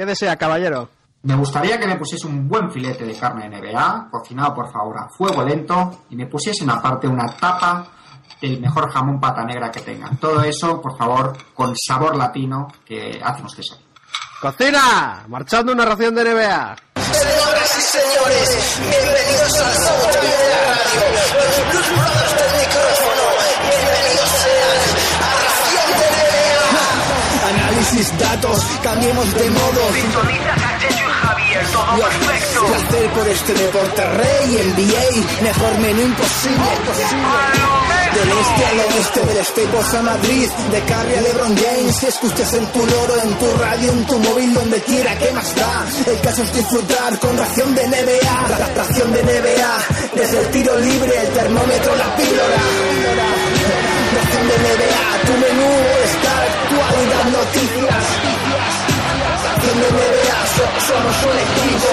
¿Qué desea, caballero? Me gustaría que me pusiese un buen filete de carne de NBA, cocinado por favor a fuego lento, y me pusiesen aparte una tapa del mejor jamón pata negra que tengan. Todo eso, por favor, con sabor latino que hacemos que sea. ¡Cocina! Marchando una ración de NBA. Señoras y señores, bienvenidos al de la radio, Análisis, datos, cambiemos de modo. Sintoniza y Javier, todo perfecto. Placer por este deporte rey, NBA, mejor menú imposible. Del este al oeste, del Staples a Madrid, de Carrie a LeBron James, que escuches en tu loro, en tu radio, en tu móvil, donde quiera, que más da? El caso es disfrutar con ración de NBA, la ración de NBA, desde el tiro libre, el termómetro, la píldora. Ración de NBA, tu menú está actualidad, noticias. Ración de NBA, so- somos un equipo.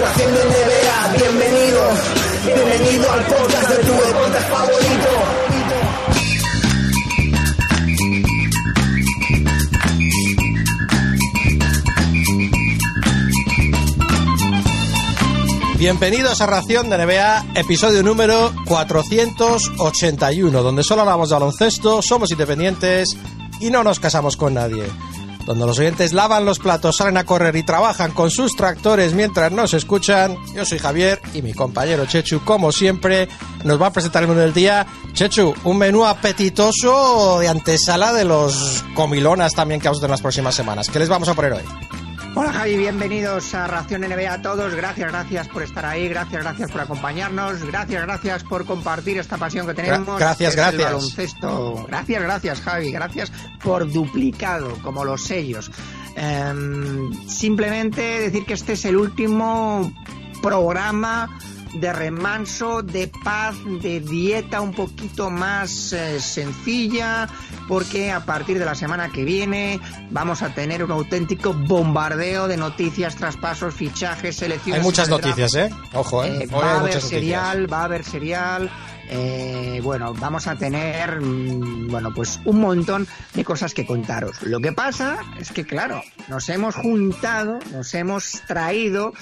Ración de NBA, bienvenido, bienvenido al podcast de tu deporte favorito. Bienvenidos a Ración de NBA, episodio número 481, donde solo hablamos de baloncesto, somos independientes y no nos casamos con nadie. Donde los oyentes lavan los platos, salen a correr y trabajan con sus tractores mientras nos escuchan. Yo soy Javier y mi compañero Chechu, como siempre, nos va a presentar el menú del día. Chechu, un menú apetitoso de antesala de los comilonas también que vamos a tener las próximas semanas. ¿Qué les vamos a poner hoy? Hola Javi, bienvenidos a Ración NBA a todos. Gracias, gracias por estar ahí, gracias, gracias por acompañarnos, gracias, gracias por compartir esta pasión que tenemos. Gra- gracias, que es el gracias. baloncesto. Gracias, gracias Javi, gracias por duplicado, como los sellos. Em, simplemente decir que este es el último programa de remanso, de paz, de dieta un poquito más eh, sencilla, porque a partir de la semana que viene vamos a tener un auténtico bombardeo de noticias, traspasos, fichajes, selecciones. Hay muchas noticias, ¿eh? Ojo, ¿eh? Eh, va a haber muchas noticias. serial, va a haber serial. Eh, bueno, vamos a tener, mm, bueno, pues un montón de cosas que contaros. Lo que pasa es que, claro, nos hemos juntado, nos hemos traído,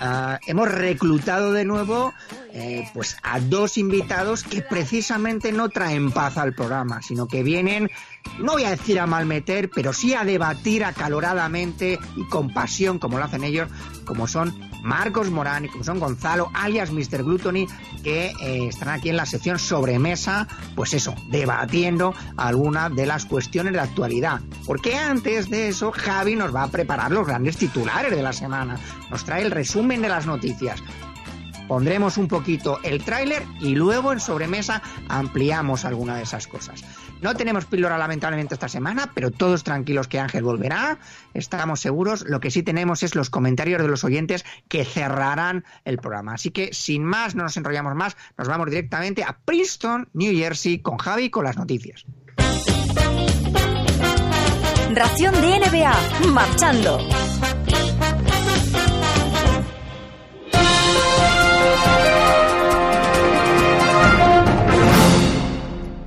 ah, hemos reclutado de nuevo, eh, pues a dos invitados que precisamente no traen paz al programa, sino que vienen, no voy a decir a malmeter, pero sí a debatir acaloradamente y con pasión, como lo hacen ellos, como son Marcos Morán y como son Gonzalo, alias Mr. Gluttony, que eh, están aquí en la sección sobremesa, pues eso, debatiendo algunas de las cuestiones de actualidad. Porque antes de eso, Javi nos va a preparar los grandes titulares de la semana, nos trae el resumen de las noticias. Pondremos un poquito el tráiler y luego en sobremesa ampliamos alguna de esas cosas. No tenemos píldora lamentablemente esta semana, pero todos tranquilos que Ángel volverá. Estamos seguros. Lo que sí tenemos es los comentarios de los oyentes que cerrarán el programa. Así que sin más, no nos enrollamos más, nos vamos directamente a Princeton, New Jersey, con Javi con las noticias. Ración de NBA, marchando.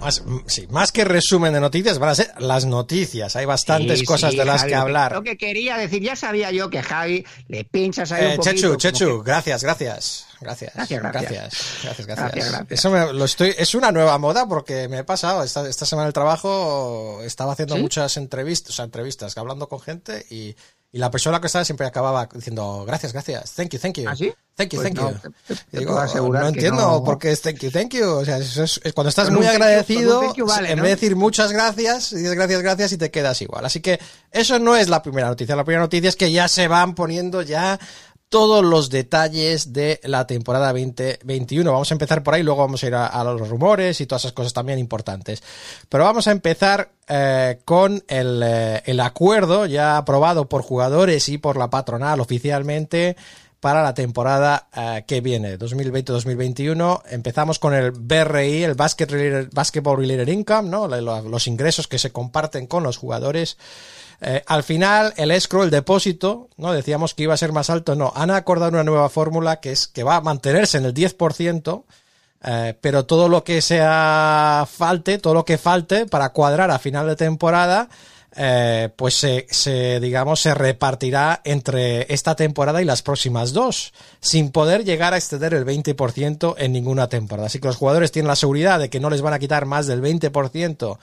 Más, sí, más que resumen de noticias, van a ser las noticias. Hay bastantes Sí, cosas sí, de las Javi, que hablar. Lo que quería decir, ya sabía yo que Javi le pinchas ahí Eh, un poquito. Chechu, Chechu, que- gracias, gracias. Gracias. Gracias, gracias. Gracias, gracias, gracias. Gracias, gracias. Eso me- lo estoy, es una nueva moda porque me he pasado. Esta, esta semana del trabajo estaba haciendo muchas entrevistas, o sea, entrevistas, hablando con gente y, y la persona que estaba siempre acababa diciendo gracias, gracias, thank you, thank you. ¿Ah, sí? Thank you, Pues thank no, you. te- te Y digo, no entiendo no. por qué es thank you, thank you. O sea, es, es cuando estás muy you- agradecido, you vale, en ¿no? vez de decir muchas gracias, dices gracias, gracias y te quedas igual. Así que eso no es la primera noticia. La primera noticia es que ya se van poniendo ya todos los detalles de la temporada 2021. Vamos a empezar por ahí, luego vamos a ir a, a los rumores y todas esas cosas también importantes. Pero vamos a empezar eh, con el, eh, el acuerdo ya aprobado por jugadores y por la patronal oficialmente para la temporada eh, que viene, 2020-2021. Empezamos con el BRI, el Basket Basketball Related Income, ¿no? Lo- lo- los ingresos que se comparten con los jugadores. Al final, el escrow, el depósito, ¿no? Decíamos que iba a ser más alto. No, han acordado una nueva fórmula que es que va a mantenerse en el 10%, eh, pero todo lo que sea falte, todo lo que falte para cuadrar a final de temporada, eh, pues se, digamos, se repartirá entre esta temporada y las próximas dos, sin poder llegar a exceder el 20% en ninguna temporada. Así que los jugadores tienen la seguridad de que no les van a quitar más del 20%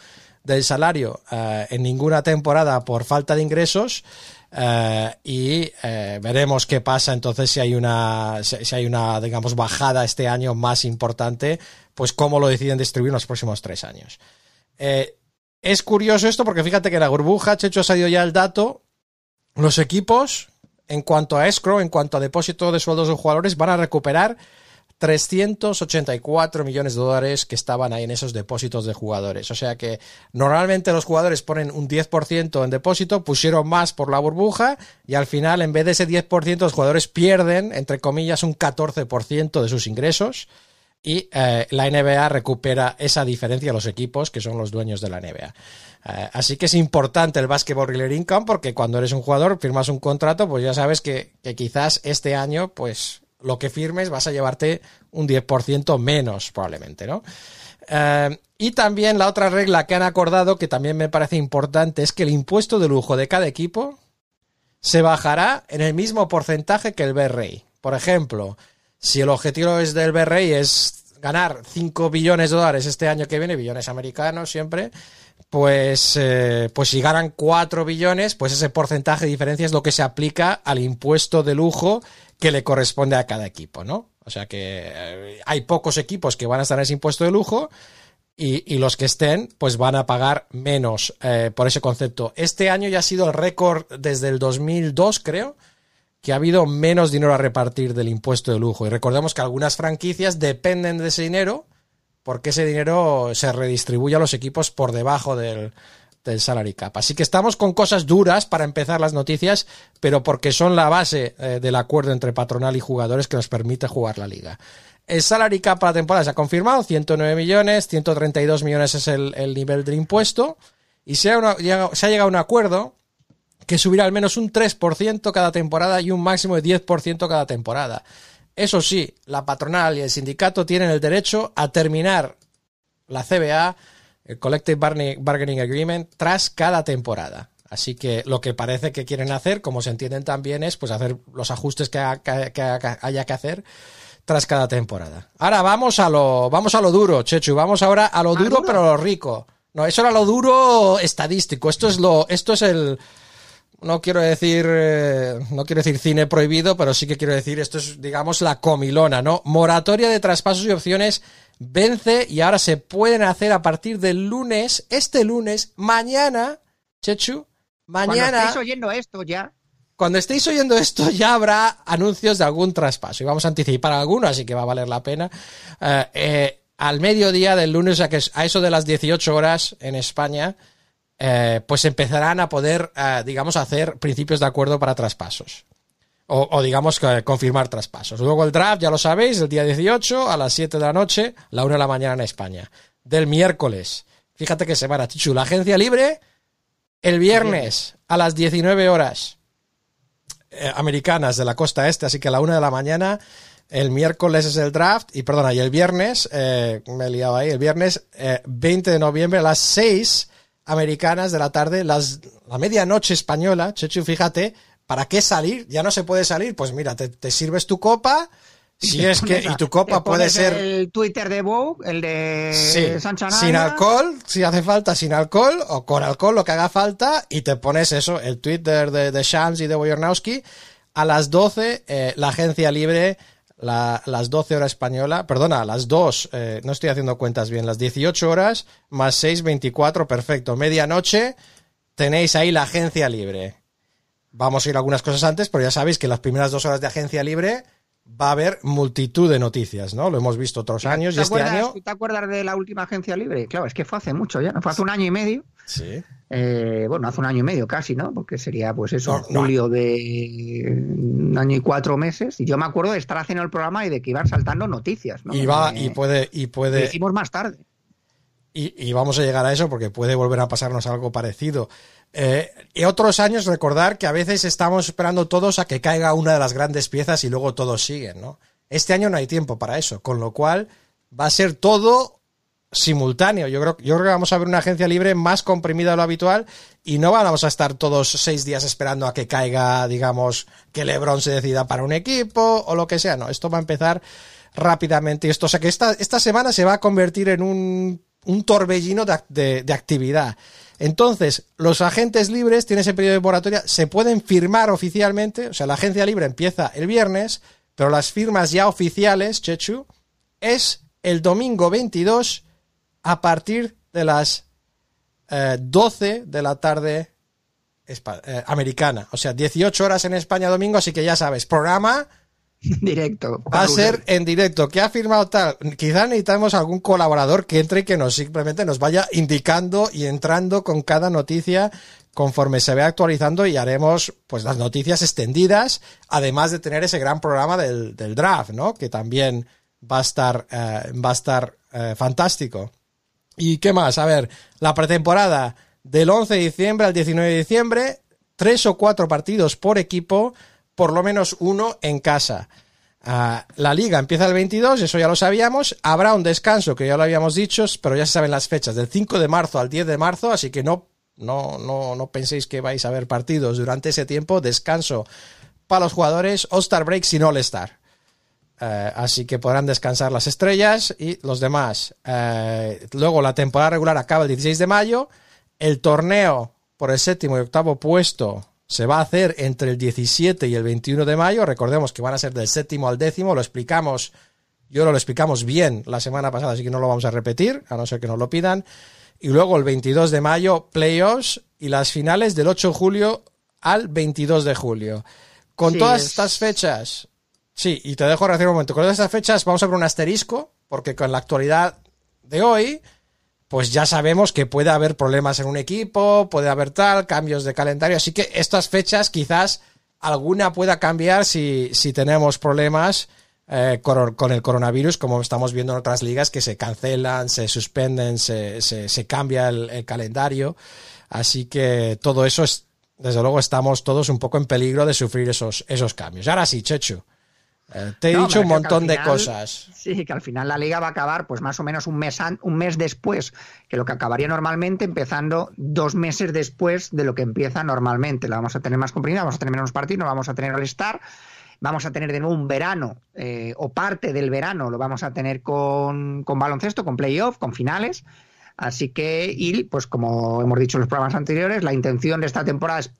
del salario eh, en ninguna temporada por falta de ingresos. Eh, y eh, veremos qué pasa. Entonces si hay una si hay una digamos bajada este año más importante pues cómo lo deciden distribuir en los próximos tres años Eh, es curioso esto porque fíjate que la burbuja Checho ha salido ya el dato. Los equipos en cuanto a escrow en cuanto a depósito de sueldos de jugadores van a recuperar 384 millones de dólares que estaban ahí en esos depósitos de jugadores. O sea que normalmente los jugadores ponen un 10% en depósito, pusieron más por la burbuja y al final en vez de ese 10% los jugadores pierden, entre comillas, un 14% de sus ingresos y eh, la NBA recupera esa diferencia a los equipos que son los dueños de la NBA. Eh, así que es importante el Basketball Related Income porque cuando eres un jugador, firmas un contrato, pues ya sabes que quizás este año, pues lo que firmes vas a llevarte un 10% menos probablemente, ¿no? Eh, y también la otra regla que han acordado, que también me parece importante, es que el impuesto de lujo de cada equipo se bajará en el mismo porcentaje que el BRI. Por ejemplo, si el objetivo es del BRI es ganar 5 billones de dólares este año que viene, billones americanos siempre, pues, eh, pues si ganan 4 billones, pues ese porcentaje de diferencia es lo que se aplica al impuesto de lujo que le corresponde a cada equipo, ¿no? O sea que eh, hay pocos equipos que van a estar en ese impuesto de lujo y, los que estén, pues van a pagar menos eh, por ese concepto. Este año ya ha sido el récord desde el 2002, creo, que ha habido menos dinero a repartir del impuesto de lujo. Y recordemos que algunas franquicias dependen de ese dinero porque ese dinero se redistribuye a los equipos por debajo del, del salary cap. Así que estamos con cosas duras para empezar las noticias, pero porque son la base eh, del acuerdo entre patronal y jugadores que nos permite jugar la liga. El salary cap para la temporada se ha confirmado, 109 millones, 132 millones es el, el nivel del impuesto, y se ha, una- se ha llegado a un acuerdo que subirá al menos un 3% cada temporada y un máximo de 10% cada temporada. Eso sí, la patronal y el sindicato tienen el derecho a terminar la CBA, el Collective Bargaining Agreement, tras cada temporada. Así que lo que parece que quieren hacer, como se entienden también, es pues hacer los ajustes que, ha- que- que haya que hacer tras cada temporada. Ahora vamos a lo, vamos a lo duro, Chechu. Vamos ahora a lo duro, duro? pero a lo rico. No, eso era lo duro estadístico. Esto es lo, esto es el, no quiero decir, eh, no quiero decir cine prohibido, pero sí que quiero decir, esto es, digamos, la comilona, ¿no? Moratoria de traspasos y opciones vence y ahora se pueden hacer a partir del lunes, este lunes, mañana, Chechu, Cuando mañana, estéis oyendo esto ya, cuando estéis oyendo esto ya habrá anuncios de algún traspaso y vamos a anticipar alguno, así que va a valer la pena. Eh, eh, al mediodía del lunes, o sea que a eso de las 18 horas en España, eh, pues empezarán a poder, digamos, hacer principios de acuerdo para traspasos. O, digamos, que confirmar traspasos. Luego el draft, ya lo sabéis, el día 18 a las 7 de la noche, la 1 de la mañana en España. Del miércoles. Fíjate que semana, Chichu. La agencia libre, el viernes a las 19 horas eh, americanas de la costa este, así que a la 1 de la mañana. El miércoles es el draft, y perdona, y el viernes, eh, me he liado ahí, el viernes eh, 20 de noviembre a las 6 americanas de la tarde, las, la medianoche española, Chechu, fíjate, ¿para qué salir? Ya no se puede salir, pues mira, te, te sirves tu copa, si es que, a- y tu copa puede ser... El Twitter de Vogue, el de Sí, Sancho Anaya. sin alcohol, si hace falta sin alcohol o con alcohol lo que haga falta y te pones eso, el Twitter de, de Shams y de Boyornowski a las 12, eh, la agencia libre, la- las 12 horas española, perdona, las 2, eh, no estoy haciendo cuentas bien, las 18 horas más 6, 24, perfecto, medianoche, tenéis ahí la agencia libre. Vamos a ir algunas cosas antes, pero ya sabéis que las primeras dos horas de agencia libre va a haber multitud de noticias, ¿no? Lo hemos visto otros años y ¿Te este acuerdas, año... ¿Tú te acuerdas de la última agencia libre? Claro, es que fue hace mucho ya, ¿no? Fue hace un año y medio. Sí. Eh, bueno, hace un año y medio casi, ¿no? Porque sería, pues eso, No, no. julio de un año y cuatro meses. Y yo me acuerdo de estar haciendo el programa y de que iban saltando noticias, ¿no? Y va, Eh, y puede, y Lo puede, hicimos más tarde. Y, vamos a llegar a eso porque puede volver a pasarnos algo parecido. Eh, y otros años recordar que a veces estamos esperando todos a que caiga una de las grandes piezas y luego todos siguen, ¿no? Este año no hay tiempo para eso, con lo cual va a ser todo simultáneo. Yo creo, yo creo que vamos a ver una agencia libre más comprimida de lo habitual y no vamos a estar todos seis días esperando a que caiga, digamos, que LeBron se decida para un equipo o lo que sea. No, esto va a empezar rápidamente. Esto, o sea que esta, esta semana se va a convertir en un, un torbellino de, de- de actividad. Entonces, los agentes libres tienen ese periodo de moratoria, se pueden firmar oficialmente, o sea, la agencia libre empieza el viernes, pero las firmas ya oficiales, Chechu, es el domingo 22 a partir de las eh, 12 de la tarde eh, americana. O sea, 18 horas en España domingo, así que ya sabes, programa Directo. va a ser en directo. ¿Qué ha firmado tal? Quizás necesitamos algún colaborador que entre y que nos simplemente nos vaya indicando y entrando con cada noticia conforme se ve actualizando y haremos pues las noticias extendidas, además de tener ese gran programa del, del draft, ¿no? Que también va a estar, eh, va a estar eh, fantástico. ¿Y qué más? A ver, la pretemporada del 11 de diciembre al 19 de diciembre, tres o cuatro partidos por equipo, por lo menos uno en casa. Ah, la liga empieza el 22, eso ya lo sabíamos. Habrá un descanso, que ya lo habíamos dicho, pero ya se saben las fechas, del 5 de marzo al 10 de marzo, así que no, no, no, no penséis que vais a ver partidos durante ese tiempo. Descanso para los jugadores, All-Star Break sin All-Star. Eh, así que podrán descansar las estrellas y los demás. Eh, luego la temporada regular acaba el 16 de mayo. El torneo por el séptimo y octavo puesto se va a hacer entre el 17 y el 21 de mayo. Recordemos que van a ser del séptimo al décimo. Lo explicamos, yo lo explicamos bien la semana pasada, así que no lo vamos a repetir, a no ser que nos lo pidan. Y luego el 22 de mayo, playoffs y las finales del 8 de julio al 22 de julio. Con Sí, todas es- estas fechas, Sí, y te dejo reaccionar un momento. Con todas estas fechas vamos a ver un asterisco, porque con la actualidad de hoy, pues ya sabemos que puede haber problemas en un equipo, puede haber tal, cambios de calendario. Así que estas fechas quizás alguna pueda cambiar si, si tenemos problemas eh, con, el coronavirus, como estamos viendo en otras ligas que se cancelan, se suspenden, se, se, se cambia el, el calendario. Así que todo eso es, desde luego, estamos todos un poco en peligro de sufrir esos, esos cambios. Ahora sí, Chechu. Eh, te he No, dicho un al montón de cosas. Sí, que al final la liga va a acabar pues más o menos un mes, an- un mes después que lo que acabaría normalmente, empezando dos meses después de lo que empieza normalmente. La vamos a tener más comprimida, vamos a tener menos partidos, no vamos a tener All-Star, vamos a tener de nuevo un verano eh, o parte del verano lo vamos a tener con, con baloncesto, con playoff, con finales. Así que, y pues como hemos dicho en los programas anteriores, la intención de esta temporada es,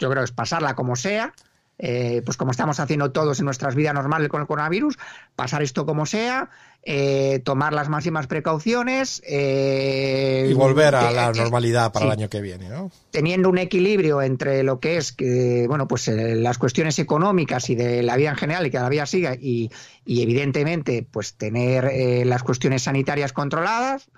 yo creo, es pasarla como sea, eh, pues como estamos haciendo todos en nuestras vidas normales con el coronavirus, pasar esto como sea, eh, tomar las máximas precauciones. eh, Y volver a la normalidad para sí. el año que viene, ¿no? teniendo un equilibrio entre lo que es que bueno pues las cuestiones económicas y de la vida en general y que la vida siga y, y evidentemente pues tener eh, las cuestiones sanitarias controladas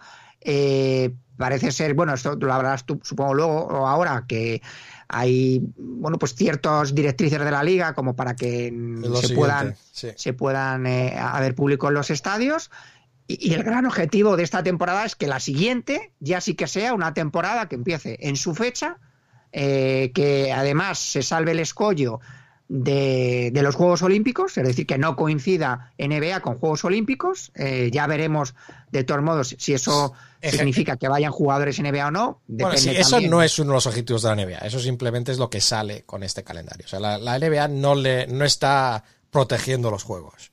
Eh, parece ser bueno esto lo hablarás tú supongo luego o ahora que hay bueno pues ciertas directrices de la liga como para que se puedan sí. se puedan eh, haber público en los estadios. Y, y el gran objetivo de esta temporada es que la siguiente ya sí que sea una temporada que empiece en su fecha, eh, que además se salve el escollo de, de los Juegos Olímpicos, es decir, que no coincida NBA con Juegos Olímpicos. Eh, ya veremos, de todos modos, si eso Eje- significa que vayan jugadores NBA o no. Bueno, Depende sí, eso también. no es uno de los objetivos de la NBA. Eso simplemente es lo que sale con este calendario. O sea, la, la NBA no le no está protegiendo los juegos.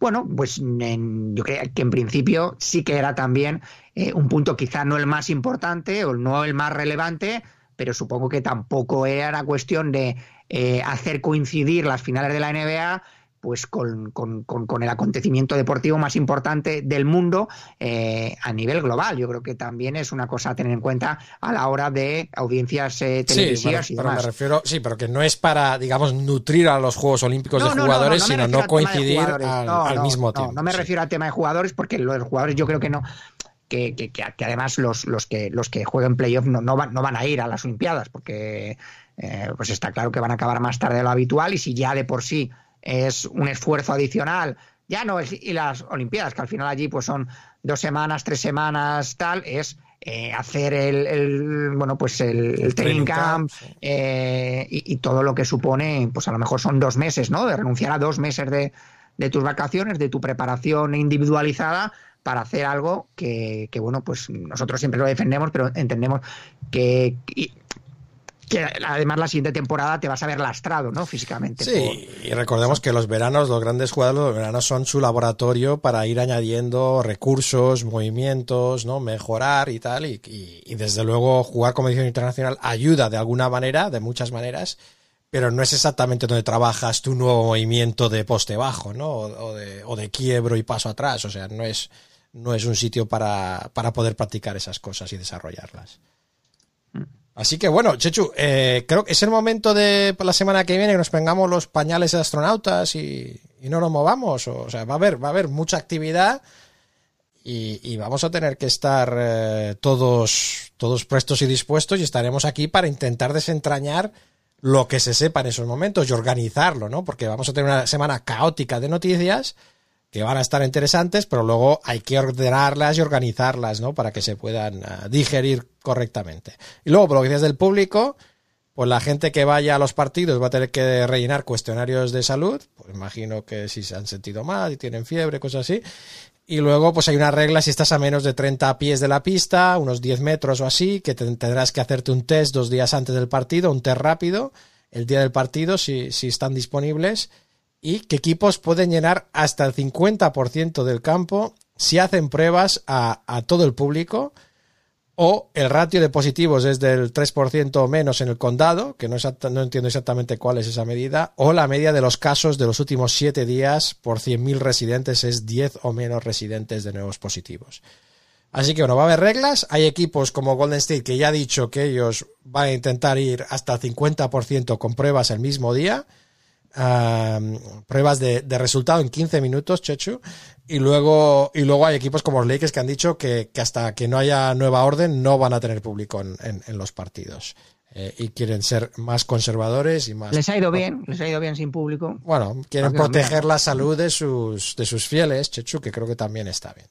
Bueno, pues en- yo creo que en principio sí que era también eh, un punto quizá no el más importante o no el más relevante, pero supongo que tampoco era cuestión de eh, hacer coincidir las finales de la NBA pues con, con, con, con el acontecimiento deportivo más importante del mundo eh, a nivel global. Yo creo que también es una cosa a tener en cuenta a la hora de audiencias eh, Sí, televisivas bueno, y pero me demás. refiero, sí, pero que no es para, digamos, nutrir a los Juegos Olímpicos No, de jugadores, no, no me sino no coincidir al, mismo no, tiempo. No me sí. refiero al tema de jugadores, porque los jugadores yo creo que no. Que, que, que- que además los, los que los que jueguen playoff no, no, van, no van a ir a las Olimpiadas, porque eh, pues está claro que van a acabar más tarde de lo habitual, y si ya de por sí es un esfuerzo adicional, ya no es y las Olimpiadas, que al final allí pues son dos semanas, tres semanas, tal, es eh, hacer el, el, bueno pues el, training camp, eh, y, y todo lo que supone, pues a lo mejor son dos meses, ¿no? De renunciar a dos meses de, de tus vacaciones, de tu preparación individualizada para hacer algo que, que, bueno, pues nosotros siempre lo defendemos, pero entendemos que, además la siguiente temporada te vas a ver lastrado, ¿no? Físicamente. Sí, y recordemos que los veranos, los grandes jugadores, los veranos son su laboratorio para ir añadiendo recursos, movimientos, ¿no? Mejorar y tal. Y, y- y desde luego jugar competición internacional ayuda de alguna manera, de muchas maneras, pero no es exactamente donde trabajas tu nuevo movimiento de poste bajo, ¿no? O, o de, o de quiebro y paso atrás. O sea, no es, no es un sitio para, para poder practicar esas cosas y desarrollarlas. Así que bueno, Chechu, eh, creo que es el momento de la semana que viene que nos pongamos los pañales de astronautas y, y no nos movamos. O, sea, va a haber, va a haber mucha actividad y, y vamos a tener que estar eh, todos, todos prestos y dispuestos y estaremos aquí para intentar desentrañar lo que se sepa en esos momentos y organizarlo, ¿no? Porque vamos a tener una semana caótica de noticias que van a estar interesantes, pero luego hay que ordenarlas y organizarlas, ¿no? Para que se puedan ah, digerir correctamente. Y luego, por lo que decías del público, pues la gente que vaya a los partidos va a tener que rellenar cuestionarios de salud, pues imagino que si se han sentido mal y tienen fiebre, cosas así. Y luego, pues hay una regla si estás a menos de 30 pies de la pista, unos 10 metros o así, que te- tendrás que hacerte un test dos días antes del partido, un test rápido, el día del partido, si, si están disponibles, y que equipos pueden llenar hasta el 50% del campo si hacen pruebas a, todo el público, o el ratio de positivos es del 3% o menos en el condado, que no, entiendo exactamente cuál es esa medida, o la media de los casos de los últimos 7 días por 100.000 residentes es 10 o menos residentes de nuevos positivos. Así que bueno, va a haber reglas. Hay equipos como Golden State que ya ha dicho que ellos van a intentar ir hasta el 50% con pruebas el mismo día. Pruebas de, de resultado en 15 minutos, Chechu. Y luego, y luego hay equipos como los Lakers que han dicho que, que hasta que no haya nueva orden no van a tener público en, en- en los partidos. Eh, y quieren ser más conservadores y más. Les ha ido bien, les ha ido bien sin público. Bueno, quieren proteger la salud de sus, de sus fieles, Chechu, que creo que también está bien.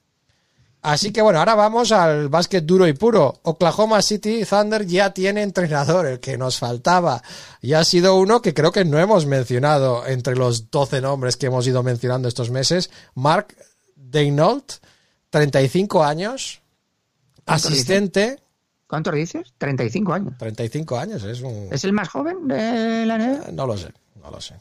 Así que bueno, ahora vamos al básquet duro y puro. Oklahoma City Thunder ya tiene entrenador, el que nos faltaba. Y ha sido uno que creo que no hemos mencionado entre los 12 nombres que hemos ido mencionando estos meses. Mark Deinault, 35 años, ¿Cuánto asistente. ¿Cuántos dices? 35 años. 35 años, es un... ¿Es el más joven de la NBA? No lo sé, no lo sé.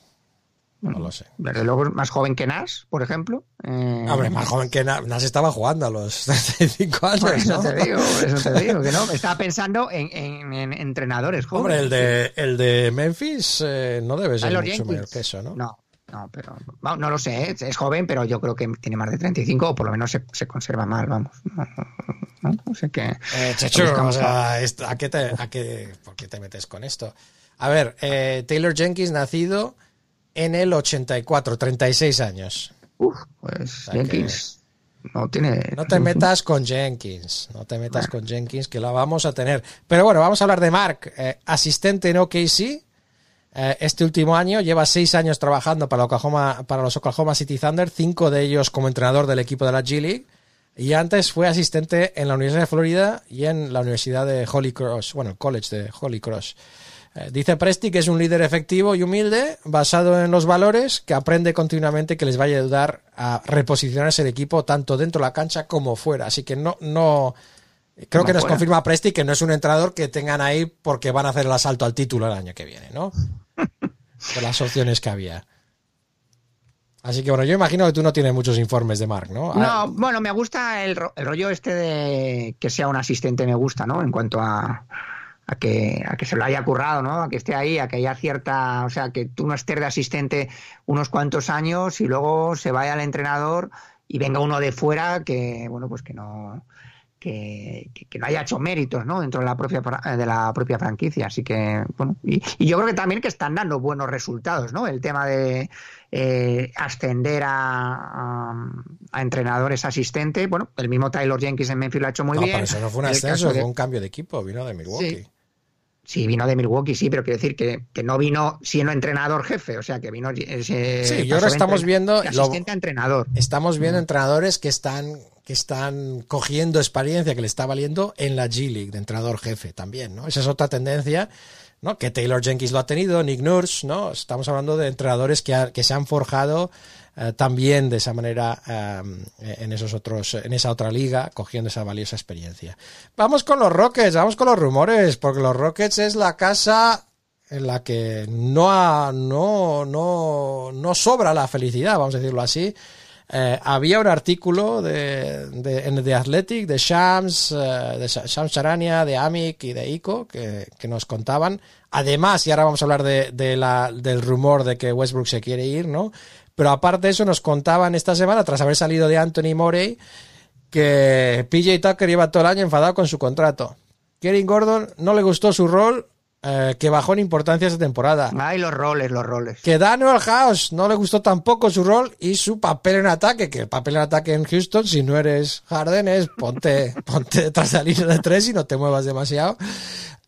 No lo sé. Desde luego es más joven que Nash, por ejemplo. Eh, Hombre, más joven que Na- Nas estaba jugando a los 35 años, Por eso ¿no? te digo, por eso te digo que no. Estaba pensando en, en- en entrenadores Hombre, jóvenes. el de, el de Memphis eh, no debe ser mucho mayor que eso, ¿no? No, no, pero no lo sé, ¿eh? es joven, pero yo creo que tiene más de 35 o por lo menos se, se conserva mal, vamos. No, no, no, no sé qué. Eh, Chechu, Buscamos o sea, esto- ¿a qué te, a qué, ¿por qué te metes con esto? A ver, eh, Taylor Jenkins nacido en el 84, 36 años. Uf, pues sea Jenkins no tiene. No te metas con Jenkins, no te metas con Jenkins, que la vamos a tener. Pero bueno, vamos a hablar de Mark, eh, asistente en OKC. Eh, este último año lleva seis años trabajando para, Oklahoma, para los Oklahoma City Thunder, cinco de ellos como entrenador del equipo de la G League. Y antes fue asistente en la Universidad de Florida y en la Universidad de Holy Cross, bueno, el College de Holy Cross. Eh, dice Presti que es un líder efectivo y humilde, basado en los valores, que aprende continuamente que les va a ayudar a reposicionarse el equipo tanto dentro de la cancha como fuera. Así que no, no, creo que nos fuera. confirma Presti que no es un entrenador que tengan ahí porque van a hacer el asalto al título el año que viene, ¿no? De las opciones que había. Así que bueno, yo imagino que tú no tienes muchos informes de Mark, ¿no? No, bueno, me gusta el, ro- el rollo este de que sea un asistente, me gusta, ¿no? En cuanto a, a que, a que se lo haya currado, ¿no? A que esté ahí, a que haya cierta, o sea, que tú no estés de asistente unos cuantos años y luego se vaya al entrenador y venga uno de fuera que, bueno, pues que no, que, que- que no haya hecho méritos ¿no? dentro de la propia de la propia franquicia así que bueno y, y yo creo que también que están dando buenos resultados no el tema de eh, ascender a, a, a entrenadores asistentes bueno el mismo Taylor Jenkins en Memphis lo ha hecho muy no, bien pero eso no fue un El ascenso, de- fue un cambio de equipo, vino de Milwaukee. Sí. Sí, vino de Milwaukee, sí, pero quiero decir que, que no vino siendo entrenador jefe, o sea, que vino ese Sí, y pasó ahora estamos viendo de lo- asistente a entrenador. Estamos viendo entrenadores que están que están cogiendo experiencia que le está valiendo en la G League de entrenador jefe también, ¿no? Esa es otra tendencia, ¿no? Que Taylor Jenkins lo ha tenido, Nick Nurse, ¿no? Estamos hablando de entrenadores que, ha- que se han forjado eh, también de esa manera eh, en esos otros en esa otra liga cogiendo esa valiosa experiencia. Vamos con los Rockets, vamos con los rumores, porque los Rockets es la casa en la que no, ha- no, no, no sobra la felicidad, vamos a decirlo así. Eh, había un artículo de, de, The Athletic de Shams, eh, de Sha- Shams Charania, de Amic y de Ico que, que nos contaban. Además, y ahora vamos a hablar de, de la, del rumor de que Westbrook se quiere ir, ¿no? Pero aparte de eso, nos contaban esta semana, tras haber salido de Anthony Morey, que PJ Tucker lleva todo el año enfadado con su contrato. Kevin Gordon no le gustó su rol, eh, que bajó en importancia esta temporada. Ay, los roles, los roles. Que Daniel House no le gustó tampoco su rol y su papel en ataque, que el papel en ataque en Houston, si no eres Harden, es ponte, ponte de la línea de tres y no te muevas demasiado.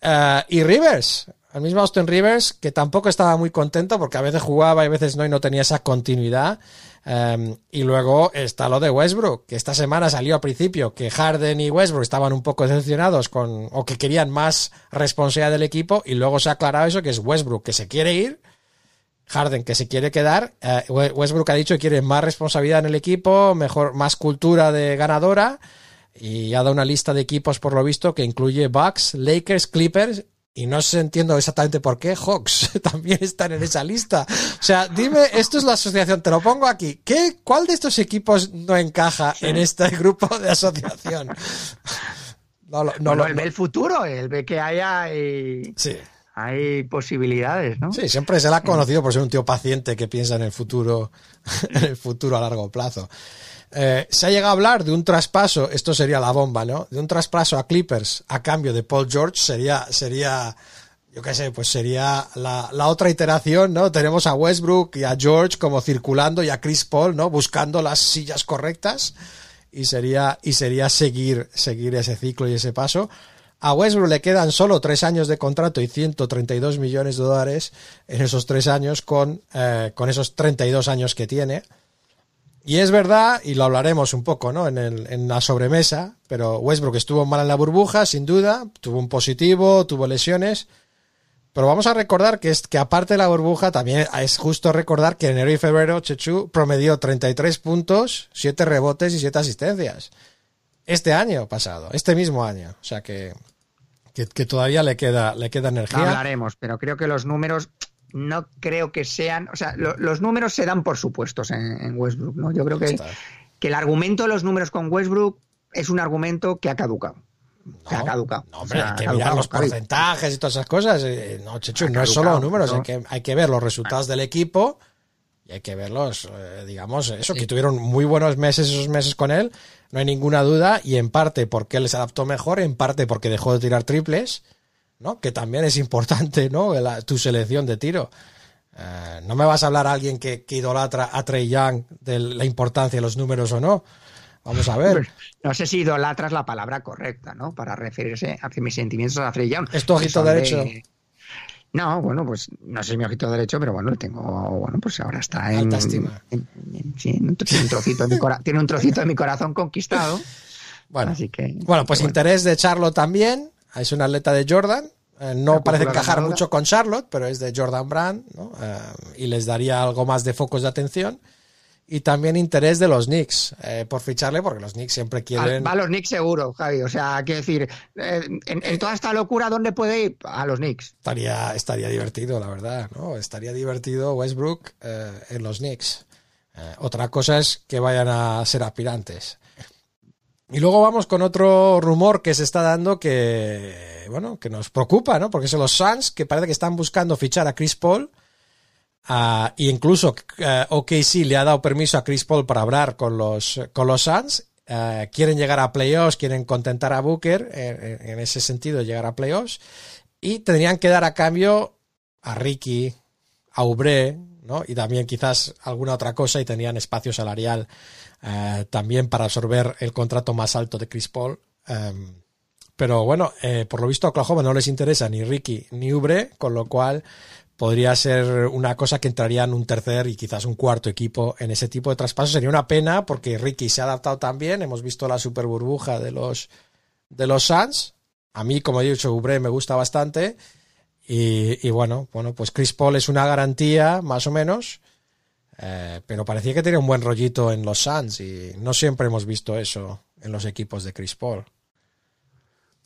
Eh, y Rivers, el mismo Austin Rivers, que tampoco estaba muy contento porque a veces jugaba y a veces no y no tenía esa continuidad. Eh, y luego está lo de Westbrook, que esta semana salió al principio que Harden y Westbrook estaban un poco decepcionados con, o que querían más responsabilidad del equipo y luego se ha aclarado eso que es Westbrook que se quiere ir Harden que se quiere quedar. eh, We- Westbrook ha dicho que quiere más responsabilidad en el equipo, mejor, más cultura de ganadora. Y ha dado una lista de equipos, por lo visto, que incluye Bucks, Lakers, Clippers. Y no sé, entiendo exactamente por qué Hawks también están en esa lista. O sea, dime, esto es la asociación, te lo pongo aquí. ¿Qué, ¿Cuál de estos equipos no encaja en este grupo de asociación? No, lo- no, Bueno, él ve el futuro, él ve que hay, hay, sí. hay posibilidades, ¿no? Sí, siempre se le ha conocido por ser un tío paciente que piensa en el futuro, en el futuro a largo plazo. Eh, se ha llegado a hablar de un traspaso, esto sería la bomba, ¿no? De un traspaso a Clippers a cambio de Paul George sería, sería, yo qué sé, pues sería la, otra iteración, ¿no? Tenemos a Westbrook y a George como circulando y a Chris Paul, ¿no? Buscando las sillas correctas y sería, y sería seguir, seguir ese ciclo y ese paso. A Westbrook le quedan solo tres años de contrato y 132 millones de dólares en esos tres años con, eh, con esos 32 años que tiene. Y es verdad, y lo hablaremos un poco ¿no? en, el, en la sobremesa, pero Westbrook estuvo mal en la burbuja, sin duda, tuvo un positivo, tuvo lesiones. Pero vamos a recordar que, es, que aparte de la burbuja, también es justo recordar que en enero y febrero Chechu promedió 33 puntos, 7 rebotes y 7 asistencias. Este año pasado, este mismo año. O sea que, que, que todavía le queda, le queda energía. Hablaremos, pero creo que los números no creo que sean, o sea, lo- los números se dan por supuestos en, en Westbrook, ¿no? Yo creo que, que el argumento de los números con Westbrook es un argumento que ha caducado. que ha caducado. No, hombre, O sea, hay que mirar los porcentajes y todas esas cosas. Eh, No, Chechu, no es solo números, ¿no? hay que, hay que ver los resultados del equipo y hay que verlos, eh, digamos, eso, que tuvieron muy buenos meses esos meses con él, no hay ninguna duda, y en parte porque él se adaptó mejor, en parte porque dejó de tirar triples, ¿no? Que también es importante, ¿no? La- tu selección de tiro. Eh, no me vas a hablar a alguien que, que idolatra a Trey Young de la importancia de los números o no. Vamos a ver. No sé si idolatras la palabra correcta, ¿no? Para referirse a mis sentimientos a Trey Young. ¿Es tu ojito de- derecho? No, bueno, pues no sé si mi ojito derecho, pero bueno, tengo, bueno, pues ahora está en, Alta estima. en- en- sí, en un, tiene un trocito de mi cora- tiene un trocito de mi corazón conquistado. Bueno, Así que, Bueno, pues bueno. interés de Charlotte también. Es un atleta de Jordan. Eh, no parece encajar ganadora. mucho con Charlotte, pero es de Jordan Brand, ¿no? Eh, y les daría algo más de focos de atención. Y también interés de los Knicks eh, por ficharle, porque los Knicks siempre quieren. Va a los Knicks seguro, Javi. O sea, quiero decir, en, en toda esta locura, ¿dónde puede ir? A los Knicks. Estaría, estaría divertido, la verdad, ¿no? Estaría divertido Westbrook en los Knicks. Otra cosa es que vayan a ser aspirantes. Y luego vamos con otro rumor que se está dando que, bueno, que nos preocupa, ¿no? Porque son los Suns que parece que están buscando fichar a Chris Paul. y incluso eh, OKC le ha dado permiso a Chris Paul para hablar con los, con los Suns. Eh, quieren llegar a playoffs, quieren contentar a Booker, eh, en ese sentido, llegar a playoffs. Y tendrían que dar a cambio a Ricky, a Ubre, ¿no? Y también quizás alguna otra cosa y tenían espacio salarial eh, también para absorber el contrato más alto de Chris Paul. Um, pero bueno, eh, por lo visto a Oklahoma no les interesa ni Ricky ni Ubre, con lo cual podría ser una cosa que entraría en un tercer y quizás un cuarto equipo en ese tipo de traspasos. Sería una pena porque Ricky se ha adaptado también. Hemos visto la super burbuja de los, de los Suns. A mí, como he dicho, Ubre me gusta bastante. Y, y bueno, bueno, pues Chris Paul es una garantía, más o menos. Eh, pero parecía que tenía un buen rollito en los Suns y no siempre hemos visto eso en los equipos de Chris Paul.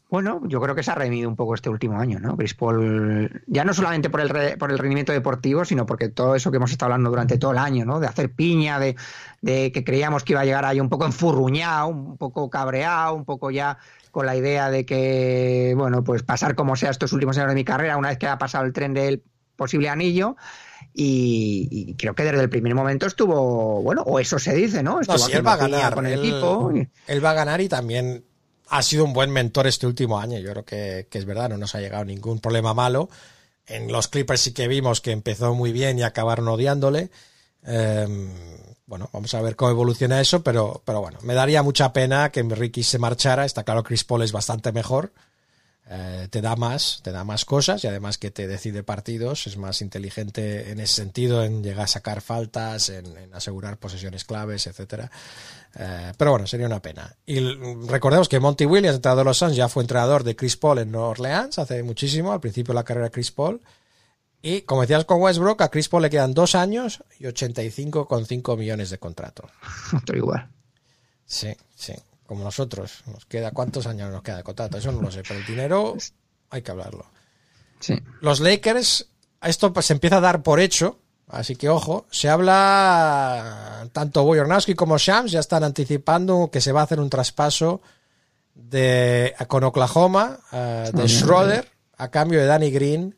Bueno, yo creo que se ha redimido un poco este último año, ¿no? Chris Paul, ya no solamente por el, re- por el rendimiento deportivo, sino porque todo eso que hemos estado hablando durante todo el año, ¿no? De hacer piña, de, de que creíamos que iba a llegar ahí un poco enfurruñado, un poco cabreado, un poco ya con la idea de que, bueno, pues pasar como sea estos últimos años de mi carrera, una vez que ha pasado el tren del posible anillo. Y, y creo que desde el primer momento estuvo, bueno, o eso se dice, ¿no? No, Estuvo sí, él va a ganar. con el él, equipo. él va a ganar y también ha sido un buen mentor este último año. Yo creo que, que es verdad, no nos ha llegado ningún problema malo. En los Clippers sí que vimos que empezó muy bien y acabaron odiándole. Eh, bueno, vamos a ver cómo evoluciona eso, pero, pero bueno, me daría mucha pena que Ricky se marchara. Está claro, Chris Paul es bastante mejor. Eh, te da más, te da más cosas y además que te decide partidos, es más inteligente en ese sentido, en llegar a sacar faltas, en, en asegurar posesiones claves, etcétera. Eh, pero bueno, sería una pena. Y recordemos que Monty Williams, entrenador de los Suns, ya fue entrenador de Chris Paul en Nueva Orleans hace muchísimo, al principio de la carrera de Chris Paul. Y como decías con Westbrook, a Chris Paul le quedan dos años y 85,5 millones de contrato. Otro igual. Sí, sí, como nosotros. Nos queda ¿Cuántos años nos queda de contrato? Eso no lo sé, pero el dinero hay que hablarlo. Sí. Los Lakers, esto pues, se empieza a dar por hecho, así que ojo, se habla, tanto Boyornowski como Shams ya están anticipando que se va a hacer un traspaso de con Oklahoma, eh, de Schroeder, a cambio de Danny Green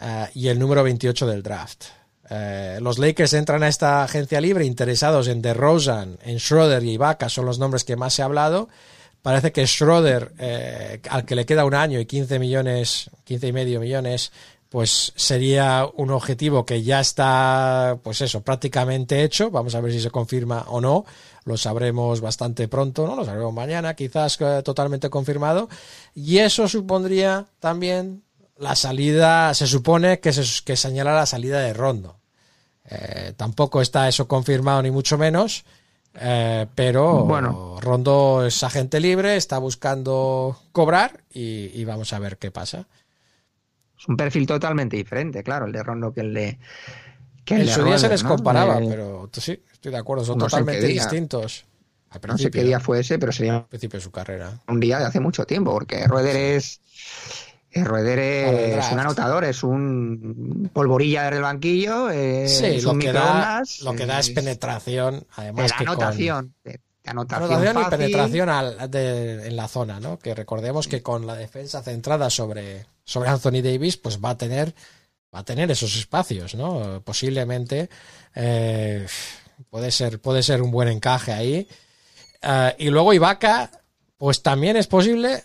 eh, y el número 28 del draft. Eh, los Lakers entran a esta agencia libre interesados en DeRozan, en Schroeder y Ibaka, son los nombres que más se ha hablado. Parece que Schroeder, eh, al que le queda un año y 15 millones, 15 y medio millones, pues sería un objetivo que ya está, pues eso, prácticamente hecho. Vamos a ver si se confirma o no. Lo sabremos bastante pronto, ¿no? Lo sabremos mañana, quizás eh, totalmente confirmado. Y eso supondría también la salida, se supone que se que señala la salida de Rondo. Eh, tampoco está eso confirmado ni mucho menos. Eh, pero Bueno. Rondo es agente libre, está buscando cobrar y, y vamos a ver qué pasa. Es un perfil totalmente diferente, claro, el de Rondo que el de. Que el En de su día se les ¿no? comparaba, pero sí, estoy de acuerdo, son no totalmente distintos. Al No sé qué día fue ese, pero sería al principio de su carrera. un día de hace mucho tiempo, porque Rueder es. Eh, Rueder es un anotador, es un polvorilla desde el banquillo, eh, Sí, lo que, da, microondas, lo que da es penetración, de además que con- anotación, de anotación, Anotación y penetración al- de- en la zona, ¿no? Que recordemos que con la defensa centrada sobre, sobre Anthony Davis, pues va a tener, va a tener esos espacios, ¿no? Posiblemente eh, puede ser, puede ser un buen encaje ahí. Eh, y luego Ibaka, pues también es posible.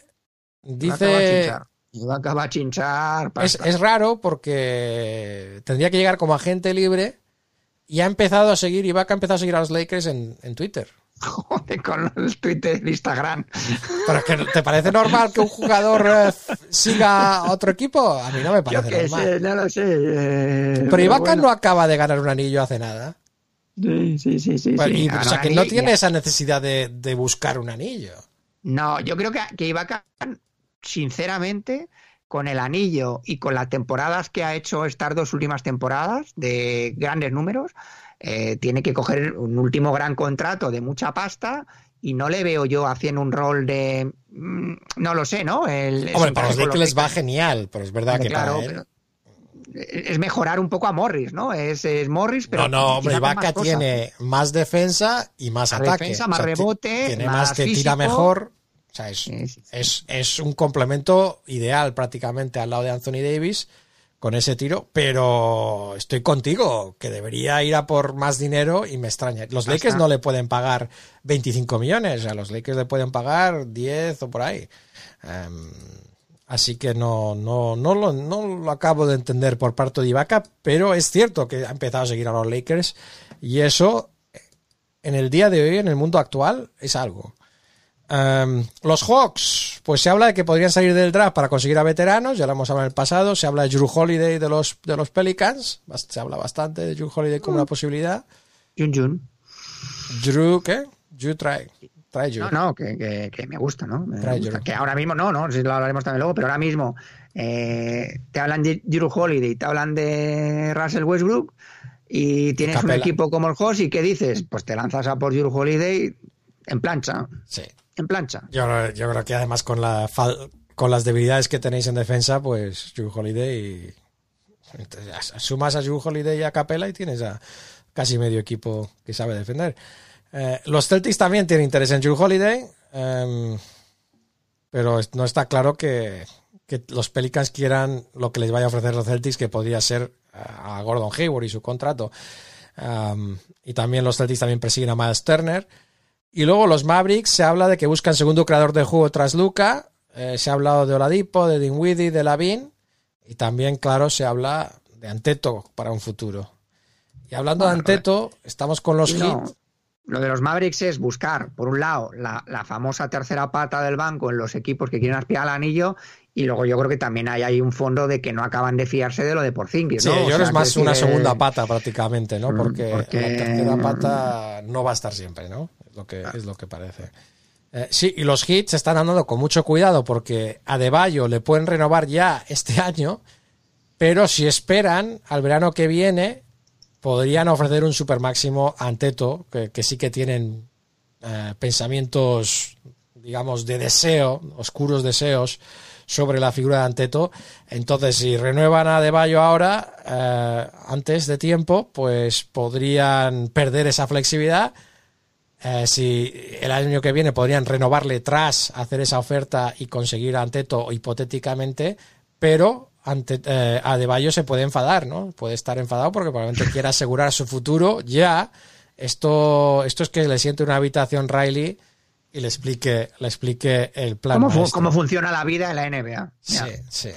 Dice. Ibaka va a chinchar. es, raro porque tendría que llegar como agente libre y ha empezado a seguir, Ibaka ha empezado a seguir a los Lakers en, en Twitter. Joder, con los tweets de Instagram. ¿Pero es que te parece normal que un jugador eh, siga a otro equipo? A mí no me Yo parece qué normal. sé, no lo sé. eh, Pero Ibaka bueno. no acaba de ganar un anillo hace nada. Sí, sí, sí, sí. Pero- sí. y- Ganó o sea, que no tiene esa necesidad de, de buscar un anillo. No, yo creo que, que Ibaka, sinceramente, con el anillo y con las temporadas que ha hecho estas dos últimas temporadas de grandes números, eh, tiene que coger un último gran contrato de mucha pasta y no le veo yo haciendo un rol de... mm, No lo sé, ¿no? El, Hombre, para los Lakers les va genial, pero es verdad que claro, para él... es mejorar un poco a Morris, ¿no? Es, es Morris, pero. no, no, hombre, Ibaka tiene más defensa y más Más ataque. defensa, más ti- rebote, Tiene más más, te tira físico. mejor. O sea, es, es, es un complemento ideal prácticamente al lado de Anthony Davis con ese tiro, pero estoy contigo, que debería ir a por más dinero y me extraña. Los Lakers no le pueden pagar 25 millones, a los Lakers le pueden pagar 10 o por ahí. Em, así que no, no, no, lo, no lo acabo de entender por parte de Ibaka, pero es cierto que ha empezado a seguir a los Lakers y eso en el día de hoy, en el mundo actual, es algo. Em, los Hawks, pues se habla de que podrían salir del draft para conseguir a veteranos, ya lo hemos hablado en el pasado, se habla de Drew Holiday de los, de los Pelicans, se habla bastante de Drew Holiday como una posibilidad. Jun Jun. Drew, ¿qué? Drew trae, trae Drew. No, no, que, que- que me gusta, ¿no? Me Trae gusta. Drew. Que ahora mismo no, no, si lo hablaremos también luego, pero ahora mismo eh, te hablan de Drew Holiday, te hablan de Russell Westbrook y tienes un equipo como el Hawks y ¿qué dices? Pues te lanzas a por Drew Holiday en plancha, Sí. En plancha. Yo, creo- que además con la con las debilidades que tenéis en defensa, pues Drew Holiday. entonces, as- sumas a Drew Holiday y a Capela y tienes a casi medio equipo que sabe defender. Eh, los Celtics también tienen interés en Drew Holiday, em, pero no está claro que, los Pelicans quieran lo que les vaya a ofrecer los Celtics, que podría ser a Gordon Hayward y su contrato. Am, y también los Celtics también persiguen a Miles Turner. Y luego los Mavericks se habla de que buscan segundo creador de juego tras Luca. Eh, se ha hablado de Oladipo, de Dinwiddie, de Lavin. Y también, claro, se habla de Anteto para un futuro. Y hablando de Anteto, estamos con los No, Heat. Lo de los Mavericks es buscar, por un lado, la, la famosa tercera pata del banco en los equipos que quieren aspirar al anillo, y luego yo creo que también hay ahí un fondo de que no acaban de fiarse de lo de Porzingis. Sí, ¿no? O yo creo sea, es más una segunda pata prácticamente, ¿no? Mm, Porque, porque- la tercera pata no va a estar siempre, ¿no? Lo que, es lo que parece. Eh, sí, y los hits están andando con mucho cuidado porque a Deballo le pueden renovar ya este año, pero si esperan al verano que viene, podrían ofrecer un super máximo a Anteto, que, que sí que tienen eh, pensamientos, digamos, de deseo, oscuros deseos sobre la figura de Anteto. Entonces, si renuevan a Deballo ahora, eh, antes de tiempo, pues podrían perder esa flexibilidad. Eh, si el año que viene podrían renovarle tras hacer esa oferta y conseguir a Anteto hipotéticamente, pero ante, eh, Adebayo se puede enfadar, ¿no? Puede estar enfadado porque probablemente quiera asegurar su futuro ya. Esto, esto es que le siente una habitación Riley y le explique, le explique el plan. ¿Cómo, fu- cómo funciona la vida en la NBA? Sí, sí.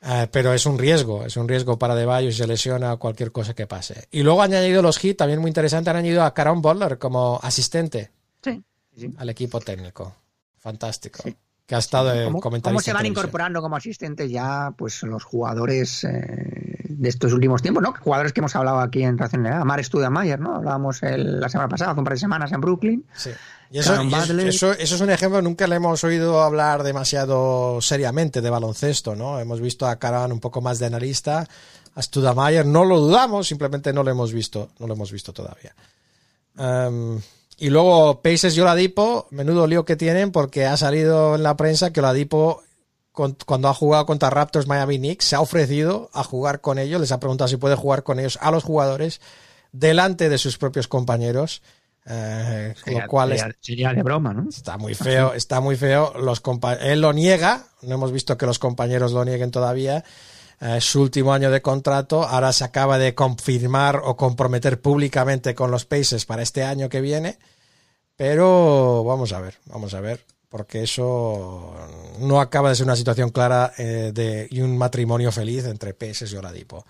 Eh, pero es un riesgo, es un riesgo para Deballo si se lesiona o cualquier cosa que pase. Y luego han añadido los hits, también muy interesante, han añadido a Caron Butler como asistente Sí, sí. al equipo técnico. Fantástico. Sí. Que ha estado de ¿Cómo, cómo se van incorporando como asistentes ya pues los jugadores eh, de estos últimos tiempos, ¿no? Jugadores que hemos hablado aquí en Ración NBA. Mar Studamayer, ¿no? Hablábamos el- la semana pasada, hace un par de semanas en Brooklyn. Sí. Y eso, y es- Butler. eso, eso es un ejemplo, nunca le hemos oído hablar demasiado seriamente de baloncesto, ¿no? Hemos visto a Caron un poco más de analista, a Studamayer, no lo dudamos, simplemente no lo hemos visto, no lo hemos visto todavía. Em, y luego Pacers y Oladipo, menudo lío que tienen porque ha salido en la prensa que Oladipo con- cuando ha jugado contra Raptors Miami Knicks se ha ofrecido a jugar con ellos, les ha preguntado si puede jugar con ellos a los jugadores delante de sus propios compañeros, eh, Sería, lo cual sería- sería de broma, ¿no? Está muy feo, está muy feo. Los él lo niega, no hemos visto que los compañeros lo nieguen todavía. Eh, su último año de contrato, ahora se acaba de confirmar o comprometer públicamente con los Pacers para este año que viene. Pero vamos a ver, vamos a ver, porque eso no acaba de ser una situación clara eh, de y un matrimonio feliz entre Pacers y Oladipo.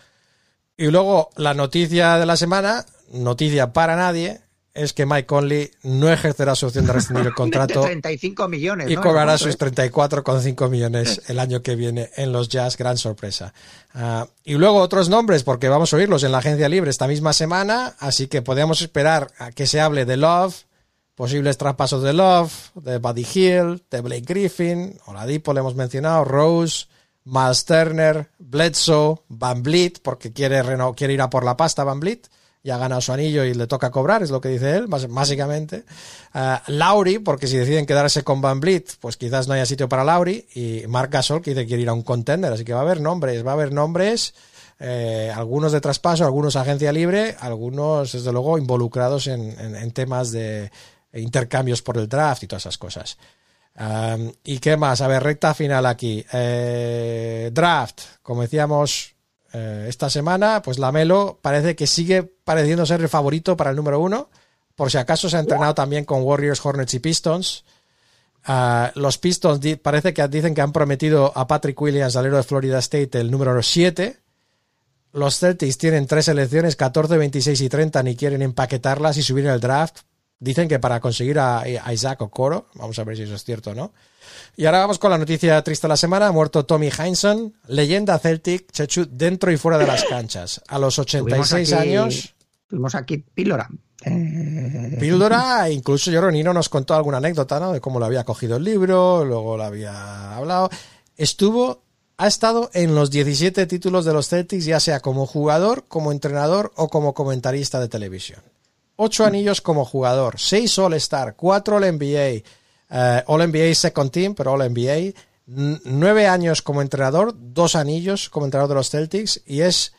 Y luego la noticia de la semana, noticia para nadie, es que Mike Conley no ejercerá su opción de rescindir el contrato De 35 millones. y ¿no? cobrará ¿Cuánto sus es? 34,5 millones el año que viene en los Jazz, gran sorpresa. Ah, y luego otros nombres, porque vamos a oírlos en la agencia libre esta misma semana, así que podemos esperar a que se hable de Love, posibles traspasos de Love, de Buddy Hill, de Blake Griffin, Oladipo le hemos mencionado, Rose, Miles Turner, Bledsoe, Van Vliet, porque quiere, reno- quiere ir a por la pasta Van Vliet, ya ha ganado su anillo y le toca cobrar, es lo que dice él, básicamente. Lauri, porque si deciden quedarse con Van Vliet, pues quizás no haya sitio para Lauri. Y Marc Gasol, que dice que quiere ir a un contender, así que va a haber nombres, va a haber nombres. eh, algunos de traspaso, algunos agencia libre, algunos, desde luego, involucrados en temas de intercambios por el draft y todas esas cosas. ¿Y qué más? A ver, recta final aquí. Eh, draft, como decíamos eh, esta semana, pues Lamelo parece que sigue pareciendo ser el favorito para el número uno. Por si acaso se ha entrenado también con Warriors, Hornets y Pistons. Ah, los Pistons parece que dicen que han prometido a Patrick Williams, alero de Florida State, el número 7. Los Celtics tienen tres selecciones, 14, 26 y 30, ni quieren empaquetarlas y subir el draft. Dicen que para conseguir a, a Isaac Okoro. Vamos a ver si eso es cierto o no. Y ahora vamos con la noticia triste de la semana. Ha muerto Tommy Heinsohn, leyenda Celtic, Chechu, dentro y fuera de las canchas. A los 86 Tuvimos aquí- años. Tuvimos aquí píldora. Eh, Píldora, incluso Lloronino nos contó alguna anécdota, ¿no? De cómo lo había cogido el libro, luego lo había hablado. Estuvo, ha estado en los 17 títulos de los Celtics, ya sea como jugador, como entrenador o como comentarista de televisión. Ocho anillos como jugador, seis All-Star, cuatro All-NBA, eh, All-NBA Second Team, pero All-NBA, n- nueve años como entrenador, dos anillos como entrenador de los Celtics y es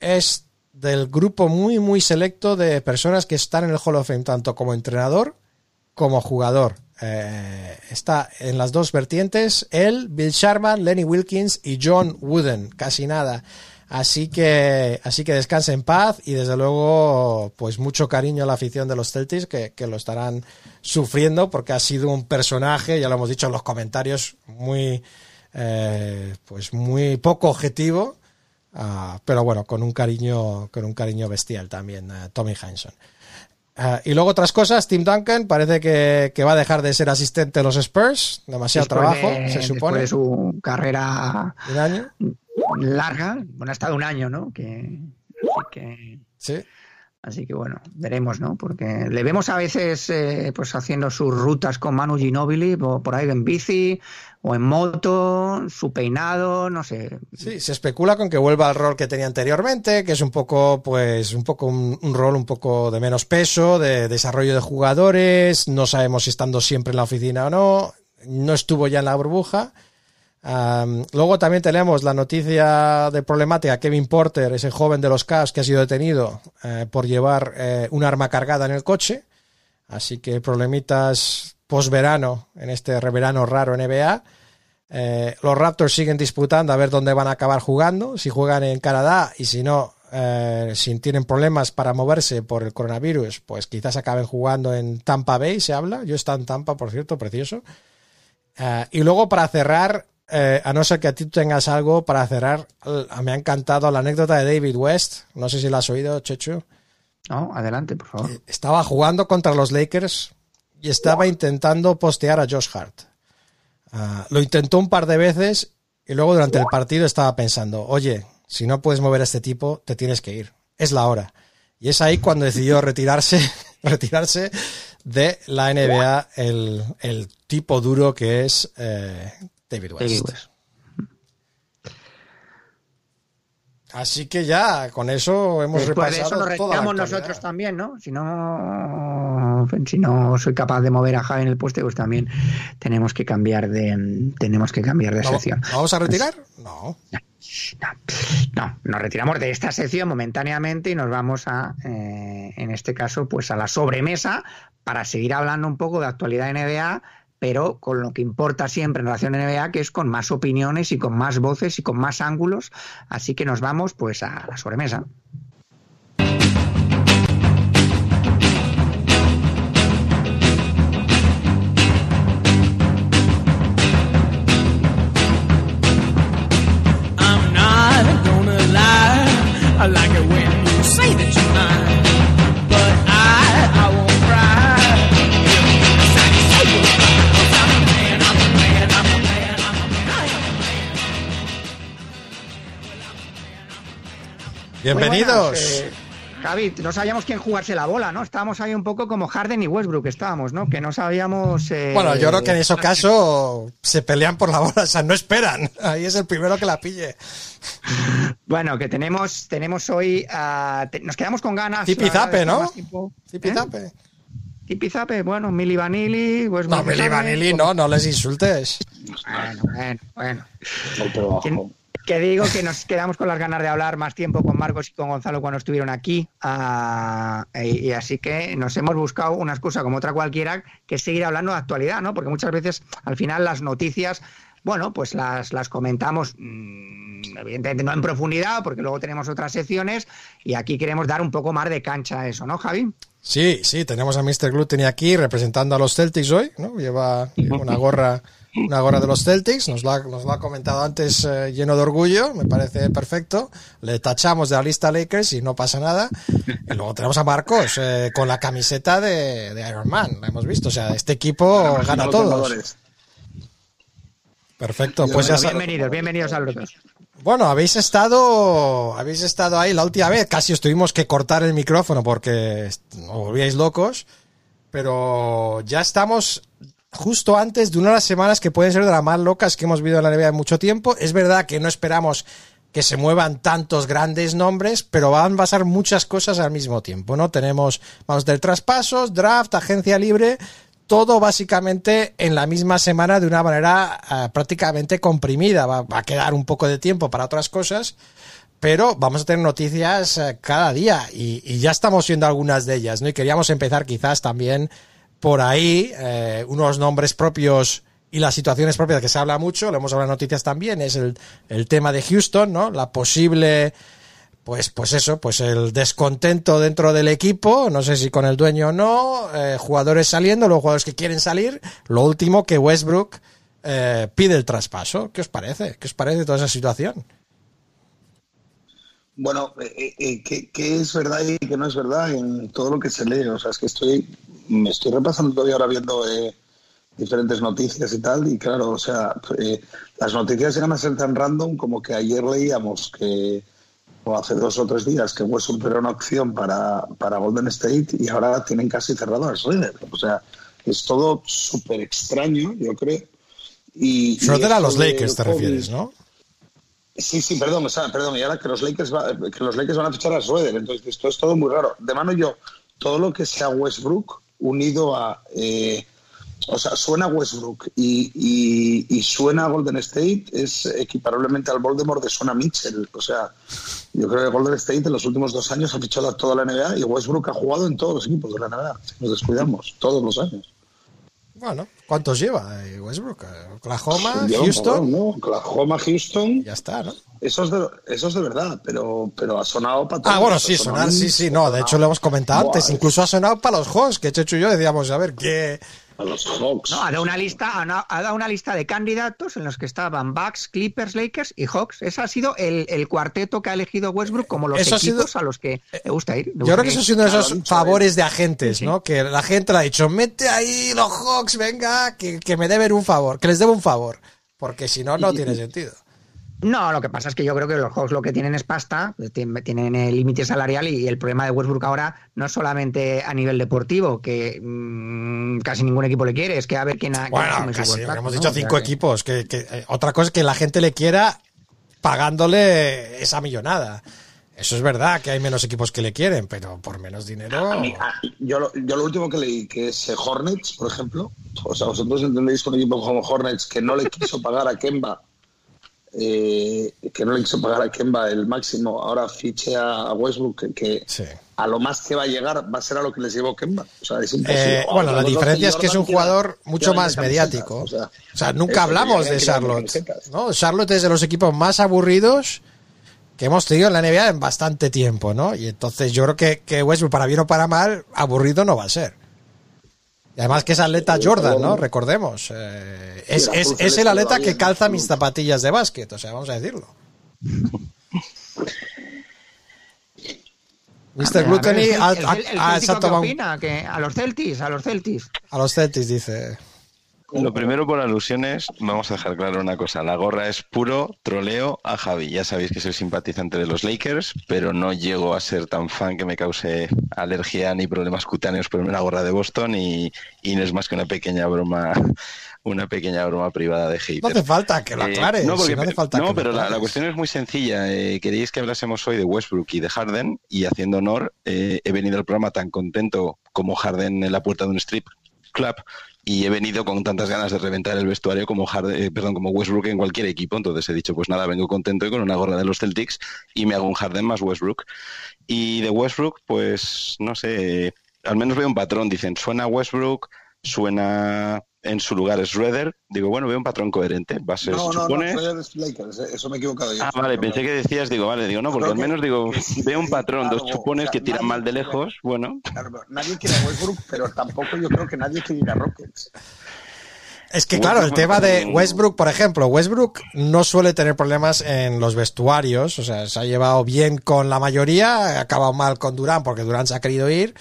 es del grupo muy, muy selecto de personas que están en el Hall of Fame, tanto como entrenador como jugador. Eh, está en las dos vertientes, él, Bill Sharman, Lenny Wilkins y John Wooden, casi nada. Así que, así que descanse en paz y desde luego, pues mucho cariño a la afición de los Celtics que, que lo estarán sufriendo porque ha sido un personaje, ya lo hemos dicho en los comentarios, muy, eh, pues muy poco objetivo. Ah, pero bueno, con un cariño, con un cariño bestial también, eh, Tommy Heinsohn. Ah, y luego otras cosas, Tim Duncan parece que, que va a dejar de ser asistente de los Spurs, demasiado después trabajo, de- se supone. Después de su carrera Un año, larga, bueno, ha estado un año, ¿no? Que, que sí. Así que bueno, veremos, ¿no? Porque le vemos a veces eh, pues haciendo sus rutas con Manu Ginobili por, ahí en bici o en moto, su peinado, no sé. Sí, se especula con que vuelva al rol que tenía anteriormente, que es un poco, pues, un poco un, un rol un poco de menos peso, de desarrollo de jugadores, no sabemos si estando siempre en la oficina o no, no estuvo ya en la burbuja. Luego también tenemos la noticia de problemática Kevin Porter, ese joven de los Cavs que ha sido detenido eh, por llevar eh, un arma cargada en el coche. Así que problemitas post-verano en este reverano raro NBA. Eh, los Raptors siguen disputando a ver dónde van a acabar jugando, si juegan en Canadá y si no, eh, si tienen problemas para moverse por el coronavirus, pues quizás acaben jugando en Tampa Bay, se habla. Yo está en Tampa, por cierto, precioso. Y luego para cerrar, eh, a no ser que a ti tengas algo para cerrar, eh, me ha encantado la anécdota de David West. No sé si la has oído, Chechu. No, adelante, por favor. Estaba jugando contra los Lakers y estaba intentando postear a Josh Hart. Ah, lo intentó un par de veces y luego durante el partido estaba pensando, oye, si no puedes mover a este tipo, te tienes que ir. Es la hora. Y es ahí cuando decidió retirarse, retirarse de la NBA, el, el tipo duro que es eh, David West. David West. Así que ya, con eso hemos Después de repasado eso nos toda la nosotros también, ¿no? Si no, si no soy capaz de mover a Javi en el puesto, pues también tenemos que cambiar de, tenemos que cambiar de ¿Vamos- sección. ¿Vamos a retirar? No. No, no, nos retiramos de esta sección momentáneamente y nos vamos a, eh, en este caso, pues a la sobremesa para seguir hablando un poco de actualidad NBA, pero con lo que importa siempre en relación a NBA, que es con más opiniones y con más voces y con más ángulos. Así que nos vamos pues a la sobremesa. Bienvenidos. Eh, Javi, no sabíamos quién jugarse la bola, ¿no? Estábamos ahí un poco como Harden y Westbrook, estábamos, ¿no? Que no sabíamos. eh, Bueno, yo creo que en ese caso se pelean por la bola, o sea, no esperan. Ahí es el primero que la pille. Bueno, que tenemos, tenemos hoy. te- nos quedamos con ganas. Tipizape, ¿no? tiempo. ¿Eh? Tipizape, bueno, Mili Vanilli. Westbrook No, Harden, Vanilli, no, no les insultes. Bueno, bueno, bueno. Otro ¿Quién, bajo. Que digo que nos quedamos con las ganas de hablar más tiempo con Marcos y con Gonzalo cuando estuvieron aquí. ah, y, y así que nos hemos buscado una excusa como otra cualquiera que es seguir hablando de actualidad, ¿no? Porque muchas veces al final las noticias, bueno, pues las, las comentamos, mm, evidentemente no en profundidad, porque luego tenemos otras secciones y aquí queremos dar un poco más de cancha a eso, ¿no, Javi? Sí, sí, tenemos a Mr. Gluteny aquí representando a los Celtics hoy, ¿no? Lleva una gorra, una gorra de los Celtics, nos lo ha, nos lo ha comentado antes eh, lleno de orgullo, me parece perfecto. Le tachamos de la lista Lakers y no pasa nada. Y luego tenemos a Marcos eh, con la camiseta de, de Iron Man, la hemos visto, o sea, este equipo gana todos. Perfecto, pues ya sa- Bienvenidos, bienvenidos a los dos. Bueno, habéis estado, habéis estado ahí la última vez, casi os tuvimos que cortar el micrófono porque os volvíais locos, pero ya estamos justo antes de una de las semanas que pueden ser de las más locas que hemos vivido en la NBA en mucho tiempo. Es verdad que no esperamos que se muevan tantos grandes nombres, pero van a pasar muchas cosas al mismo tiempo, ¿no? Tenemos, vamos tener traspasos, draft, agencia libre, todo básicamente en la misma semana de una manera ah, prácticamente comprimida. Va, va a quedar un poco de tiempo para otras cosas, pero vamos a tener noticias eh, cada día y, y ya estamos viendo algunas de ellas, ¿no? Y queríamos empezar quizás también por ahí, eh, unos nombres propios y las situaciones propias que se habla mucho, lo hemos hablado en noticias también, es el, el tema de Houston, ¿no? La posible pues, pues eso, pues el descontento dentro del equipo, no sé si con el dueño o no, eh, jugadores saliendo, los jugadores que quieren salir, lo último que Westbrook eh, pide el traspaso. ¿Qué os parece? ¿Qué os parece toda esa situación? Bueno, eh, eh, ¿qué, qué es verdad y qué no es verdad en todo lo que se lee? O sea, es que estoy, me estoy repasando todavía ahora viendo eh, diferentes noticias y tal, y claro, o sea, eh, las noticias llegan a ser tan random como que ayer leíamos que, o hace dos o tres días, que Westbrook era una opción para, para Golden State y ahora tienen casi cerrado a Schroeder. O sea, es todo súper extraño, yo creo. Y, Schroeder a los Lakers te refieres, ¿no? Sí, sí, perdón, o sea, perdón, y ahora que los Lakers va- que los Lakers van a fichar a Schroeder, entonces esto es todo muy raro. De mano yo, todo lo que sea Westbrook unido a, eh, o sea, suena Westbrook y, y, y suena Golden State es equiparablemente al Voldemort de Suena Mitchell. O sea, yo creo que Golden State en los últimos dos años ha fichado a toda la NBA y Westbrook ha jugado en todos los equipos de la NBA. Nos descuidamos, todos los años. Bueno, ¿cuántos lleva eh, Westbrook? Eh, Oklahoma, Houston. montón, ¿no? Oklahoma, Houston. Ya está, ¿no? Eso es de, eso es de verdad, pero, pero ha sonado para todos. Ah, bueno, sí, sonar, sí, sí, no, de hecho lo hemos comentado Buah, antes, incluso ha sonado para los Hawks, que Chechu y yo decíamos, a ver, ¿qué, A los Hawks. No, ha dado una lista, ha dado una lista de candidatos en los que estaban Bucks, Clippers, Lakers y Hawks. Ese ha sido el, el cuarteto que ha elegido Westbrook como los Eso ha sido- equipos a los que le gusta ir. le Yo creo que eso ha sido uno de esos favores de agentes, Sí. ¿no? Que la gente le ha dicho, mete ahí los Hawks, venga, que, que me deben un favor, que les debo un favor. Porque si no, no tiene sentido. No, lo que pasa es que yo creo que los Hawks lo que tienen es pasta, tien- tienen el límite salarial y el problema de Westbrook ahora no es solamente a nivel deportivo, que mm, casi ningún equipo le quiere, es que a ver quién ha... quién Bueno, casi, contrato, hemos ¿no? dicho O sea cinco equipos. Que, que, eh, otra cosa es que la gente le quiera pagándole esa millonada. Eso es verdad que hay menos equipos que le quieren, pero por menos dinero. A mí- a- yo, lo, yo lo último que leí, que es eh, Hornets, por ejemplo. O sea, vosotros entendéis que un equipo como Hornets que no le quiso pagar a Kemba, eh, que no le quiso pagar a Kemba el máximo, ahora fiche a, Westbrook, que, Sí. a lo más que va a llegar va a ser a lo que les llevó Kemba. O sea, es imposible. Eh, bueno, la diferencia es que es un jugador mucho más mediático. o sea, O sea, nunca hablamos de Charlotte. ¿no? Charlotte es de los equipos más aburridos que hemos tenido en la NBA en bastante tiempo, ¿no? Y entonces yo creo que, que Westbrook, para bien o para mal, aburrido no va a ser. Y además que es atleta Jordan, ¿no? Recordemos. eh, es, es- es el atleta que calza mis zapatillas de básquet, o sea, vamos a decirlo. Mr. Gluttony el- ha, ha- a los Celtics, a los Celtics. a los Celtics, dice. Lo primero por alusiones, vamos a dejar claro una cosa. La gorra es puro troleo a Javi. Ya sabéis que soy simpatizante de los Lakers, pero no llego a ser tan fan que me cause alergia ni problemas cutáneos por una gorra de Boston y, y no es más que una pequeña broma, una pequeña broma privada de hater. No hace falta que lo Eh, aclares. no, porque- si no hace falta no, que lo pero la, cuestión es muy sencilla. Eh, queríais que hablásemos hoy de Westbrook y de Harden y haciendo honor, eh, he venido al programa tan contento como Harden en la puerta de un strip club y he venido con tantas ganas de reventar el vestuario como Harden- eh, perdón, como Westbrook en cualquier equipo. Entonces he dicho, pues nada, vengo contento y con una gorra de los Celtics y me hago un Harden más Westbrook. Y de Westbrook, pues no sé, al menos veo un patrón. Dicen, suena Westbrook, suena en su lugar es Schroeder. Digo, bueno, veo un patrón coherente. Va a ser, No, es Lakers, eh, eso me he equivocado yo. Ah, vale, pensé que decías, digo, vale, digo, no, porque Creo al que- menos digo, que veo un patrón, dos claro, chupones o sea, que tiran mal de quiere- lejos, bueno. Claro, pero nadie quiere a Westbrook, pero tampoco yo creo que nadie quiere ir a Rockets. Es que claro, el tema de Westbrook, por ejemplo, Westbrook no suele tener problemas en los vestuarios, o sea, se ha llevado bien con la mayoría, ha acabado mal con Durán porque Durán se ha querido ir.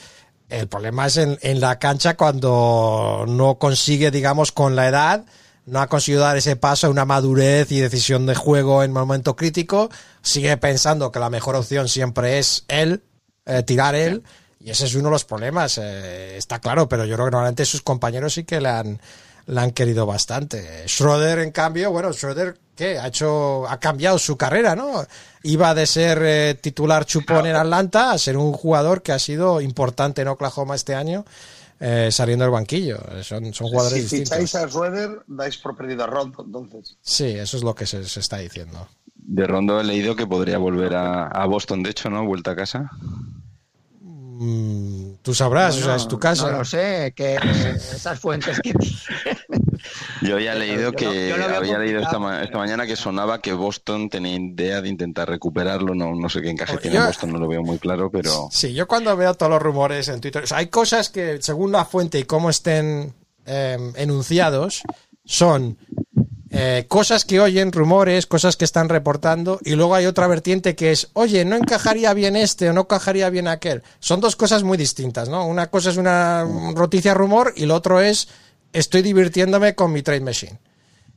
El problema es en, en la cancha cuando no consigue, digamos, con la edad, no ha conseguido dar ese paso a una madurez y decisión de juego en momento crítico, sigue pensando que la mejor opción siempre es él, eh, tirar él, y ese es uno de los problemas, eh, está claro, pero yo creo que normalmente sus compañeros sí que le han, le han querido bastante. Schroeder, en cambio, bueno, Schroeder, ¿qué? Ha hecho, ha cambiado su carrera, ¿no? Iba de ser eh, titular chupón en Atlanta a ser un jugador que ha sido importante en Oklahoma este año, eh, saliendo del banquillo. Son, son jugadores si distintos. ficháis a Schroeder, dais por perdido a Rondo, entonces. Sí, eso es lo que se, se está diciendo. De Rondo he leído que podría volver a, a Boston, de hecho, ¿no? Vuelta a casa. Mm, Tú sabrás, o sea, es tu casa. No lo sé, que esas fuentes que Yo había leído yo que yo había leído esta, ma- esta mañana que sonaba que Boston tenía idea de intentar recuperarlo. No, no sé qué encaje tiene yo- Boston, no lo veo muy claro, pero Sí, yo cuando veo todos los rumores en Twitter, o sea, hay cosas que según la fuente y cómo estén eh, enunciados, son eh, cosas que oyen, rumores, cosas que están reportando, y luego hay otra vertiente que es, oye, no encajaría bien este o no encajaría bien aquel. Son dos cosas muy distintas, ¿no? Una cosa es una noticia rumor y lo otro es, estoy divirtiéndome con mi trade machine.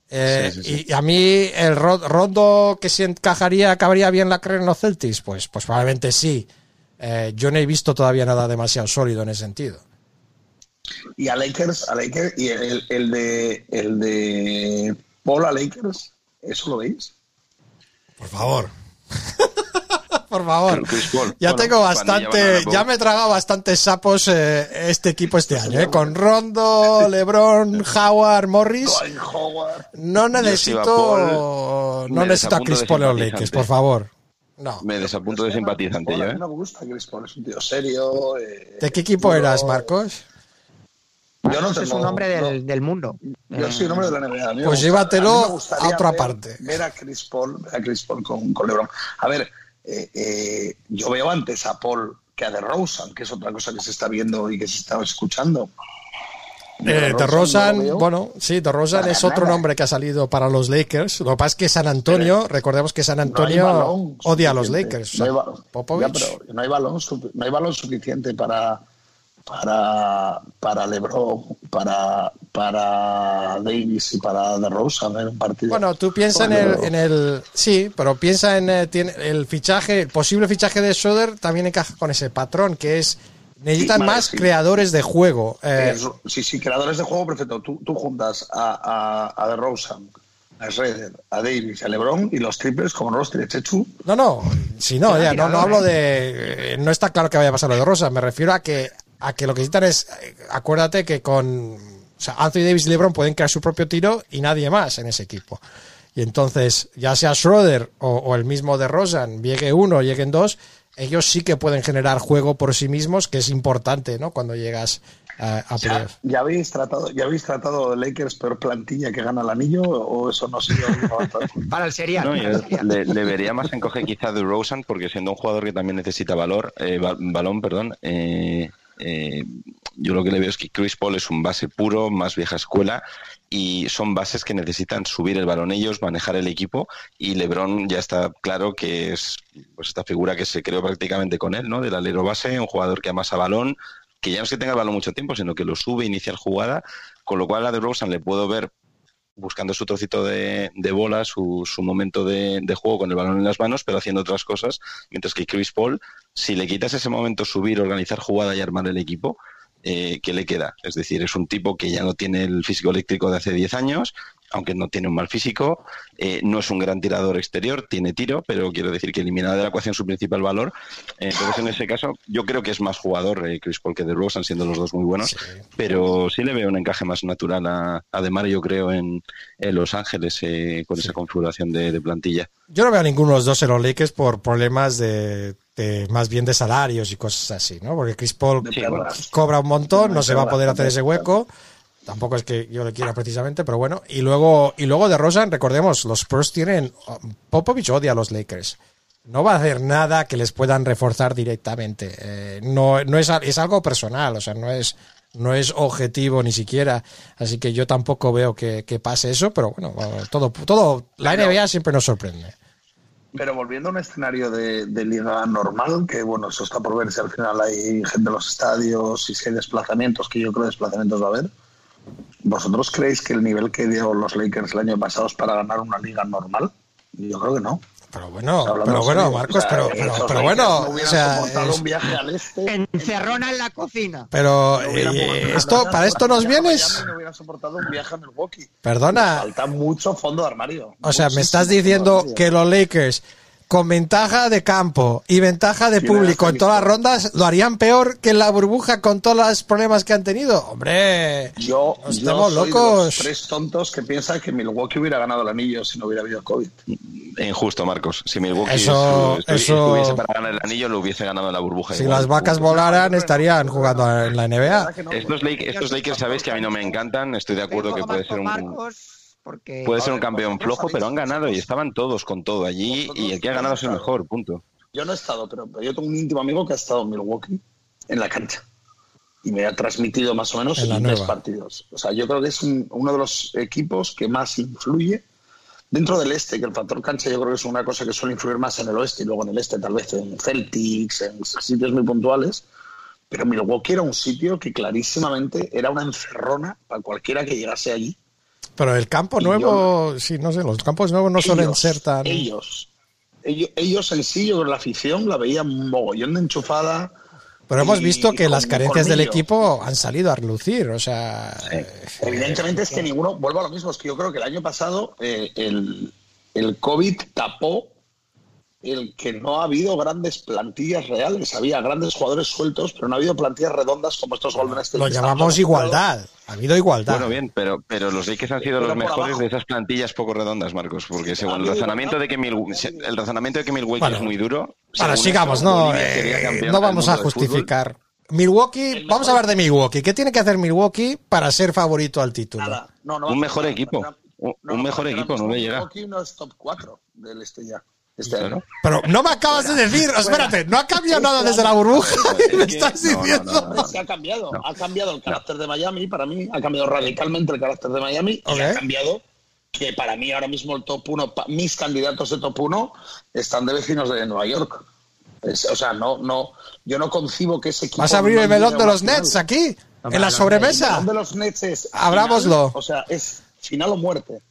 Eh, Sí, sí, sí. Y a mí el ro- Rondo que se encajaría, acabaría bien la carrera en los Celtics, pues, pues probablemente sí. Eh, yo no he visto todavía nada demasiado sólido en ese sentido. Y a Lakers, a Lakers, y el, el de el de Paul a Lakers, ¿eso lo veis? Por favor. Por favor. Chris Paul. Ya Bueno, tengo bastante, ya me he tragado bastantes sapos eh, este equipo este año, eh, con Rondo, LeBron, Howard, Morris. No necesito, no necesito a Chris Paul en los. Lakers, por favor. No. me desapunto de no, simpatizante yo, a ¿eh? mí me gusta Chris Paul, es un tío serio. eh, ¿De qué equipo eras, Marcos? Yo no es un hombre del, no. del mundo. Yo soy un hombre de la NBA. Pues llévatelo a otra ver- parte. Ver a Chris Paul, a Chris Paul con, con LeBron. A ver, eh, eh, yo veo antes a Paul que a DeRozan, que es otra cosa que se está viendo y que se está escuchando. Eh, DeRozan no bueno, sí, DeRozan para es otro nada. nombre que ha salido para los Lakers. Lo que pasa es que San Antonio, recordemos que San Antonio No balón odia a los. Lakers. No hay, O sea. Ya, pero no hay balón, no hay balón suficiente para para para LeBron, para para Davis y para DeRozan en un partido. Bueno, tú piensa en el, en el. Sí, pero piensa en eh, tiene- el fichaje, el posible fichaje de Schroeder también encaja con ese patrón, que es. Necesitan Sí, más sí. creadores de juego. Eh, Es- sí, sí, creadores de juego, perfecto. Tú, tú juntas a, a, a DeRozan, a Schroeder, a Davis, a LeBron y los triples como tiene Chechu. no, no, si no, ya, no, no hablo de. eh, No está claro que vaya a pasar lo de Rosa. Me refiero a que, a que lo que necesitan es. eh, Acuérdate que con. O sea, Anthony Davis y LeBron pueden crear su propio tiro y nadie más en ese equipo. Y entonces, ya sea Schroeder o, o el mismo de Rosan, llegue uno, lleguen dos, ellos sí que pueden generar juego por sí mismos, que es importante, ¿no? Cuando llegas a, a Ya, playoff. ¿Ya habéis tratado, ya habéis tratado Lakers peor plantilla que gana el anillo o eso no ha sido Para el serial. No, para yo el serial. le, le vería más encoge quizá de Rosen, porque siendo un jugador que también necesita valor, eh, ba- balón, perdón, eh, eh, yo lo que le veo es que Chris Paul es un base puro, más vieja escuela, y son bases que necesitan subir el balón ellos, manejar el equipo, y LeBron ya está claro que es pues esta figura que se creó prácticamente con él, ¿no? Del alero base, un jugador que amasa balón, que ya no es que tenga el balón mucho tiempo, sino que lo sube, inicia la jugada, con lo cual a de Rosen le puedo ver buscando su trocito de, de bola, su, su momento de, juego con el balón en las manos, pero haciendo otras cosas, mientras que Chris Paul, si le quitas ese momento subir, organizar jugada y armar el equipo, eh, ¿qué le queda? Es decir, es un tipo que ya no tiene el físico eléctrico de hace 10 años, aunque no tiene un mal físico, eh, no es un gran tirador exterior, tiene tiro, pero quiero decir que elimina de la ecuación su principal valor. Entonces, en ese caso, yo creo que es más jugador eh, Chris Paul que de Rosen, siendo los dos muy buenos, pero sí le veo un encaje más natural a, a De Mario, yo creo, en, en Los Ángeles eh, con esa configuración de, de plantilla. Yo no veo a ninguno de los dos en los Lakers por problemas de, de- más bien de salarios y cosas así, ¿no? Porque Chris Paul Sí, bueno. cobra un montón, no se va a poder hacer ese hueco. Tampoco es que yo le quiera precisamente, pero bueno. Y luego, y luego de Rosen, recordemos, los Spurs tienen. Popovich odia a los Lakers. No va a hacer nada que les puedan reforzar directamente. Eh, no, no es, es algo personal, o sea, no es, no es objetivo ni siquiera. Así que yo tampoco veo que, que pase eso, pero bueno, todo, todo, la Pero- NBA siempre nos sorprende. Pero volviendo a un escenario de, de liga normal, que bueno, eso está por ver si al final hay gente en los estadios y si hay desplazamientos, que yo creo desplazamientos va a haber. ¿Vosotros creéis que el nivel que dio los Lakers el año pasado es para ganar una liga normal? Yo creo que no. Pero bueno, pero en bueno, serio, Marcos, o sea, pero, bueno, no o sea, soportado es- un viaje al este. Encerrona en la cocina. pero No eh, esto, para esto nos vienes, Miami, No hubieran soportado un viaje a Milwaukee. perdona, Falta mucho fondo de armario. o sea, me estás diciendo que los Lakers con ventaja de campo y ventaja de público en todas las rondas lo harían peor que en la burbuja con todos los problemas que han tenido. Hombre, Yo, no yo estamos soy de locos. los tres tontos que piensan que Milwaukee hubiera ganado el anillo si no hubiera habido COVID. Injusto, Marcos. Si Milwaukee Eso- eso- estuviese para ganar el anillo, lo hubiese ganado en la burbuja. Si igual. las vacas volaran estarían jugando en la NBA. Estos Lakers sabéis que a mí no me encantan. Estoy de acuerdo que puede ser un, porque puede ser un campeón flojo, pero han ganado y estaban todos con todo allí y el que ha ganado es el mejor, punto. Yo no he estado, pero, pero yo tengo un íntimo amigo que ha estado en Milwaukee en la cancha y me ha transmitido más o menos En tres nueva. partidos. O sea, yo creo que es un- uno de los equipos que más influye dentro del este, que el factor cancha yo creo que es una cosa que suele influir más en el oeste y luego en el este, tal vez en Celtics, en sitios muy puntuales. Pero Milwaukee era un sitio que clarísimamente era una encerrona para cualquiera que llegase allí. Pero el campo nuevo, sí, no sé, los campos nuevos no suelen ser tan... Ellos, ellos, ellos en sí, yo que la afición la veía mogollón de enchufada. Pero hemos visto que con las carencias del equipo han salido a relucir, o sea... Evidentemente es que ninguno, vuelvo a lo mismo, es que yo creo que el año pasado eh, el, el COVID tapó el que no ha habido grandes plantillas reales. Había grandes jugadores sueltos, pero no ha habido plantillas redondas como estos Golden State. Lo llamamos igualdad. Ha habido igualdad. Bueno, bien, pero, pero los Lakers han sido Pero los mejores abajo. de esas plantillas poco redondas, Marcos, porque según el razonamiento de que Milwaukee, el razonamiento de que Milwaukee Bueno. es muy duro. Bueno, sigamos, no, eh, no vamos a justificar. Milwaukee, vamos a hablar de Milwaukee. ¿Qué tiene que hacer Milwaukee para ser favorito al título? Nada. No, no, Un mejor no, equipo. no, Un, mejor equipo, no le llega. Milwaukee no es top 4 del este ya. Este año. Pero no me acabas de decir, espérate, no ha cambiado nada desde la burbuja. Me estás no, diciendo. no, no. Es que ha cambiado, ha cambiado el carácter de Miami para mí, ha cambiado radicalmente el carácter de Miami Ok. y ha cambiado que para mí ahora mismo el top 1, mis candidatos de top 1 están de vecinos de Nueva York. Es- o sea, no, no, yo no concibo que ese equipo. ¿Vas a abrir no el melón de los. Nets aquí? ¿En la los El sobremesa? melón de los Nets es Abrámoslo. final, o sea, es final o muerte.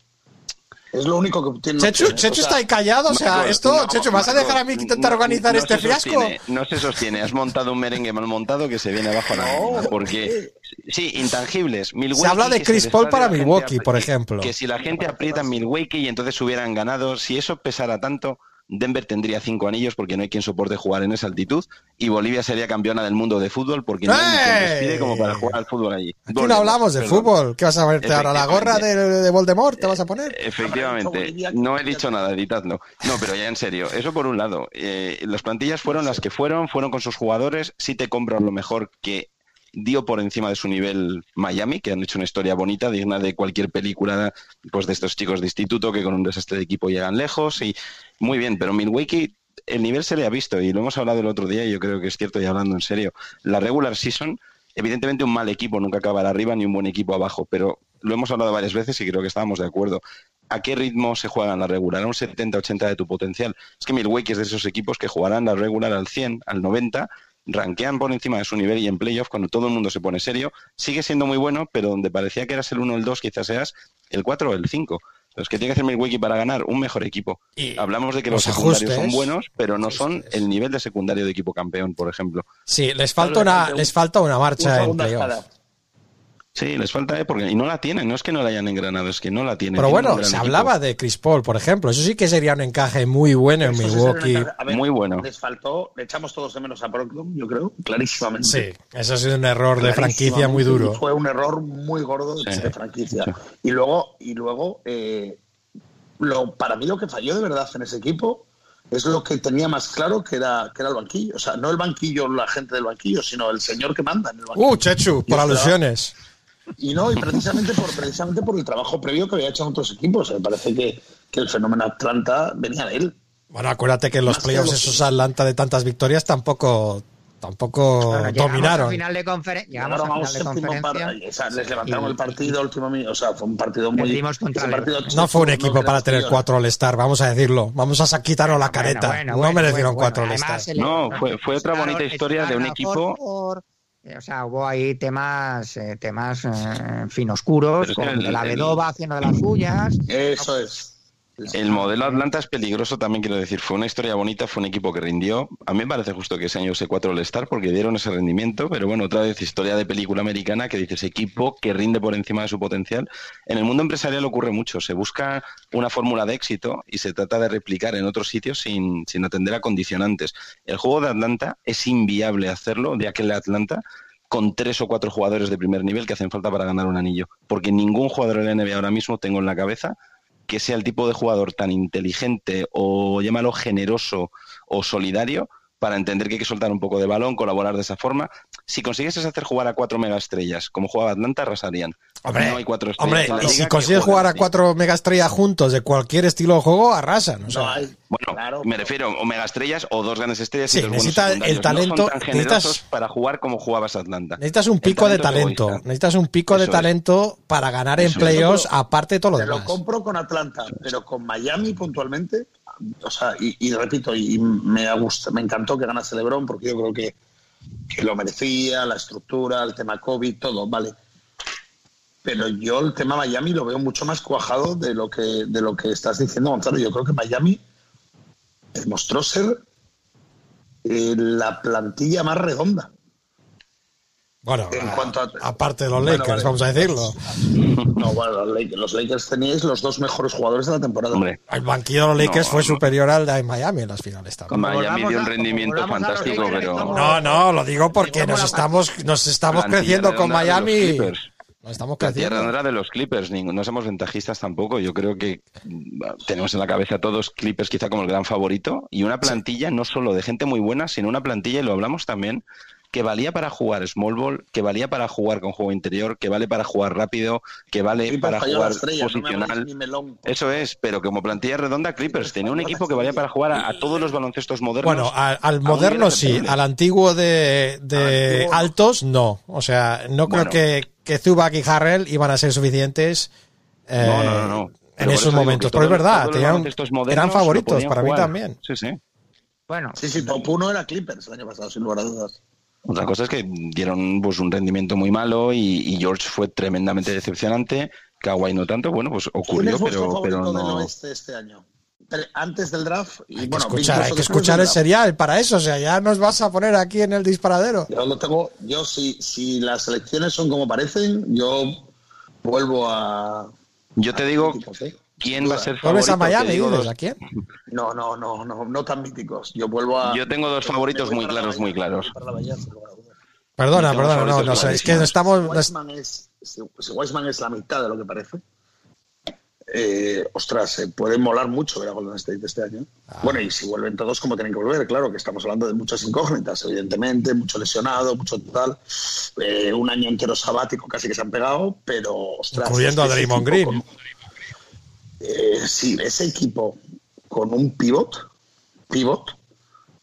Es lo único que tiene. Chechu, o sea, está ahí callado, o sea, esto, no, Chechu, ¿vas a dejar a mí intentar no- organizar no este fiasco? no se sostiene. Has montado un merengue mal montado que se viene abajo a la Porque, sí, intangibles. Milwaukee, Se habla de que Chris Paul para gente Milwaukee, por que- ejemplo. Que si la gente aprieta en Milwaukee y entonces hubieran ganado, si eso pesara tanto, Denver tendría cinco anillos porque no hay quien soporte jugar en esa altitud y Bolivia sería campeona del mundo de fútbol porque no hay quien respire como para jugar al fútbol allí. Aquí no hablamos de perdón. fútbol. ¿Qué vas a ponerte ahora? ¿La gorra de, de Voldemort te vas a poner? Efectivamente, no he dicho nada, editadlo. No, pero ya en serio, eso por un lado. Eh, las plantillas fueron las que fueron, fueron con sus jugadores. Si te compras lo mejor que dio por encima de su nivel Miami, que han hecho una historia bonita, digna de cualquier película pues de estos chicos de instituto que con un desastre de equipo llegan lejos. Y muy bien, pero Milwaukee el nivel se le ha visto y lo hemos hablado el otro día y yo creo que es cierto y hablando en serio. La regular season, evidentemente un mal equipo nunca acabará arriba ni un buen equipo abajo, pero lo hemos hablado varias veces y creo que estábamos de acuerdo. ¿A qué ritmo se juega en la regular? ¿A un 70-80 de tu potencial? Es que Milwaukee es de esos equipos que jugarán la regular al 100, al 90, ranquean por encima de su nivel y en playoff, cuando todo el mundo se pone serio, sigue siendo muy bueno, pero donde parecía que eras el 1 o el 2, quizás seas el 4 o el 5. Entonces, ¿qué tiene que hacer Milwaukee para ganar? Un mejor equipo. Hablamos de que los, los secundarios ajustes. son buenos, pero no son el nivel de secundario de equipo campeón, por ejemplo. Sí, les falta una, les falta una marcha en playoff. Sí, les falta, ¿eh? Porque, y no la tienen, no es que no la hayan engranado, es que no la tienen. Pero Tienen bueno, se equipo. hablaba de Chris Paul, por ejemplo. Eso sí que sería un encaje muy bueno en Milwaukee. a ver, Muy bueno. Les faltó, le echamos todos de menos a Brogdon, yo creo, clarísimamente. Sí, eso ha sido un error de franquicia muy duro. Fue un error muy gordo de, Sí. de franquicia. Y luego, y luego eh, lo, para mí lo que falló de verdad en ese equipo es lo que tenía más claro que era, que era el banquillo. O sea, no el banquillo, la gente del banquillo, sino el señor que manda en el banquillo. Uh, Chechu, por esperaba- alusiones. Y no, y precisamente por, precisamente por el trabajo previo que había hecho en otros equipos. Me parece que, que el fenómeno Atlanta venía de él. Bueno, acuérdate que en los Más playoffs lo- esos Atlanta de tantas victorias tampoco, tampoco Bueno, dominaron. a final de conferencia. Llegamos a final de conferencia. o sea, les levantaron y- el partido último o sea, fue un partido muy partido No fue un equipo para tener cuatro All-Star, vamos a decirlo. Vamos a quitarnos la careta. Bueno, no bueno, merecieron bueno, cuatro bueno. All-Star. No, fue- fue otra bonita historia de un equipo- Horford, eh, O sea, hubo ahí temas, eh, temas eh, en fin, oscuros, Pero con el- la Vedova haciendo de las suyas. Eso es. El modelo Atlanta es peligroso también, quiero decir. Fue una historia bonita, fue un equipo que rindió. A mí me parece justo que ese año use cuatro All-Star porque dieron ese rendimiento, pero bueno, otra vez historia de película americana que dices equipo que rinde por encima de su potencial. En el mundo empresarial ocurre mucho. Se busca una fórmula de éxito y se trata de replicar en otros sitios sin, sin atender a condicionantes. El juego de Atlanta es inviable hacerlo de aquel Atlanta con tres o cuatro jugadores de primer nivel que hacen falta para ganar un anillo. Porque ningún jugador de la NBA ahora mismo tengo en la cabeza que sea el tipo de jugador tan inteligente o llámalo generoso o solidario para entender que hay que soltar un poco de balón, colaborar de esa forma. Si consiguieses hacer jugar a cuatro megaestrellas como jugaba Atlanta, arrasarían. Hombre, no hay cuatro estrellas Hombre, y si consigues jugar a cuatro megaestrellas juntos de cualquier estilo de juego, arrasan. O sea, No hay. Bueno, Claro, me refiero o megaestrellas o dos grandes estrellas Sí, y dos necesita el talento- No son tan necesitas- para jugar como jugabas Atlanta. necesitas un pico de es talento. egoísta. Necesitas un pico de Eso es. talento para ganar es. playoffs, aparte de todo lo Te lo demás. compro con Atlanta, pero con Miami puntualmente, o sea, y, repito, y, me ha gustado, me encantó que ganase LeBron porque yo creo que, que lo merecía, la estructura, el tema COVID, todo, vale. Pero yo el tema Miami lo veo mucho más cuajado de lo que de lo que estás diciendo, Gonzalo. Yo creo que Miami demostró ser eh, la plantilla más redonda. Bueno, En a- cuanto a- aparte de los Bueno, Lakers, vale. vamos a decirlo. No, bueno, los Lakers, los Lakers teníais los dos mejores jugadores de la temporada. Hombre, El banquillo de los Lakers No, fue no. superior al de Miami en las finales también. Miami dio un a- rendimiento a fantástico, Lakers, pero... No, no, lo digo porque nos estamos, nos estamos creciendo con Miami. Nos estamos La tierra creciendo. era de los Clippers, no somos ventajistas tampoco. Yo creo que mm, tenemos en la cabeza todos Clippers quizá como el gran favorito y una plantilla no solo de gente muy buena, sino una plantilla, y lo hablamos también, que valía para jugar small ball, que valía para jugar con juego interior, que vale para jugar rápido, que vale Clippers para jugar estrella, posicional. melón. Eso es, pero como plantilla redonda, Clippers tenía un equipo que valía para jugar a, a todos los baloncestos modernos. Bueno, al moderno sí, al antiguo de, antiguo altos no. O sea, no Bueno. creo que, que Zubac y Harrell iban a ser suficientes eh, No, no, no, no. en esos momentos. Pero es verdad, tenían- eran favoritos para mí también. Sí, sí. Bueno, Sí, sí, top 1 era Clippers el año pasado, sin lugar a dudas. Otra cosa es que dieron pues un rendimiento muy malo y, y George fue tremendamente decepcionante. Kawhi no tanto, bueno, pues ¿Quién ocurrió, es pero, pero del no. oeste este año? Antes del draft. Y, Hay que bueno, escuchar, hay que escuchar el serial para eso. O sea, ya nos vas a poner aquí en el disparadero. Yo lo tengo. Yo, si, si las elecciones son como parecen, yo vuelvo a. Yo te digo ¿eh? Quién va a ser ¿Vuelves favorito. a Miami? dices? dos- ¿A quién? No, no, no, no, no tan míticos. Yo vuelvo a. Yo tengo dos favoritos muy claros, muy claros. Perdona, perdona, no, no sé. Es que estamos. si, Weissman es la mitad de lo que parece, eh, ostras, se puede molar mucho ver a Golden State este año. Ah. Bueno, y si vuelven todos como tienen que volver, claro, que estamos hablando de muchas incógnitas, evidentemente, mucho lesionado, mucho tal, eh, un año entero sabático casi que se han pegado, pero ostras. Incluyendo a Draymond Green. con- eh, sí, ese equipo con un pivot, pivot,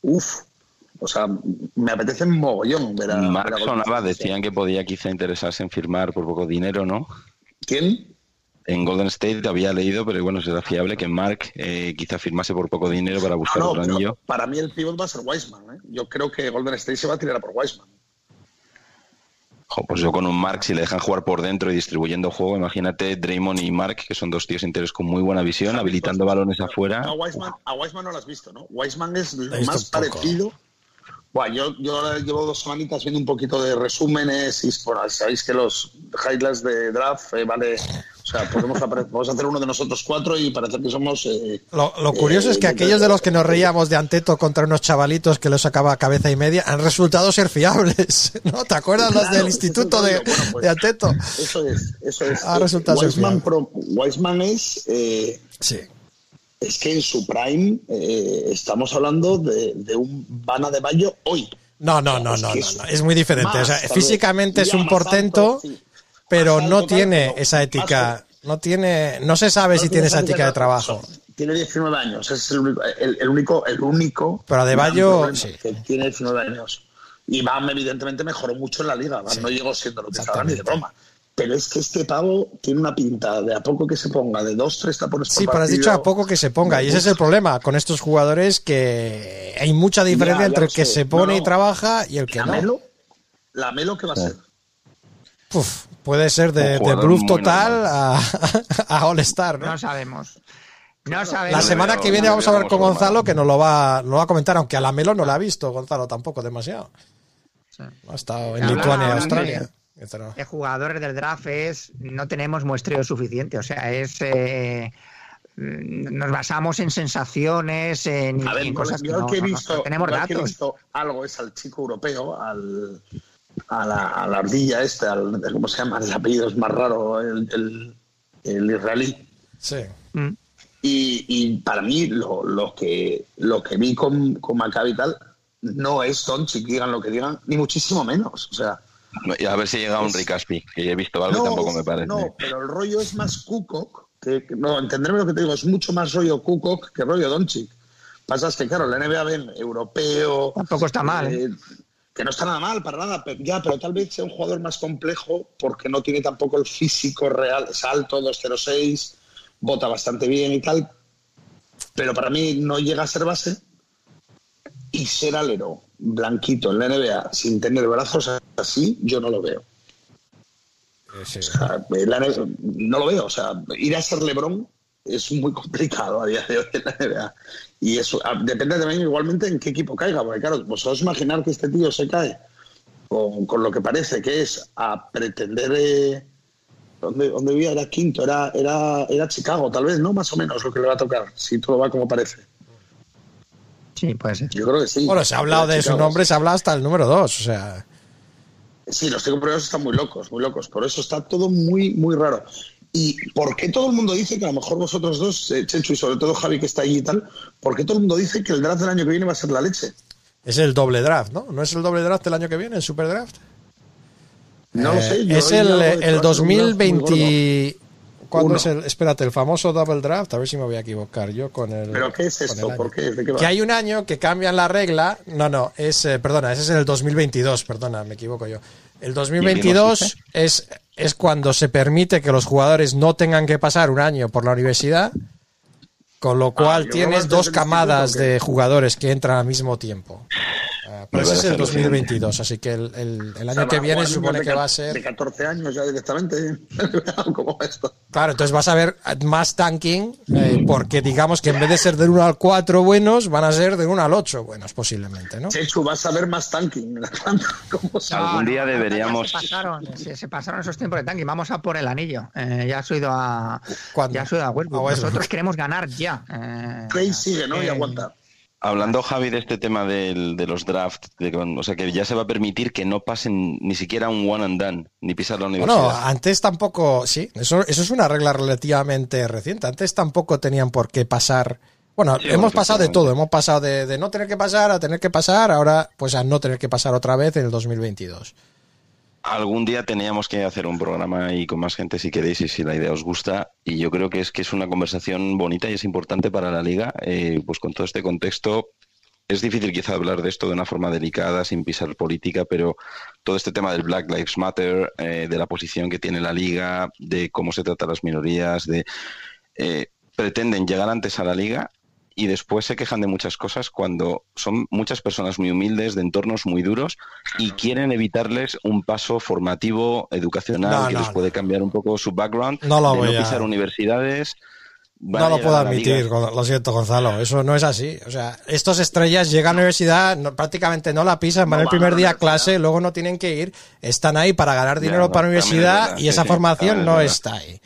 uff, o sea, me apetece mogollón ver a, Golden sonaba, decían que podía quizá interesarse en firmar por poco dinero, ¿no? ¿Quién? En Golden State había leído, pero bueno, será fiable que Mark eh, quizá firmase por poco dinero para buscar No, no, otro anillo. para mí el pivot va a ser Wiseman. ¿eh? Yo creo que Golden State se va a tirar a por Wiseman. Pues yo con un Mark, si le dejan jugar por dentro y distribuyendo juego, imagínate Draymond y Mark, que son dos tíos interiores con muy buena visión, habilitando balones afuera. A Wiseman, a Wiseman no lo has visto, ¿no? Wiseman es más poco. Bueno, yo, yo ahora llevo dos semanitas viendo un poquito de resúmenes y bueno, sabéis que los highlights de draft eh, vale, o sea, podemos, apare- podemos hacer uno de nosotros cuatro y parecer que somos eh, Lo, lo curioso eh, es que aquellos de los que nos reíamos de Anteto contra unos chavalitos que los sacaba a cabeza y media han resultado ser fiables. ¿No? ¿Te acuerdas los Claro, del ese es el instituto de. Bueno, pues, de Anteto? Eso es, eso es. Ha resultado ser fiable. pro- Wiseman es, eh, Sí. Es que en su prime eh, estamos hablando de, de un Vana de Bayo hoy. No, no, no, Es no, no, es no, es muy diferente. más, o sea, físicamente es un portento, alto, sí. pero no tiene esa ética, no tiene, no se sabe si tiene esa ética de trabajo. Tiene 19 años, es el único, el, el único, el único. Pero Adebayo, sí. Que tiene 19 años. Y Bam, evidentemente, mejoró mucho en la liga. Bam no llegó siendo lo que estaba ni de broma. Pero es que este pavo tiene una pinta de a poco que se ponga, de dos, tres tapones por Sí, pero has dicho a poco que se ponga, y ese es el problema con estos jugadores que hay mucha diferencia Ya, ya entre el que sé. se pone No, y trabaja y el que La no. Melo, la Melo, ¿qué va a ser? Puede ser de, de bluff total a, a All Star, ¿no? No sabemos. No La sabemos. semana veo- que viene vamos a ver con Gonzalo que nos lo va, lo va a comentar, aunque a la Melo no la ha visto Gonzalo tampoco demasiado. Ha estado en Lituania, ahora Australia. De jugadores del draft es no tenemos muestreo suficiente. O sea, es eh, nos basamos en sensaciones, en, A ver, en yo- cosas que no, he no- no visto, tenemos que he datos. visto algo es al chico europeo, al, a, la, a la ardilla este, al, ¿cómo se llama? El apellido es más raro, el, el, el israelí. Sí. Mm. Y, y para mí lo, lo que lo que vi con, con Maccabi y tal no es Doncic, digan lo que digan, ni muchísimo menos. O sea, a ver si llega un Rick Aspi, que he visto algo y tampoco me parece. no, pero el rollo es más Kukok, que, que- no, entenderme lo que te digo, es mucho más rollo Kukok que rollo Doncic. Pasa es que, claro, la NBA ven europeo. Tampoco está mal, ¿eh? Que no está nada mal, para nada, pero, ya, pero tal vez sea un jugador más complejo porque no tiene tampoco el físico real. Es alto, 2'06, bota bastante bien y tal. Pero para mí no llega a ser base. Y ser alero blanquito en la NBA sin tener brazos así, yo no lo veo. O sea, la NBA no lo veo. O sea, ir a ser Lebron es muy complicado a día de hoy en la NBA. Y eso depende también igualmente en qué equipo caiga. Porque claro, vosotros imaginar que este tío se cae con, con lo que parece que es a pretender... Eh, ¿Dónde, dónde vivía? Era quinto, era, era, era Chicago, tal vez, ¿no? Más o menos lo que le va a tocar, si todo va como parece. Sí, puede ser. Yo creo que sí. Bueno, se ha hablado de su nombre, se ha hablado hasta el número 2, o sea... Sí, los tengo problemas están muy locos, muy locos. Por eso está todo muy, muy raro. ¿Y por qué todo el mundo dice que a lo mejor vosotros dos, eh, Chencho y sobre todo Javi que está allí y tal, por qué todo el mundo dice que el draft del año que viene va a ser la leche? Es el doble draft, ¿no? ¿No es el doble draft del año que viene, el super draft? No lo Eh, sé. yo es el, el va a ser un draft muy 2020... ¿Cuándo Uno. es el...? Espérate, el famoso double draft, a ver si me voy a equivocar yo con el... ¿Pero qué es esto? ¿Por qué? ¿De qué va? Que hay un año que cambian la regla. No, no, es. eh, perdona, ese es el 2022, perdona, me equivoco yo. El 2022 es, es cuando se permite que los jugadores no tengan que pasar un año por la universidad, con lo cual Ah, tienes dos camadas de jugadores que entran al mismo tiempo. Ah, Pero Me ese es el parece alucinante. 2022, así que el, el- el O año sea, que viene supone de que va a ser. De 14 años ya directamente. como esto. Claro, entonces vas a ver más tanking, eh, porque digamos que en vez de ser del 1 al 4 buenos, van a ser del 1 al 8 buenos, posiblemente, ¿no? Chechu, vas a ver más tanking. ¿Cómo se- Algún día deberíamos- se pasaron, se, se pasaron esos tiempos de tanque. Vamos a por el anillo. Eh, ya has oído a. ¿Cuándo? Ya has oído a Westbrook. A Westbrook. Nosotros queremos ganar ya. Eh, Clay sigue, ¿no? Y eh, aguanta. Hablando, Javi, de este tema del- de los drafts, de o sea, que ya se va a permitir que no pasen ni siquiera un one and done, ni pisar la universidad. Bueno, antes tampoco, sí, eso, eso es una regla relativamente reciente. Antes tampoco tenían por qué pasar. Bueno, Sí, hemos pasado de todo. Hemos pasado de, de no tener que pasar a tener que pasar, ahora pues a no tener que pasar otra vez en el 2022. Algún día teníamos que hacer un programa ahí con más gente si queréis y si la idea os gusta. Y yo creo que es que es una conversación bonita y es importante para la liga. Eh, pues con todo este contexto es difícil quizá hablar de esto de una forma delicada, sin pisar política, pero todo este tema del Black Lives Matter, eh, de la posición que tiene la liga, de cómo se trata las minorías, de eh, pretenden llegar antes a la liga y después se quejan de muchas cosas cuando son muchas personas muy humildes, de entornos muy duros y quieren evitarles un paso formativo, educacional, No, que no, les puede cambiar un poco su background, No lo de voy no a- pisar universidades. van No a lo puedo a admitir, lo siento, Gonzalo. Eso no es así. O sea, estos estrellas llegan a la universidad, no- prácticamente no la pisan, van No el primer a día a clase, luego no tienen que ir, están ahí para ganar Ya, dinero no, para la universidad verdad, y sí, esa sí, formación no está ahí.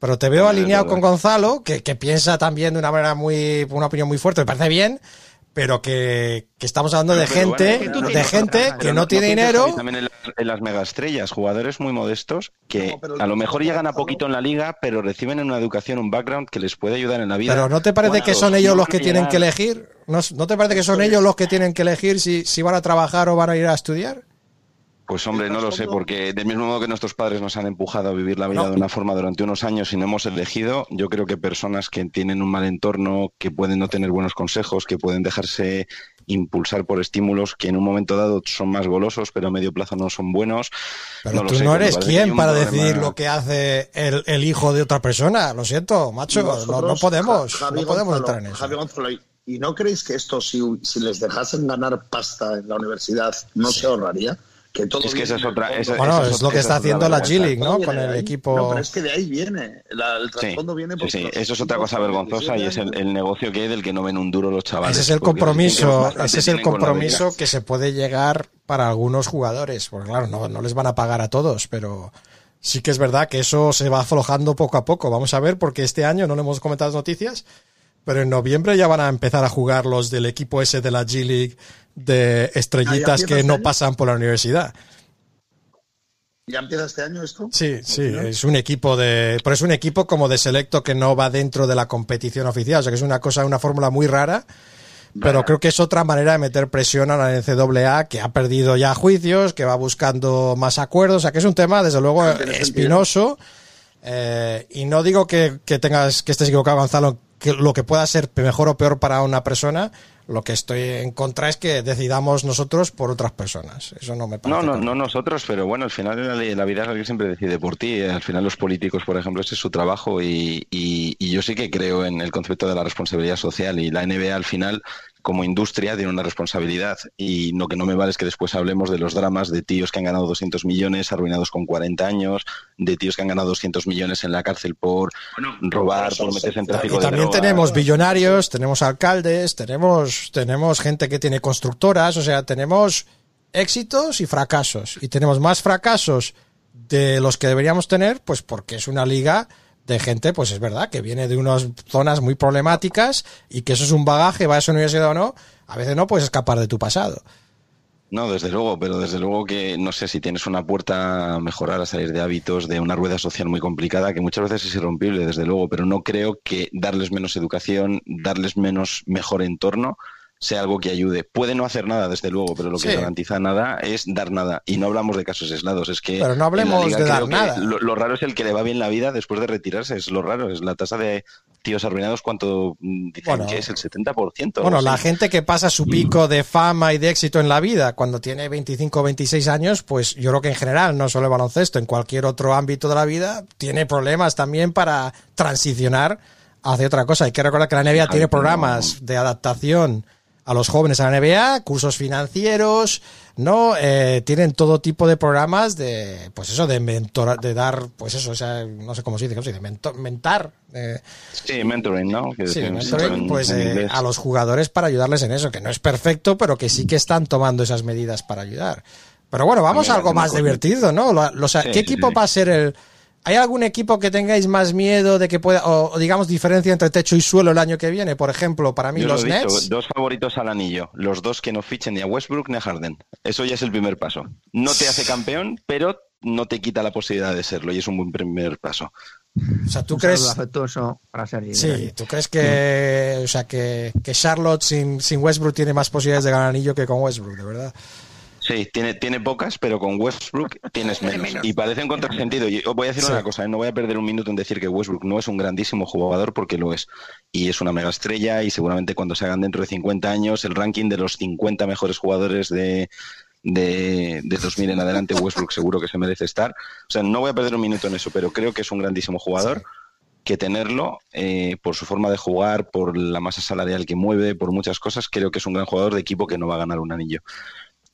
Pero te veo alineado con Gonzalo, que, que piensa también de una manera muy, una opinión muy fuerte, me parece bien, pero que, que estamos hablando de Pero bueno, gente, es que de tienes gente otra, que no tiene dinero. También en, las- en las megaestrellas, jugadores muy modestos que No, a lo mejor llegan a poquito en la liga, pero reciben una educación, un background que les puede ayudar en la vida. Pero ¿no te parece que ¿Cuántos son ellos los que tienen llegar? que elegir? ¿No, no te parece que son ellos los que tienen que elegir si, si van a trabajar o van a ir a estudiar? Pues hombre, no lo sé, porque del mismo modo que nuestros padres nos han empujado a vivir la vida No. de una forma durante unos años y no hemos elegido, yo creo que personas que tienen un mal entorno, que pueden no tener buenos consejos, que pueden dejarse impulsar por estímulos que en un momento dado son más golosos, pero a medio plazo no son buenos. Pero No lo tú sé, no eres quien un para problema- decidir lo que hace el, el hijo de otra persona. Lo siento, macho, no, podemos, Javi no podemos Gonzalo, entrar en eso. Javi Gonzalo, ¿y- ¿y no creéis que esto, si, si les dejasen ganar pasta en la universidad, no se ahorraría? Que todo Es que esa es otra- esa-. Bueno, esa es lo que está haciendo la. G-League, ¿no? Con el ahí. equipo... No, pero es que de ahí viene. La- el Sí, trasfondo viene por sí, eso es otra cosa vergonzosa y es el, 17 el negocio que hay del que no ven un duro los chavales. Ese es el compromiso, ese es el compromiso que se puede llegar para algunos jugadores, porque claro, no, no les van a pagar a todos, pero sí que es verdad que eso se va aflojando poco a poco. Vamos a ver, porque este año no le hemos comentado las noticias, pero en noviembre ya van a empezar a jugar los del equipo ese de la G League de estrellitas empieza que este no año? pasan por la universidad. ¿Ya empieza este año esto? Sí, sí, es un equipo de, pero es un equipo como de selecto que no va dentro de la competición oficial, o sea que es una cosa, una fórmula muy rara, pero creo que es otra manera de meter presión a la NCAA que ha perdido ya juicios, que va buscando más acuerdos, o sea que es un tema desde luego sentido. espinoso eh, y no digo que, que tengas que estés equivocado Gonzalo, que lo que pueda ser mejor o peor para una persona, lo que estoy en contra es que decidamos nosotros por otras personas, eso no me parece. No, no, correcto. no nosotros, pero bueno, al final en la, la vida es alguien siempre decide por ti. Al final los políticos, por ejemplo, ese es su trabajo y, y- y yo sí que creo en el concepto de la responsabilidad social y la NBA al final como industria tiene una responsabilidad y lo que no me vale es que después hablemos de los dramas de tíos que han ganado 200 millones arruinados con 40 años, de tíos que han ganado 200 millones en la cárcel por robar, por meterse en tráfico Y de también drogas. tenemos billonarios, tenemos alcaldes, tenemos, tenemos gente que tiene constructoras, o sea, tenemos éxitos y fracasos. Y tenemos más fracasos de los que deberíamos tener, pues porque es una liga de gente, pues es verdad, que viene de unas zonas muy problemáticas y que eso es un bagaje, vayas a una universidad o no, a veces no puedes escapar de tu pasado. No, desde luego, pero desde luego que no sé si tienes una puerta a mejorar, a salir de hábitos, de una rueda social muy complicada, que muchas veces es irrompible, desde luego, pero no creo que darles menos educación, darles menos mejor entorno, sea algo que ayude. Puede no hacer nada, desde luego, pero lo que Sí. garantiza nada es dar nada. Y no hablamos de casos aislados, es que... Pero no hablemos liga de dar nada. Lo, lo raro es el que le va bien la vida después de retirarse, es lo raro, es la tasa de tíos arruinados, ¿cuánto mm, dicen Bueno. que es? El 70%. Bueno, la gente que pasa su pico de fama y de éxito en la vida cuando tiene 25 o 26 años, pues yo creo que en general, no solo el baloncesto, en cualquier otro ámbito de la vida, tiene problemas también para transicionar hacia otra cosa. Hay que recordar que la NBA tiene programas de adaptación a los jóvenes a la NBA, cursos financieros, ¿no? Eh, tienen todo tipo de programas de, pues eso, de mentor, de dar, pues eso, o sea, no sé cómo se dice, ¿cómo se dice? Mentor, mentar, eh, Sí, mentoring, ¿no? Que Sí, mentoring, en- pues eh, a los jugadores para ayudarles en eso, que no es perfecto, pero que sí que están tomando esas medidas para ayudar. Pero bueno, vamos a algo más divertido, ¿no? Sí, ¿Qué sí, equipo sí. va a ser el... ¿Hay algún equipo que tengáis más miedo de que pueda, o, o digamos diferencia entre techo y suelo el año que viene? Por ejemplo, para mí Yo los lo he dicho, Nets. dos favoritos al anillo, los dos que no fichen ni a Westbrook ni a Harden. Eso ya es el primer paso. No te hace campeón, pero no te quita la posibilidad de serlo y es un buen primer paso. O sea, ¿tú Un crees... afectuoso para Sergi. Sí, ¿tú crees que, o sea, que, que Charlotte sin, sin Westbrook tiene más posibilidades de ganar anillo que con Westbrook, de verdad? Sí, tiene, tiene pocas, pero con Westbrook tienes menos. Y parece un contrasentido. Y os voy a decir Sí. una cosa, ¿eh? no voy a perder un minuto en decir que Westbrook no es un grandísimo jugador porque lo es. Y es una mega estrella y seguramente cuando se hagan dentro de 50 años el ranking de los 50 mejores jugadores de, de, de 2000 en adelante, Westbrook seguro que se merece estar. O sea, no voy a perder un minuto en eso, pero creo que es un grandísimo jugador. que tenerlo eh, por su forma de jugar, por la masa salarial que mueve, por muchas cosas, creo que es un gran jugador de equipo que no va a ganar un anillo.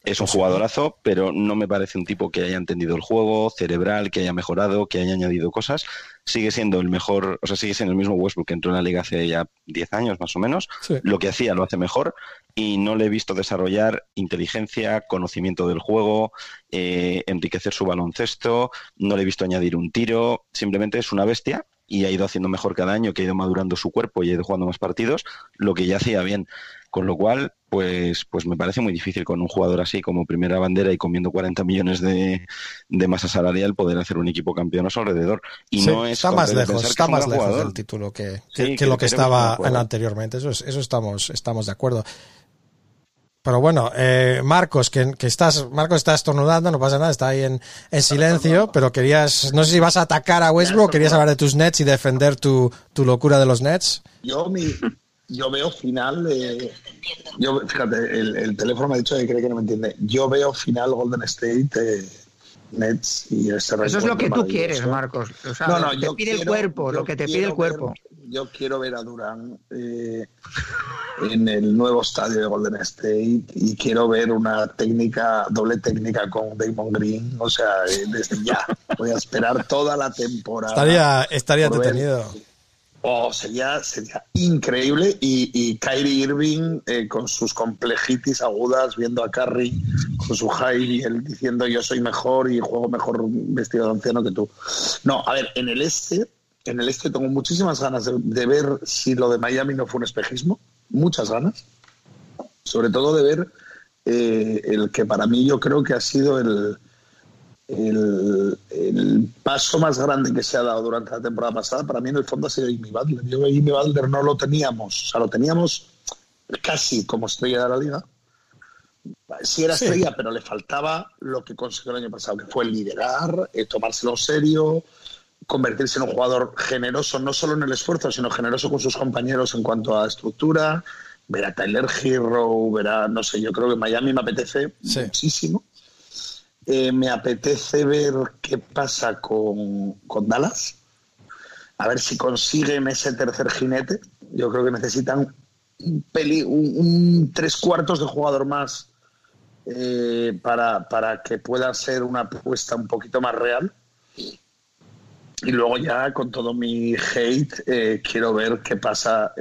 Es un jugadorazo, pero no me parece un tipo que haya entendido el juego, cerebral, que haya mejorado, que haya añadido cosas. Sigue siendo el mejor, o sea, sigue siendo el mismo Westbrook que entró en la liga hace ya 10 años más o menos. Sí. Lo que hacía lo hace mejor y no le he visto desarrollar inteligencia, conocimiento del juego, eh, enriquecer su baloncesto, no le he visto añadir un tiro, simplemente es una bestia y ha ido haciendo mejor cada año, que ha ido madurando su cuerpo y ha ido jugando más partidos, lo que ya hacía bien. Con lo cual, pues, pues me parece muy difícil con un jugador así como primera bandera y comiendo 40 millones de, de masa salarial poder hacer un equipo campeón a su alrededor. Y Sí, no es está más lejos, está más lejos jugador. del título que, Sí, que- lo que estaba anteriormente. Eso, es- eso estamos, estamos de acuerdo. Pero bueno, eh, Marcos, que, que estás, Marcos está estornudando, no pasa nada, está ahí en, en silencio, pero querías, no sé si vas a atacar a Westbrook, querías hablar de tus Nets y defender tu, tu locura de los Nets. Yo, mi, yo veo final. eh, yo, fíjate, el, el teléfono me ha dicho que cree que no me entiende. Yo veo final Golden State, eh, Nets y ese Eso es lo que tú quieres. Marcos. O sea, No, no, te yo pide el quiero- cuerpo, yo lo que te pide el cuerpo. ver- yo quiero ver a Durán eh, en el nuevo estadio de Golden State y quiero ver una técnica, doble técnica con Damon Green. O sea, eh, desde ya. Voy a esperar toda la temporada. Estaría, estaría ver entretenido. Oh, sería, sería increíble. Y, y Kyrie Irving eh, con sus complejitis agudas, viendo a Curry con su high y él diciendo yo soy mejor y juego mejor vestido de anciano que tú. No, a ver, en el este, en el este tengo muchísimas ganas de, ver si lo de Miami no fue un espejismo. Muchas ganas. Sobre todo de ver eh, el que para mí yo creo que ha sido el, el, el paso más grande que se ha dado durante la temporada pasada, para mí en el fondo ha sido Jimmy Butler. Yo a Jimmy Butler no lo teníamos, o sea, lo teníamos casi como estrella de la liga. Sí era Sí. estrella, pero le faltaba lo que consiguió el año pasado, que fue liderar, eh, tomárselo serio, convertirse en un jugador generoso, no solo en el esfuerzo, sino generoso con sus compañeros en cuanto a estructura. Ver a Tyler Hero, ver a, no sé, yo creo que Miami me apetece Sí. muchísimo. Eh, me apetece ver qué pasa con, con Dallas. A ver si consiguen ese tercer jinete. Yo creo que necesitan un, peli, un, tres cuartos de jugador más eh, para, para que pueda ser una apuesta un poquito más real. Y luego ya con todo mi hate eh, quiero ver qué pasa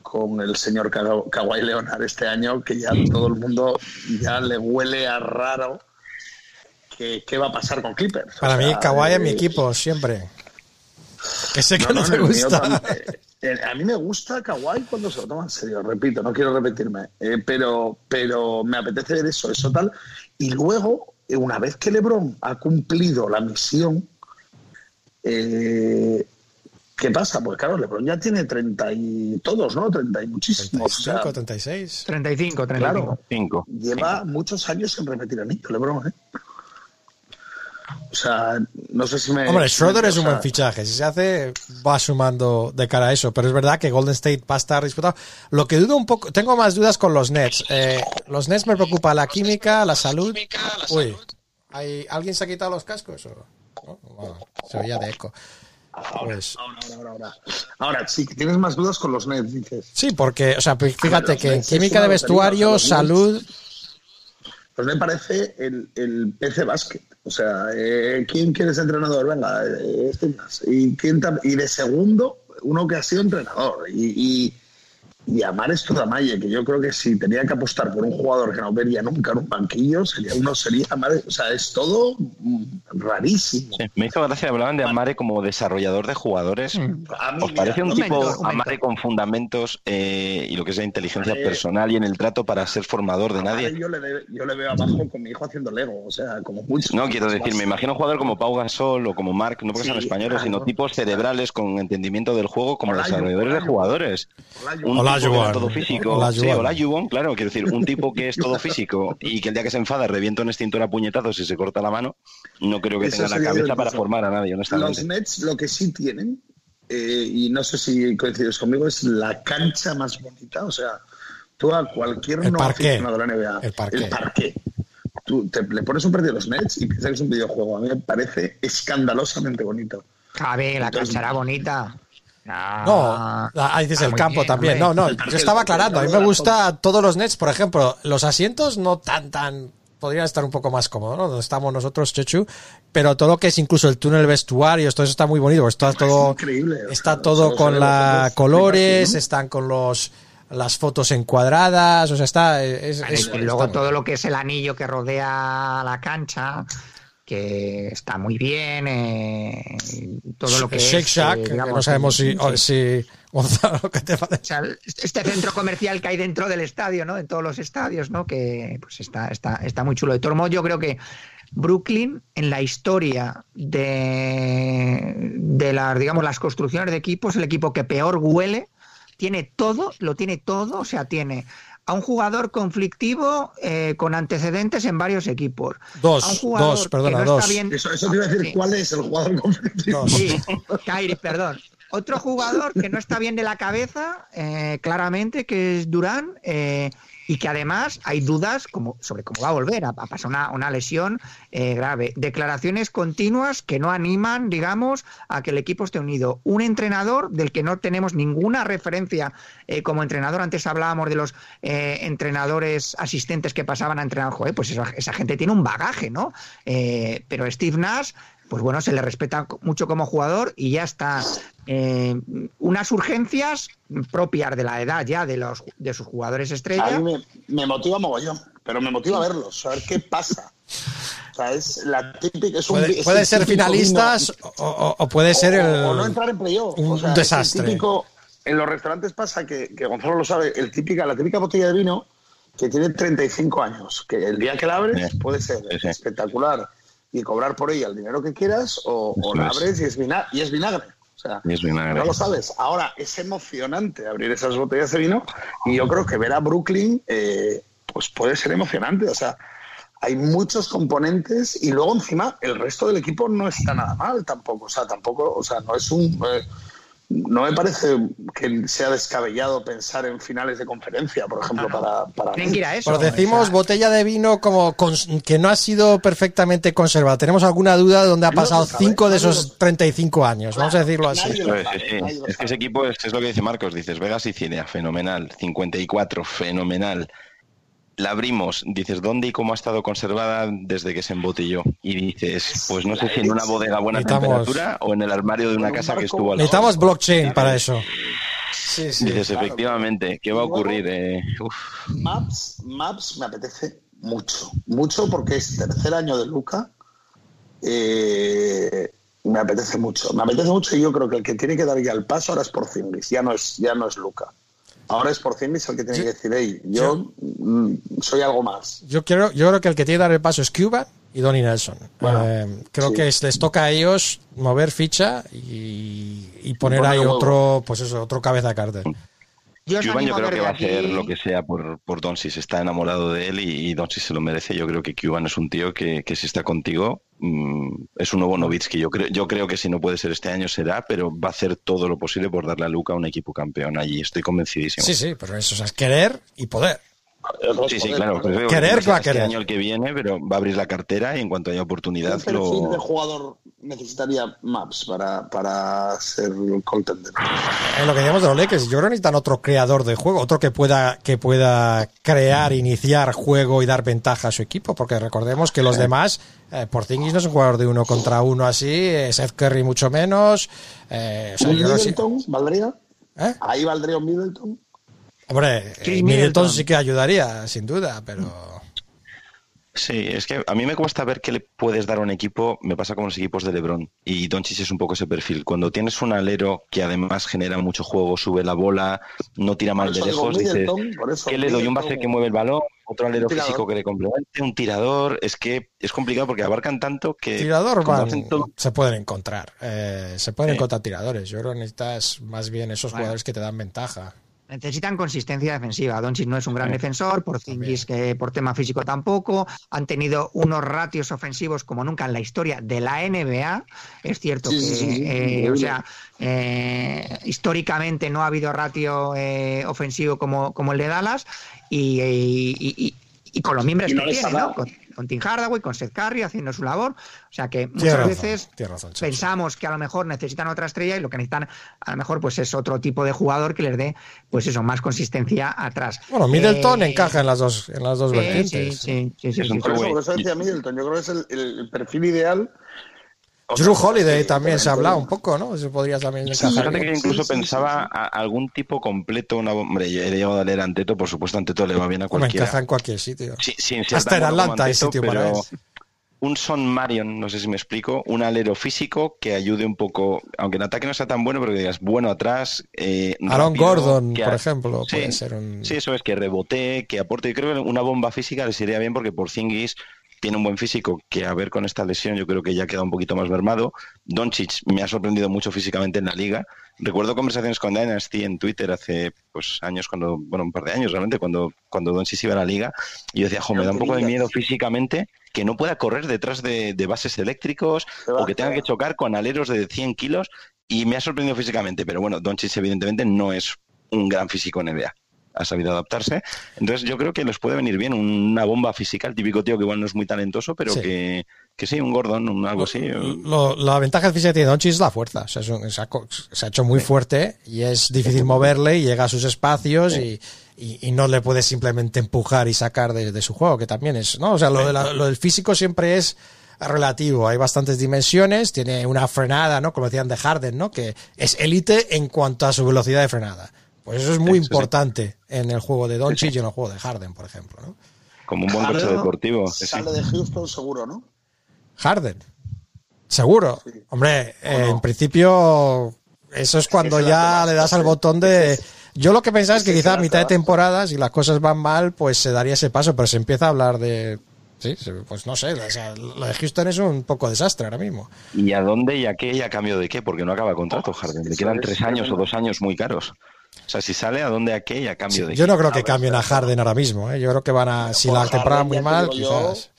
con el señor Kawhi Leonard este año, que ya todo el mundo ya le huele a raro que- qué va a pasar con Clippers. O Para mí, sea, Kawhi es mi equipo, siempre. Que sé que no, no, no, te el mío gusta. eh, a mí me gusta Kawhi cuando se lo toma en serio, repito, no quiero repetirme, eh, pero, pero me apetece ver eso, eso tal. Y luego, eh, una vez que LeBron ha cumplido la misión, eh, ¿qué pasa? Pues claro, LeBron ya tiene 30 y todos, ¿no? 30 y muchísimos. o sea, 35, 36. 35, 35. Claro. Cinco. lleva muchos años sin repetir anillo, LeBron, ¿eh? O sea, no sé si me. Hombre, Schroeder es un buen fichaje. Si se hace, va sumando de cara a eso. Pero es verdad que Golden State va a estar disputado. Lo que dudo un poco, tengo más dudas con los Nets. Eh, los Nets me preocupa la química, la salud. Uy, ¿hay, ¿alguien se ha quitado los cascos? o se oía de eco. Pues, Ahora, ahora, ahora, ahora. Ahora, sí, tienes más dudas con los Nets, dices. sí, porque, o sea, pues, fíjate que en química de vestuario, los salud. Pues me parece el, el PC Básquet. O sea, eh, ¿quién quiere ser entrenador? Venga, eh, este más. ¿Y, quién y de segundo, uno que ha sido entrenador. Y, y, y Amar Studamaye, que yo creo que si tenía que apostar por un jugador que no vería nunca en un banquillo, sería uno sería Amar. O sea, es todo mm, rarísimo. Sí, me hizo gracia, hablaban de Amare como desarrollador de jugadores. A mí, ¿Os mira, parece un no me tipo. Amare con fundamentos eh, y lo que es la inteligencia personal y en el trato para ser formador de Amare nadie? Yo le, ve- yo le veo abajo con mi hijo haciendo Lego. O sea, como mucho. No, quiero decir, me imagino un jugador como Pau Gasol o como Mark, no porque sean Sí, españoles, claro. sino tipos cerebrales con entendimiento del juego como Hola, desarrolladores de jugadores. Hola, Yu- Un Hola, tipo que era Yuan. todo físico. Hola, sí, Yuan. hola, Yuan, claro, quiero decir, un tipo que es todo físico y que el día que se enfada revienta un extintor a puñetazos y se corta la mano, no creo que Eso tenga la cabeza para formar a nadie, Los honestamente. Nets lo que sí tienen, eh, y no sé si coincides conmigo, es la cancha más bonita. O sea, tú a cualquier El no parqué. aficionado de la NBA, El parqué. parqué, Tú te, le pones un partido de los Nets y piensas que es un videojuego. A mí me parece escandalosamente bonito. A ver, la Entonces- cancha era bonita. No, ah, dices ah, el campo bien, también. hombre. No, no, yo estaba aclarando. A mí me gusta todos los nets, por ejemplo, los asientos no tan, tan, podrían estar un poco más cómodos, ¿no? Donde estamos nosotros, Chechu, pero todo lo que es incluso el túnel vestuario, todo eso está muy bonito, está todo, está todo con la colores, están con los, las fotos encuadradas, o sea, está, es, Vale, es- y luego está- todo lo que es el anillo que rodea la cancha, que está muy bien, eh, todo lo que Shake es, Shack, eh, que no sabemos si, sí. o- si Gonzalo, ¿qué te parece? O sea, este centro comercial que hay dentro del estadio, ¿no? En todos los estadios, ¿no? Que pues está, está, está muy chulo. De todos modos, yo creo que Brooklyn, en la historia de, de las, digamos, las construcciones de equipos, el equipo que peor huele, tiene todo, lo tiene todo, o sea, tiene a un jugador conflictivo eh, con antecedentes en varios equipos. Dos, a un jugador dos, perdona, que no dos. Está bien, Eso, eso te iba a decir, Sí. ¿cuál es el jugador conflictivo? Sí, Kyrie, perdón. Otro jugador que no está bien de la cabeza, eh, claramente, que es Durán, eh, y que además hay dudas como, sobre cómo va a volver. Ha, pasado una, lesión eh, grave. Declaraciones continuas que no animan, digamos, a que el equipo esté unido. Un entrenador del que no tenemos ninguna referencia eh, como entrenador. Antes hablábamos de los eh, entrenadores asistentes que pasaban a entrenar. Joder, pues esa, gente tiene un bagaje, ¿no? Pero Steve Nash pues bueno, se le respeta mucho como jugador y ya está. Eh, unas urgencias propias de la edad ya de los de sus jugadores A estrella. mí me, me motiva mogollón, pero me motiva verlos, saber qué pasa. O sea, es la típica. Es un, Puede, es puede el ser típico finalistas vino- o, o- o puede ser el, o, no entrar en playoff. un O sea, desastre. típico- en los restaurantes pasa que, que Gonzalo lo sabe, el típica, la típica botella de vino que tiene 35 años, que el día que la abres puede ser Sí, sí. espectacular y cobrar por ella el dinero que quieras, o, o la es. abres y es, vina- y es vinagre. O sea, Y es vinagre. no lo sabes. Ahora, es emocionante abrir esas botellas de vino y yo creo que ver a Brooklyn eh, pues puede ser emocionante. O sea, hay muchos componentes y luego encima el resto del equipo no está nada mal tampoco. O sea, tampoco, o sea, no es un... eh, no me parece que sea descabellado pensar en finales de conferencia, por ejemplo, para... para ir a eso. Pero decimos o sea, botella de vino como que no ha sido perfectamente conservada. ¿Tenemos alguna duda de dónde ha pasado sabe, 5 de esos lo- 35 años? Vamos a decirlo así. Es, sí, sí. que ese equipo es, es lo que dice Marcos. Dices Vegas Sicilia, fenomenal. 54, fenomenal. La abrimos, dices dónde y cómo ha estado conservada desde que se embotelló. Y dices, pues no sé si en una bodega a buena Necesitamos- temperatura o en el armario de una un casa que barco- estuvo al lado. Necesitamos blockchain para eso. Sí, sí. Dices, Claro. efectivamente, ¿qué va a ocurrir? Eh, uf, Maps, Maps me apetece mucho, mucho porque es tercer año de Luca. Eh, me apetece mucho, me apetece mucho y yo creo que el que tiene que dar ya el paso ahora es Porzingis, ya no es, ya no es Luca. Ahora es Porzingis el que tiene Yo- que decir, hey, yo mm, soy algo más. Yo creo, yo creo que el que tiene que dar el paso es Cuba y Donny Nelson. Bueno, Eh, creo sí. que es- les toca a ellos mover ficha y, y poner ahí otro, pues eso, otro cabeza de cartel. Yo os Cuban yo creo que va a hacer lo que sea por, por Doncic. Está enamorado de él y, y Doncic se lo merece. Yo creo que Cuban es un tío que, que si está contigo mm, es un nuevo Novitsky. Yo creo, yo creo que si no puede ser este año será, pero va a hacer todo lo posible por darle a Luca un equipo campeón allí. Estoy convencidísimo. Sí, sí, pero eso o sea, es querer y poder. Sí, sí, claro. pues Querer no sé va a este querer. año el que viene, pero va a abrir la cartera y en cuanto haya ¿Qué oportunidad de lo... jugador necesitaría Maps para, para ser contender? En lo que decíamos de los Lakers, yo creo que necesitan otro creador de juego, otro que pueda, que pueda crear, iniciar juego y dar ventaja a su equipo, porque recordemos que los demás, eh, Porzingis no es un jugador de uno contra uno así, eh, Seth Curry mucho menos. eh, o sea, que sí. ¿Middleton valdría? ¿Eh? ¿Ahí valdría un Middleton? Hombre, Chris eh, Middleton Middleton. sí que ayudaría, sin duda, pero Sí, es que a mí me cuesta ver qué le puedes dar a un equipo, me pasa con los equipos de LeBron y Doncic es un poco ese perfil. Cuando tienes un alero que además genera mucho juego, sube la bola, no tira mal de lejos, dices, ¿qué le doy? Un base que mueve el balón, otro alero físico que le complemente, un tirador, es que es complicado porque abarcan tanto que tirador van- todo- se pueden encontrar. eh, se pueden Sí. encontrar tiradores. Yo creo que necesitas más bien esos Bueno. jugadores que te dan ventaja. Necesitan consistencia defensiva. Doncic no es un gran defensor, Porzingis que por tema físico tampoco. Han tenido unos ratios ofensivos como nunca en la historia de la NBA. Es cierto Sí, que, sí, eh, o sea, eh, históricamente no ha habido ratio eh, ofensivo como, como el de Dallas y, y- y- y con los miembros no tiene, ¿no? Con, con Tim Hardaway, con Seth Curry haciendo su labor. O sea que muchas razón, veces razón, pensamos que a lo mejor necesitan otra estrella y lo que necesitan a lo mejor pues es otro tipo de jugador que les dé pues eso, más consistencia atrás. Bueno, Middleton Eh, encaja en las dos, en las dos sí, vertientes. sí, sí, sí, sí, Es un sí. Por eso, two-way. por eso decía Middleton, yo creo que es el, el perfil ideal. Drew Holiday sí, también se ha hablado un poco, ¿no? Eso podría también encajar. Fíjate que incluso Sí, sí, sí, pensaba sí. a- algún tipo completo, una bomba. Hombre, yo he llegado a leer a Anteto, por supuesto, Anteto le va bien a cualquiera. encaja en cualquier sitio. Sí, Hasta en Atlanta hay sitio para pero él. Un Son Marion, no sé si me explico, un alero físico que ayude un poco, aunque en ataque no sea tan bueno, pero que digas bueno atrás. Eh, Aaron rápido, Gordon, que por ejemplo, Sí, puede ser un... Sí, eso es, que rebote, que aporte. Yo creo que una bomba física les iría bien porque por Zingis tiene un buen físico que a ver con esta lesión yo creo que ya queda un poquito más mermado. Doncic me ha sorprendido mucho físicamente en la liga. Recuerdo conversaciones con Dynasty en Twitter hace pues años, cuando bueno, un par de años realmente, cuando, cuando Doncic iba a la liga. Y yo decía, jo, me da un poco de miedo físicamente que no pueda correr detrás de, de bases eléctricos o que tenga que va. chocar con aleros de 100 kilos. Y me ha sorprendido físicamente, pero bueno, Doncic evidentemente no es un gran físico en NBA ha sabido adaptarse. Entonces yo creo que les puede venir bien una bomba física, el típico tío que igual no es muy talentoso, pero Sí. Que, que sí, un Gordon, un algo así. Lo- la ventaja física que tiene Doncic es la fuerza. O sea, es un- se, ha, co- se ha hecho muy fuerte y es difícil moverle y llega a sus espacios y, y- y no le puedes simplemente empujar y sacar de, de su juego, que también es, ¿no? O sea, lo, de la- lo del físico siempre es relativo. Hay bastantes dimensiones, tiene una frenada, ¿no? Como decían de Harden, ¿no? Que es élite en cuanto a su velocidad de frenada. Pues eso es muy Sí, sí, sí. importante en el juego de Doncic y en el juego de Harden, por ejemplo, ¿no? Como un buen coche deportivo. Sale de Houston seguro, ¿no? Harden. Seguro. Sí. Hombre, ¿O eh, no? en principio, eso es cuando es ya le das al botón de. Yo lo que pensaba es que Ese es quizá a mitad de temporada, si las cosas van mal, pues se daría ese paso, pero se empieza a hablar de. Sí, pues no sé, o sea, lo de Houston es un poco desastre ahora mismo. ¿Y a dónde y a qué y a cambio de qué? Porque no acaba contrato, Harden. Le quedan es tres años o dos años muy caros. O sea, si sale, ¿a dónde, a qué y a cambio de Yo no creo que cambien a Harden ahora mismo, ¿eh? yo creo que van a. Si por la temporada muy mal, quizás.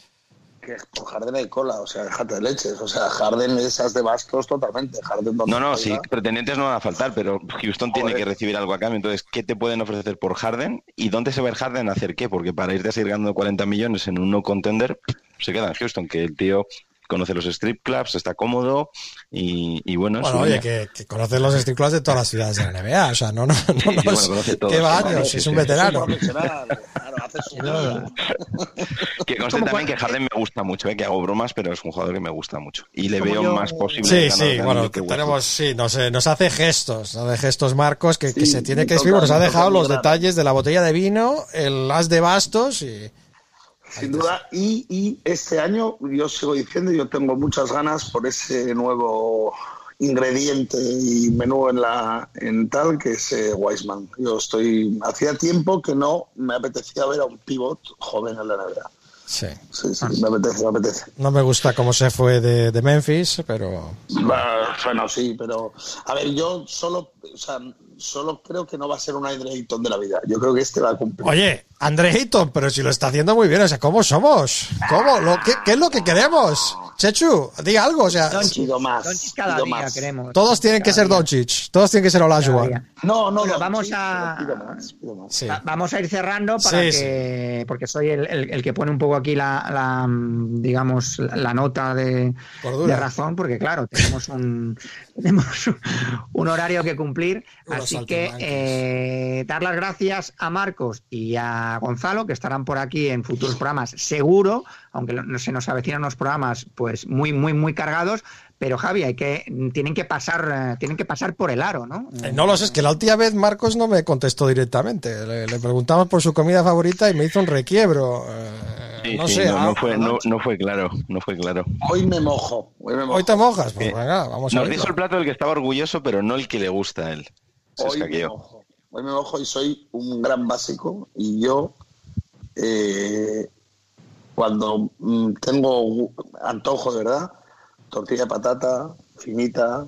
Que con Harden hay cola, o sea, déjate de leches. O sea, Harden esas de bastos totalmente. Harden No, no, sí, pretendientes no van a faltar, pero Houston tiene que recibir algo a cambio. Entonces, ¿qué te pueden ofrecer por Harden? ¿Y dónde se va el Harden a hacer qué? Porque para irte a seguir ganando 40 millones en un no contender, se queda en Houston, que el tío conoce los strip clubs, está cómodo y, y bueno, es Bueno, oye, que, que conoces los strip clubs de todas las ciudades de la NBA, o sea, no, no, no, sí, no bueno, es- conoce todos, que va sí, es un veterano. claro, hace su vida. Que conste también que Harden me gusta mucho, ¿eh? que hago bromas, pero es un jugador que me gusta mucho. Y le veo yo- más posible. Sí, sí, bueno, que tenemos, sí, nos, eh, nos hace gestos, nos hace gestos Marcos que, se tiene que escribir, toca- nos ha dejado los detalles de la botella de vino, el as de bastos y... Sin duda, y, y este año yo sigo diciendo, yo tengo muchas ganas por ese nuevo ingrediente y menú en la en tal que es eh, Wiseman. Yo estoy hacía tiempo que no me apetecía ver a un pivot joven en la NBA. Sí. Sí, sí, me apetece, me apetece. No me gusta cómo se fue de, de Memphis, pero... Bueno, sí, pero a ver, yo solo, o sea, solo creo que no va a ser un Andre Ayton de la vida. Yo creo que este va a cumplir. Oye, Andre Ayton, pero si lo está haciendo muy bien, o sea, ¿cómo somos? ¿Cómo? ¿Lo, qué, qué es lo que queremos? Chechu, diga algo, o sea, Doncic, Pido más, Doncic cada día más. queremos. todos tienen que ser Doncic, todos tienen que ser Olajuwon. No, no, Bueno, no. vamos a- pero pido más, pido más. Sí. Va- Vamos a ir cerrando para Sí, que, porque soy el, el- el que pone un poco aquí la, la, digamos, la, la nota de, de razón, porque claro, tenemos un, tenemos un horario que cumplir. Así que eh, dar las gracias a Marcos y a Gonzalo, que estarán por aquí en futuros programas, seguro, aunque no se nos avecinan unos programas pues muy, muy, muy cargados. Pero Javi, hay que, tienen que pasar, eh, tienen que pasar por el aro, ¿no? Eh, No lo sé, es que la última vez Marcos no me contestó directamente. Le, le preguntamos por su comida favorita y me hizo un requiebro. Sí, no sí, sé, no, ah, no fue, no, no fue claro, no fue claro. Hoy me mojo. Hoy me mojo. hoy te mojas. Pues venga, vamos a Nos dijo el plato del que estaba orgulloso, pero no el que le gusta a él. Se Hoy me mojo. Hoy me mojo y soy un gran básico. Y yo, eh, cuando mm, tengo antojo de verdad, tortilla de patata, finita,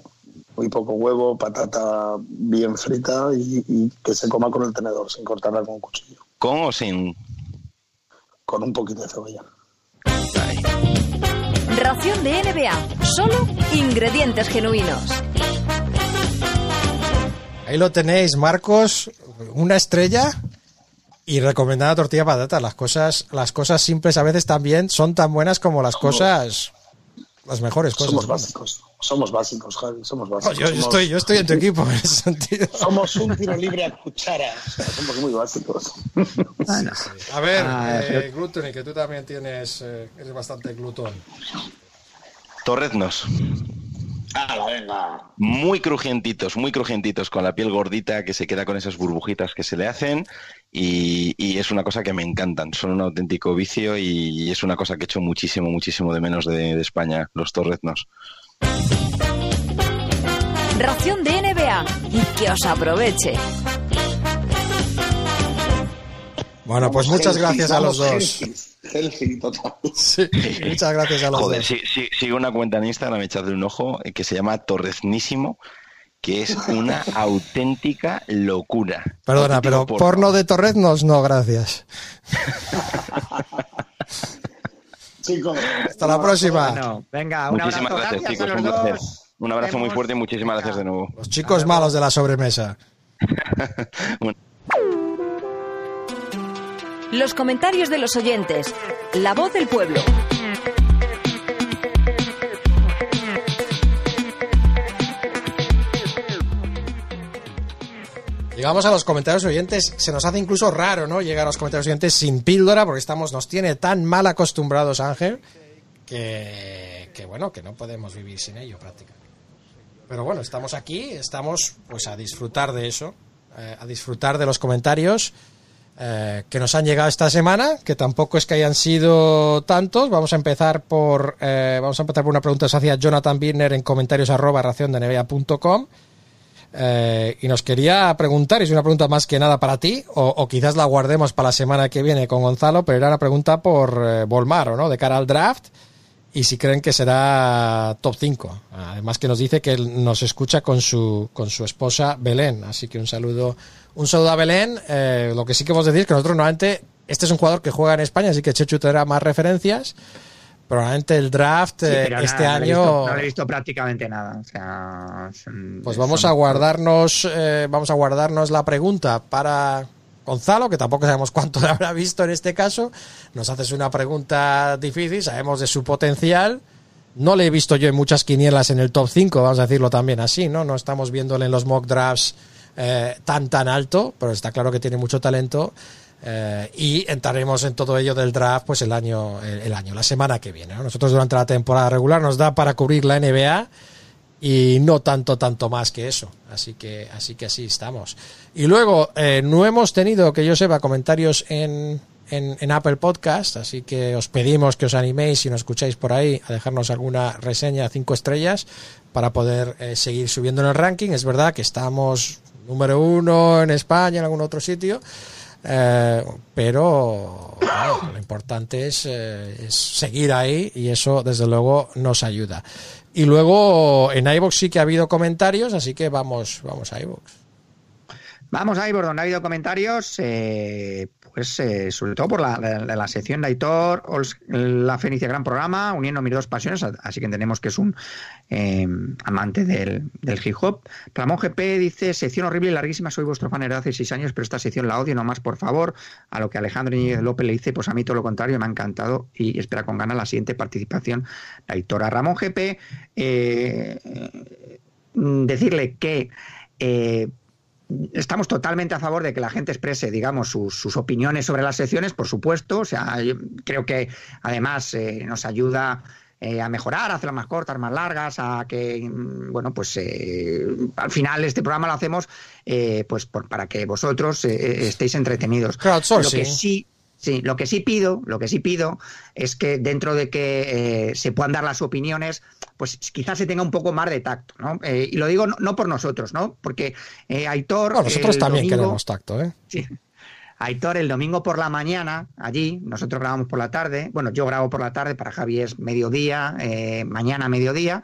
muy poco huevo, patata bien frita y, y que se coma con el tenedor, sin cortarla con un cuchillo, ¿Con o sin? con un poquito de cebolla. Ay, Ración de NBA. Solo ingredientes genuinos. Ahí lo tenéis, Marcos, una estrella Y recomendada tortilla de patata. Las cosas, las cosas simples a veces también son tan buenas como las cosas, las mejores cosas. Somos básicos, somos básicos, Javi, somos No, básicos. yo, yo Somos- estoy, yo estoy en tu equipo en ese sentido. Somos un tiro libre a cuchara. Somos muy básicos. A ver, Ah, eh, que tú también tienes, eh, eres bastante glutón. Torreznos. ¡Hala, venga! Muy crujientitos, muy crujientitos, con la piel gordita que se queda con esas burbujitas que se le hacen. Y, y es una cosa que me encantan. Son un auténtico vicio y es una cosa que echo muchísimo, muchísimo de menos de, de España, los torreznos. Ración de NBA y que os aproveche. Bueno, pues muchas gracias a los dos. Total. Sí, muchas gracias a los Joder, dos. sí, sí, sigue una cuenta en Instagram, echadle un ojo, eh, que se llama Torreznísimo, que es una auténtica locura. Perdona, pero porno. porno de Torreznos, no, gracias. Chicos, Hasta la próxima. Bueno, venga, un Muchísimas abrazo. gracias, Gracias, chicos, un placer. Un abrazo muy fuerte y muchísimas gracias de nuevo. Los chicos malos de la sobremesa. Los comentarios de los oyentes. La voz del pueblo. Llegamos a los comentarios oyentes. Se nos hace incluso raro, ¿no? Llegar a los comentarios oyentes sin píldora, porque estamos, nos tiene tan mal acostumbrados Ángel que, que bueno, que no podemos vivir sin ello prácticamente. Pero bueno, estamos aquí, estamos pues a disfrutar de eso, eh, a disfrutar de los comentarios eh, que nos han llegado esta semana, que tampoco es que hayan sido tantos. Vamos a empezar por eh, vamos a empezar por una pregunta que se hacía Jonathan Birner en comentarios arroba raciondenevea.com. Eh, y nos quería preguntar, es una pregunta más que nada para ti, o, quizás la guardemos para la semana que viene con Gonzalo, pero era una pregunta por eh, Volmaro, ¿no? De cara al draft, y si creen que será top 5. Además que nos dice que nos escucha con su, con su esposa Belén, así que un saludo, un saludo a Belén. Eh, lo que sí que vos decir es que nosotros normalmente, este es un jugador que juega en España, así que Chechu tendrá más referencias. Probablemente el draft Sí, eh, este nada, no le he año... visto- no he visto prácticamente nada. O sea, son- Pues vamos son- a guardarnos, eh, vamos a guardarnos la pregunta para Gonzalo, que tampoco sabemos cuánto le habrá visto en este caso. Nos haces una pregunta difícil, sabemos de su potencial. No le he visto yo en muchas quinielas en el top 5, vamos a decirlo también así, ¿no? No estamos viéndole en los mock drafts eh, tan tan alto, pero está claro que tiene mucho talento. eh, y entraremos en todo ello del draft pues el año, el, año, la semana que viene. ¿no? Nosotros durante la temporada regular nos da para cubrir la NBA y no tanto tanto más que eso así que así que así estamos y luego eh, no hemos tenido que yo sepa comentarios en, en, Apple Podcast así que os pedimos que os animéis si nos escucháis por ahí a dejarnos alguna reseña cinco estrellas para poder seguir subiendo en el ranking es verdad que estamos número uno en España en algún otro sitio eh, pero lo importante es, eh, es seguir ahí y eso desde luego nos ayuda. Y luego en iVoox sí que ha habido comentarios, así que vamos, vamos a iVoox. Vamos ahí, por donde ha habido comentarios, eh, pues eh, sobre todo por la, la- sección de Aitor, la Fenicia Gran Programa, uniendo mis dos pasiones, así que entendemos que es un eh, amante del, del hip hop. Ramón GP dice, sección horrible y larguísima, soy vuestro fan desde hace seis años, pero esta sección la odio, no más, por favor. A lo que Alejandro López le dice, pues a mí todo lo contrario, me ha encantado y espera con ganas la siguiente participación de Aitor. A Ramón GP, eh, decirle que... eh, Estamos totalmente a favor de que la gente exprese, digamos, sus, sus opiniones sobre las secciones, por supuesto. O sea, yo creo que además eh, nos ayuda eh, a mejorar, a hacerlas más cortas, más largas, a que, mm, bueno, pues eh, al final este programa lo hacemos eh, pues por- para que vosotros eh, estéis entretenidos. Lo que sí, sí, lo que sí pido, lo que sí pido es que dentro de que eh, se puedan dar las opiniones, pues quizás se tenga un poco más de tacto, ¿no? Eh, y lo digo no, no por nosotros, ¿no? Porque eh, Aitor. Bueno, nosotros también domingo- queremos tacto, ¿eh? Sí. Aitor, el domingo por la mañana, allí, nosotros grabamos por la tarde. Bueno, yo grabo por la tarde, para Javi es mediodía, eh, mañana mediodía.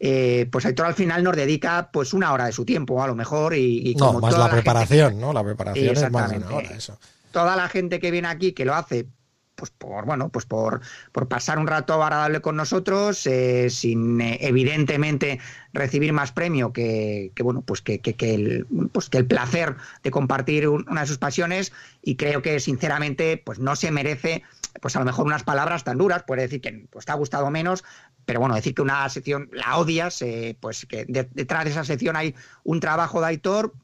Eh, pues Aitor al final nos dedica pues una hora de su tiempo, a lo mejor, y, y No, como más toda la preparación, ¿no? La preparación es más de una hora, eso. toda la gente que viene aquí que lo hace pues por bueno, pues por, por pasar un rato agradable con nosotros, eh, sin eh, evidentemente recibir más premio que, que, bueno, pues que, que, el pues que el placer de compartir un- una de sus pasiones. Y creo que sinceramente, pues no se merece, pues a lo mejor unas palabras tan duras, puede decir que pues te ha gustado menos, pero bueno, decir que una sección la odias, eh, pues que de- detrás de esa sección hay un trabajo de Aitor,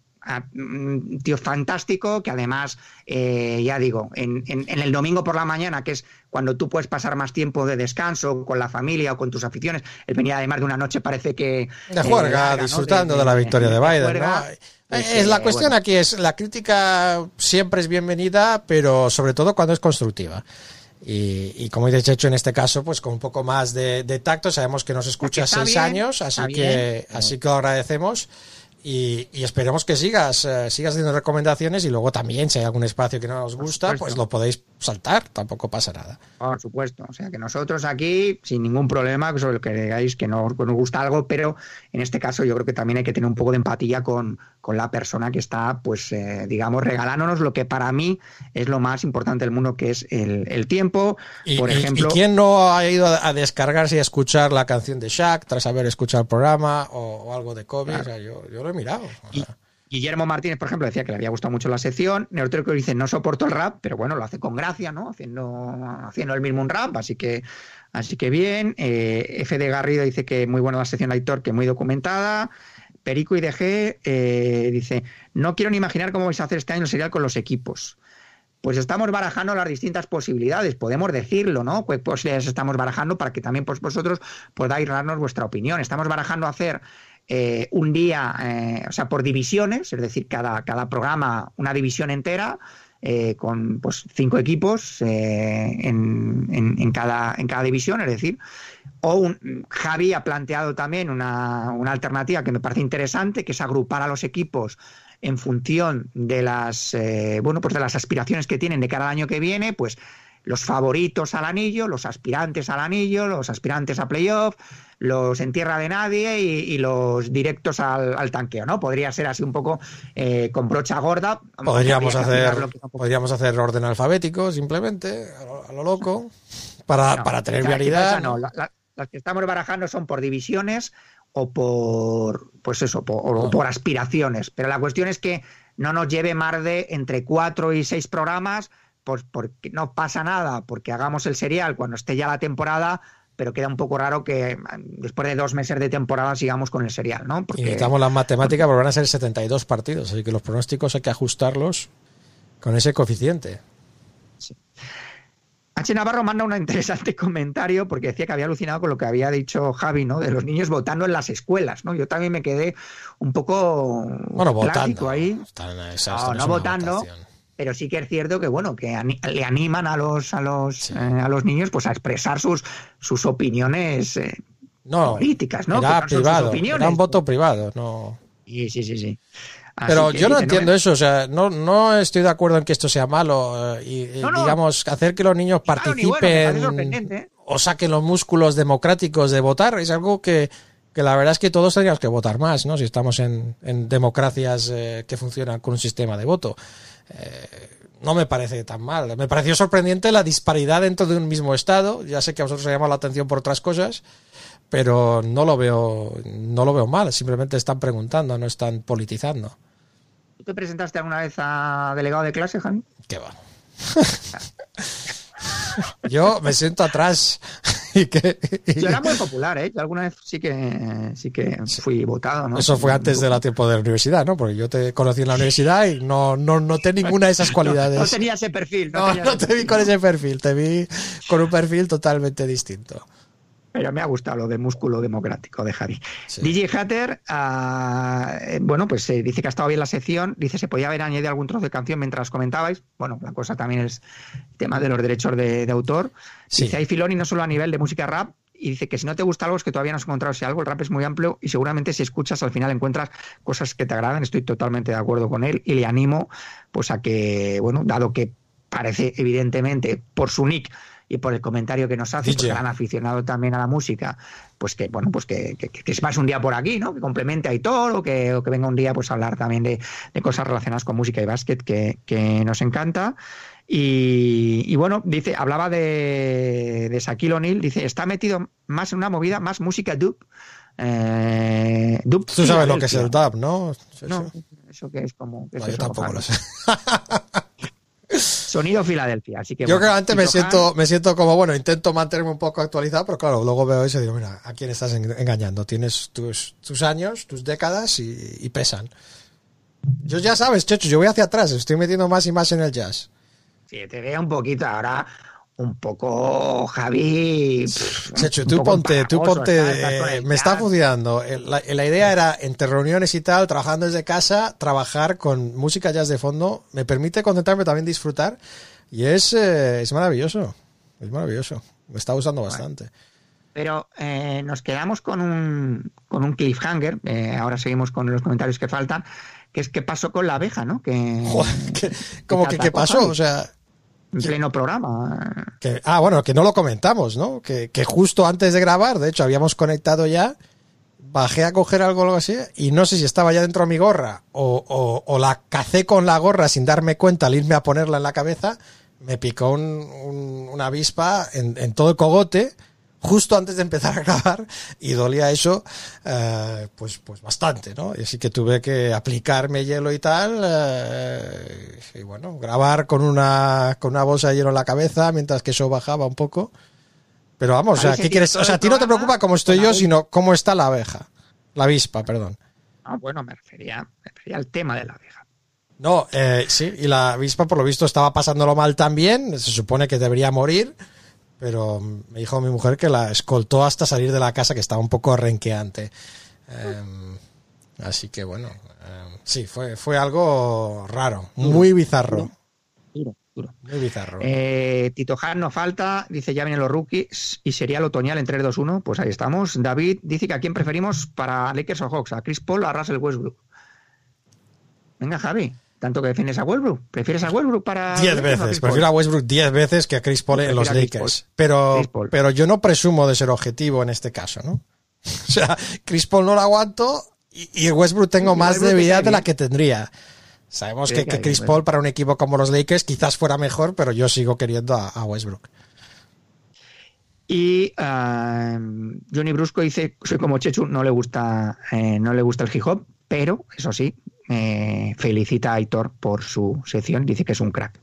un tío fantástico, que además, eh, ya digo, en, en- en el domingo por la mañana, que es cuando tú puedes pasar más tiempo de descanso con la familia o con tus aficiones, él venía además de una noche, parece que... De eh, juerga, ¿no? disfrutando de, la victoria de, Biden. juerga. ¿no? Pues, es la eh, cuestión bueno. aquí es la crítica siempre es bienvenida, pero sobre todo cuando es constructiva. Y, y como dices, hecho en este caso, pues con un poco más de, de tacto, sabemos que nos escucha seis bien, años, así que, bien. así que lo agradecemos. Y, y esperemos que sigas, eh, sigas haciendo recomendaciones y luego también, si hay algún espacio que no nos gusta, pues lo podéis saltar, tampoco pasa nada. Por supuesto. O sea, que nosotros aquí, sin ningún problema, que sobre lo que digáis que no que nos gusta algo, pero en este caso yo creo que también hay que tener un poco de empatía con, con la persona que está, pues, eh, digamos, regalándonos lo que para mí es lo más importante del mundo, que es el, el tiempo. Y, Por ejemplo, ¿y quién no ha ido a, a descargarse y a escuchar la canción de Shaq tras haber escuchado el programa o, o algo de Kobe? O sea, yo, yo lo he mirado. O sea, Guillermo Martínez, por ejemplo, decía que le había gustado mucho la sección. Neutrónico dice, no soporto el rap, pero bueno, lo hace con gracia, ¿no? Haciendo, haciendo el mismo un rap, así que, así que bien. Eh, F de Garrido dice que muy buena la sección de Aitor, que muy documentada. Perico IDG eh, dice, no quiero ni imaginar cómo vais a hacer este año el serial con los equipos. Pues estamos barajando las distintas posibilidades, podemos decirlo, ¿no? ¿Qué posibilidades estamos barajando para que también vosotros podáis darnos vuestra opinión? Estamos barajando hacer eh, un día, eh, o sea, por divisiones, es decir, cada, cada programa una división entera, eh, con pues cinco equipos eh, en, en- en cada, en cada división, es decir, o un, Javi ha planteado también una, una alternativa que me parece interesante, que es agrupar a los equipos en función de las eh, bueno pues de las aspiraciones que tienen de cara al año que viene, pues los favoritos al anillo, los aspirantes al anillo, los aspirantes a playoff, los en tierra de nadie y, y los directos al, al tanqueo, ¿no? Podría ser así un poco eh, con brocha gorda. Podríamos hacer, podríamos hacer orden alfabético, simplemente, a lo, a lo loco, para, No, para tener quizá no, la- la- las que estamos barajando son por divisiones o por, pues eso, por, o por aspiraciones. Pero la cuestión es que no nos lleve más de entre cuatro y seis programas, pues porque no pasa nada, porque hagamos el serial cuando esté ya la temporada, pero queda un poco raro que mm, después de dos meses de temporada sigamos con el serial, ¿no? Y Porque necesitamos las matemáticas porque van a ser 72 partidos, así que los pronósticos hay que ajustarlos con ese coeficiente. H. Navarro manda un interesante comentario porque decía que había alucinado con lo que había dicho Javi, ¿no? De los niños votando en las escuelas, ¿no? Yo también me quedé un poco Bueno, votando. ahí. Están- No, no votando, votación. Pero sí que es cierto que bueno, que ani- le animan a los a los eh, a los niños pues a expresar sus sus opiniones eh, No, políticas, ¿no? era Que no privado, era un voto privado, no. Sí, sí, sí, sí. Así Pero yo no entiendo eso, o sea, no, no estoy de acuerdo en que esto sea malo eh, y, y, No, no. digamos, hacer que los niños bueno, participen ¿eh? o saquen los músculos democráticos de votar es algo que, que la verdad es que todos tendríamos que votar más, ¿no? Si estamos en, en democracias eh, que funcionan con un sistema de voto. Eh, no me parece tan mal. Me pareció sorprendente la disparidad dentro de un mismo estado. Ya sé que a vosotros os ha llamado la atención por otras cosas, pero no lo veo, no lo veo mal. Simplemente están preguntando, no están politizando. ¿Tú te presentaste alguna vez a delegado de clase, Javi? ¿Qué va? Yo me siento atrás y que y- Yo era muy popular, ¿eh? Yo alguna vez sí que sí que fui votado, ¿no? eso fue antes de la tiempo de la universidad, ¿no? Porque yo te conocí en la universidad y no, no noté ninguna de esas cualidades. No tenía ese perfil. No, No, no te vi con ese perfil, te vi con un perfil totalmente distinto. Pero me ha gustado lo de músculo democrático de Javi. DJ Hatter, eh, bueno, pues eh, dice que ha estado bien la sección. Dice, se podía haber añadido algún trozo de canción mientras comentabais. Bueno, la cosa también es el tema de los derechos de, de autor. Sí. Dice, hay filón y no solo a nivel de música rap. Y dice que si no te gusta algo es que todavía no has encontrado ese algo. El rap es muy amplio y seguramente si escuchas al final encuentras cosas que te agradan. Estoy totalmente de acuerdo con él y le animo pues a que, bueno, dado que parece evidentemente por su nick y por el comentario que nos hace, DJ. pues gran aficionado también a la música, pues que bueno, pues que, que, que se pase un día por aquí, ¿no? Que complemente a Aitor o que, o que venga un día pues a hablar también de, de cosas relacionadas con música y básquet que, que nos encanta. Y, y bueno, dice, hablaba de, de Shaquille O'Neal, dice, está metido más en una movida, más música dub. Eh, dub Tú sabes lo que es el dub, ¿no? Sí, No, sí. eso que es como... que No, es yo tampoco lo sé. Sonido Filadelfia, así que Yo bueno, creo que antes me Han- siento, me siento como, bueno, intento mantenerme un poco actualizado, pero claro, luego veo eso y digo, mira, ¿a quién estás en- engañando? Tienes tus, tus años, tus décadas y, y pesan. Yo ya sabes, Checho, yo voy hacia atrás, estoy metiendo más y más en el jazz. Sí, te vea un poquito ahora, un poco, Javi. pff, Checho, tú ponte, tú ponte, eh, me está funcionando. El- La, la idea era, entre reuniones y tal, trabajando desde casa, trabajar con música jazz de fondo, me permite concentrarme, también disfrutar, y es, eh, es maravilloso, es maravilloso, me está gustando bastante. Pero eh, nos quedamos con un, con un cliffhanger. eh, ahora seguimos con los comentarios que faltan. Que es qué pasó con la abeja, ¿no? Que, Como que, ¿qué pasó? Javi, O sea, en pleno programa. que, ah, bueno, que no lo comentamos, ¿no? Que, que justo antes de grabar, de hecho, habíamos conectado ya, bajé a coger algo o algo así, y no sé si estaba ya dentro de mi gorra o, o- o la cacé con la gorra sin darme cuenta al irme a ponerla en la cabeza, me picó un- un- una avispa en, en todo el cogote justo antes de empezar a grabar y dolía eso eh, pues pues bastante no y así que tuve que aplicarme hielo y tal eh, y bueno grabar con una con una bolsa de hielo en la cabeza mientras que eso bajaba un poco. Pero vamos o sea qué quieres o sea a ti no te preocupa cómo estoy yo sino cómo está la abeja la avispa perdón. Ah, bueno, me refería, me refería al tema de la abeja. No, eh, sí, y la avispa por lo visto estaba pasándolo mal también, se supone que debería morir, pero me dijo mi mujer que la escoltó hasta salir de la casa que estaba un poco renqueante. Em, así que bueno, em, sí, fue, fue algo raro, muy bizarro, Duro, duro. muy bizarro. Eh, Tito Han no falta, dice ya vienen los rookies y sería el otoñal en 3-2-1, pues ahí estamos. David dice que a quién preferimos para Lakers o Hawks, a Chris Paul o a Russell Westbrook. Venga, Javi, tanto que defiendes a Westbrook, ¿prefieres a Westbrook para Diez a veces, prefiero a Westbrook diez veces que a Chris Paul en los Lakers. Pero, pero yo no presumo de ser objetivo en este caso, ¿no? O sea, Chris Paul no lo aguanto y, y Westbrook tengo Sí, más debilidad de la que tendría. Sabemos que, que Chris. Paul para un equipo como los Lakers quizás fuera mejor, pero yo sigo queriendo a, a Westbrook. Y ah, Johnny Brusco dice, soy como Chechu, no le gusta, eh, no le gusta el hip hop, pero eso sí, eh, felicita a Aitor por su sección, dice que es un crack.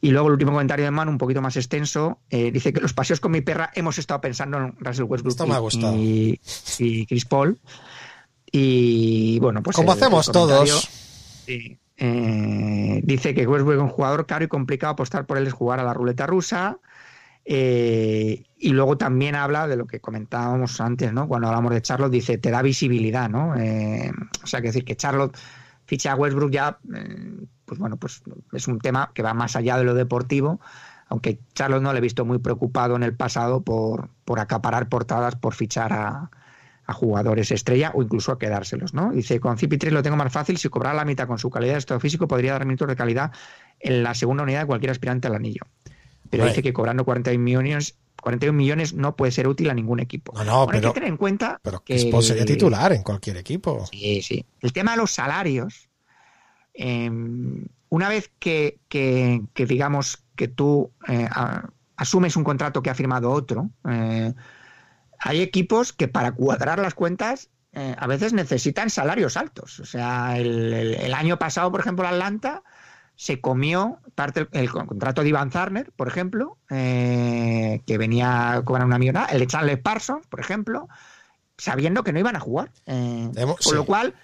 Y luego el último comentario de Manu, un poquito más extenso, eh, dice que los paseos con mi perra hemos estado pensando en Russell Westbrook y- y, Chris Paul. Y bueno, pues Como el- hacemos el todos. sí, eh, dice que Westbrook es un jugador caro y complicado apostar por él es jugar a la ruleta rusa. Eh, y luego también habla de lo que comentábamos antes, ¿no? Cuando hablamos de Charlotte, dice, te da visibilidad, ¿no? Eh, o sea, que decir que Charlotte ficha a Westbrook ya, eh, pues bueno, pues es un tema que va más allá de lo deportivo, aunque Charlotte no le he visto muy preocupado en el pasado por, por acaparar portadas, por fichar a, jugadores estrella o incluso a quedárselos, ¿no? Dice, con CP3 lo tengo más fácil, si cobrara la mitad con su calidad de estado físico podría dar minutos de calidad en la segunda unidad de cualquier aspirante al anillo. Pero Right. dice que cobrando 41 millones, 41 millones no puede ser útil a ningún equipo. No, no, Bueno, hay pero- que tener en cuenta Pero que sería titular en cualquier equipo. Sí, sí. El tema de los salarios, eh, una vez que, que- que digamos que tú eh, a- asumes un contrato que ha firmado otro, eh, hay equipos que para cuadrar las cuentas eh, a veces necesitan salarios altos. O sea, el, el- el año pasado, por ejemplo, Atlanta se comió parte el, contrato de Ivan Zarner, por ejemplo, eh, que venía a cobrar una millonada, el de Charles Parsons, por ejemplo, sabiendo que no iban a jugar. Eh, Hemos- con sí. lo cual,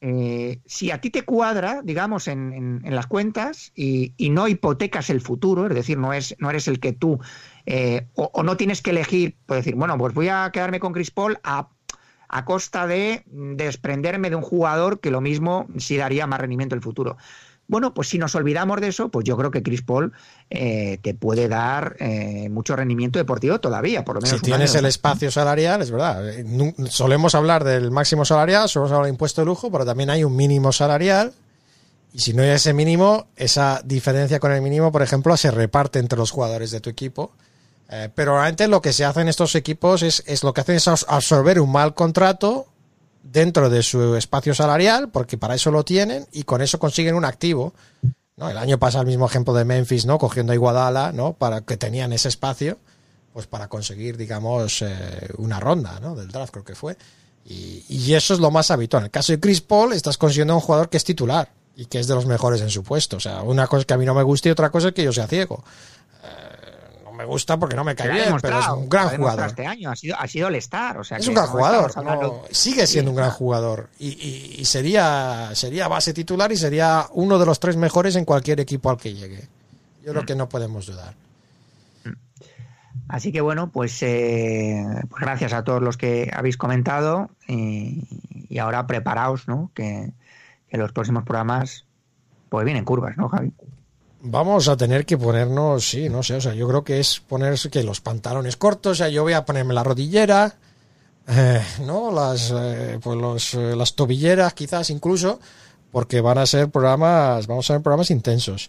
eh, si a ti te cuadra, digamos, en, en- en las cuentas y, y no hipotecas el futuro, es decir, no, es, no eres el que tú, eh, o, o no tienes que elegir, pues decir, bueno, pues voy a quedarme con Chris Paul a, a costa de desprenderme de un jugador que lo mismo sí daría más rendimiento en el futuro. Bueno, pues si nos olvidamos de eso, pues yo creo que Chris Paul eh, te puede dar eh, mucho rendimiento deportivo todavía, por lo menos. Si tienes año. el espacio salarial, es verdad. eh, Solemos hablar del máximo salarial, solemos hablar del impuesto de lujo, pero también hay un mínimo salarial. Y si no hay ese mínimo, esa diferencia con el mínimo, por ejemplo, se reparte entre los jugadores de tu equipo. Eh, pero realmente lo que se hace en estos equipos es, es lo que hacen es abs- absorber un mal contrato dentro de su espacio salarial, porque para eso lo tienen, y con eso consiguen un activo. ¿no? El año pasado el mismo ejemplo de Memphis, ¿no? Cogiendo a Iguadala, ¿no? Para que tenían ese espacio, pues para conseguir, digamos, eh, una ronda, ¿no? Del draft, creo que fue. Y, y eso es lo más habitual. En el caso de Chris Paul, estás consiguiendo a un jugador que es titular y que es de los mejores en su puesto. O sea, una cosa que a mí no me gusta y otra cosa es que yo sea ciego. Eh, me gusta porque no me cae bien, pero es un gran jugador. Este año ha sido, ha sido el star. O sea Es que un gran no jugador, no, sigue siendo un gran jugador y, y- y sería, sería base titular y sería uno de los tres mejores en cualquier equipo al que llegue. Yo Mm. creo que no podemos dudar. Así que bueno, pues, eh, pues gracias a todos los que habéis comentado y, y ahora preparaos, ¿no? Que, que los próximos programas pues vienen curvas, ¿no, Javi? Vamos a tener que ponernos, sí, no sé, o sea, yo creo que es ponerse que los pantalones cortos, o sea, yo voy a ponerme la rodillera, eh, ¿no? Las, eh, pues los, eh, las tobilleras quizás incluso, porque van a ser programas, vamos a ver programas intensos.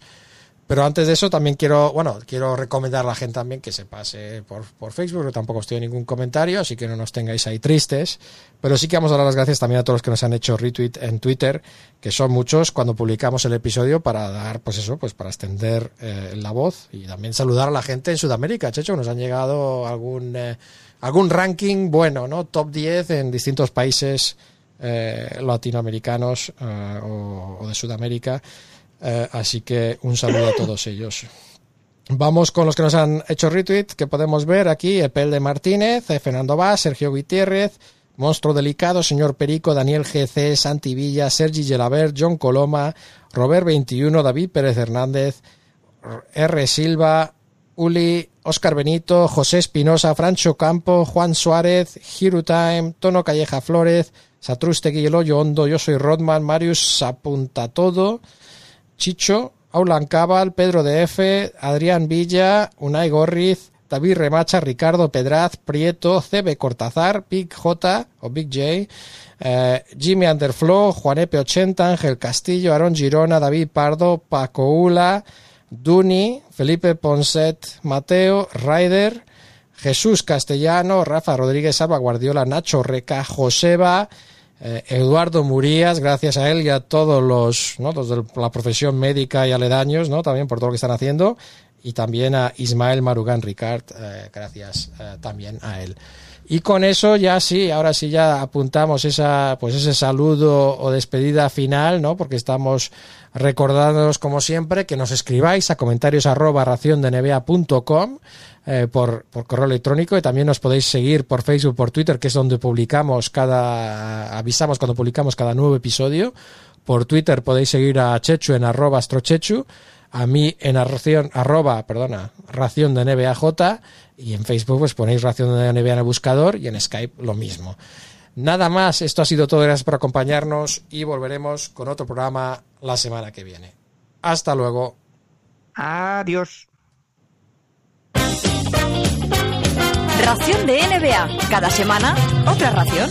Pero antes de eso también quiero, bueno, quiero recomendar a la gente también que se pase por, por Facebook, que tampoco estoy en ningún comentario, así que no nos tengáis ahí tristes. Pero sí que vamos a dar las gracias también a todos los que nos han hecho retweet en Twitter, que son muchos cuando publicamos el episodio para dar, pues eso, pues para extender eh, la voz y también saludar a la gente en Sudamérica. Checho, nos han llegado algún, eh, algún ranking bueno, ¿no? Top 10 en distintos países eh, latinoamericanos eh, o, o de Sudamérica. Eh, así que un saludo a todos ellos. Vamos con los que nos han hecho retweet, que podemos ver aquí, Epel de Martínez, eh, Fernando Vaz, Sergio Gutiérrez, Monstruo Delicado, Señor Perico, Daniel GC, Santi Villa, Sergi Gelabert, John Coloma, Robert 21, David Pérez Hernández, R. Silva, Uli, Oscar Benito, José Espinosa, Francho Campo, Juan Suárez, Hero Time, Tono Calleja Flores, Satrustegui El Hoyo Hondo, Yo Soy Rodman, Marius Apunta Todo, Chicho, Aulan Cabal, Pedro de F, Adrián Villa, Unai Gorriz, David Remacha, Ricardo Pedraz, Prieto, CB Cortázar, Big J o Big J, eh, Jimmy Underflow, Juanepe 80, Ángel Castillo, Aaron Girona, David Pardo, Paco Ula, Duni, Felipe Ponset, Mateo, Ryder, Jesús Castellano, Rafa Rodríguez, Alba Guardiola, Nacho Reca, Joseba, eh, Eduardo Murías, gracias a él y a todos los, ¿no? los de la profesión médica y aledaños, ¿no? También por todo lo que están haciendo. Y también a Ismael Marugán Ricard, eh, gracias eh, también a él. Y con eso ya sí, ahora sí ya apuntamos esa, pues ese saludo o despedida final, ¿no? Porque estamos recordándonos como siempre que nos escribáis a comentarios arroba eh, por, por correo electrónico y también nos podéis seguir por Facebook, por Twitter, que es donde publicamos cada, avisamos cuando publicamos cada nuevo episodio. Por Twitter podéis seguir a Chechu en arroba astrochechu, a mí en ración, arroba, perdona, ración de NBAJ y en Facebook pues ponéis ración de en el buscador y en Skype lo mismo. Nada más, esto ha sido todo, gracias por acompañarnos y volveremos con otro programa la semana que viene. Hasta luego. Adiós. Ración de NBA. Cada semana, otra ración.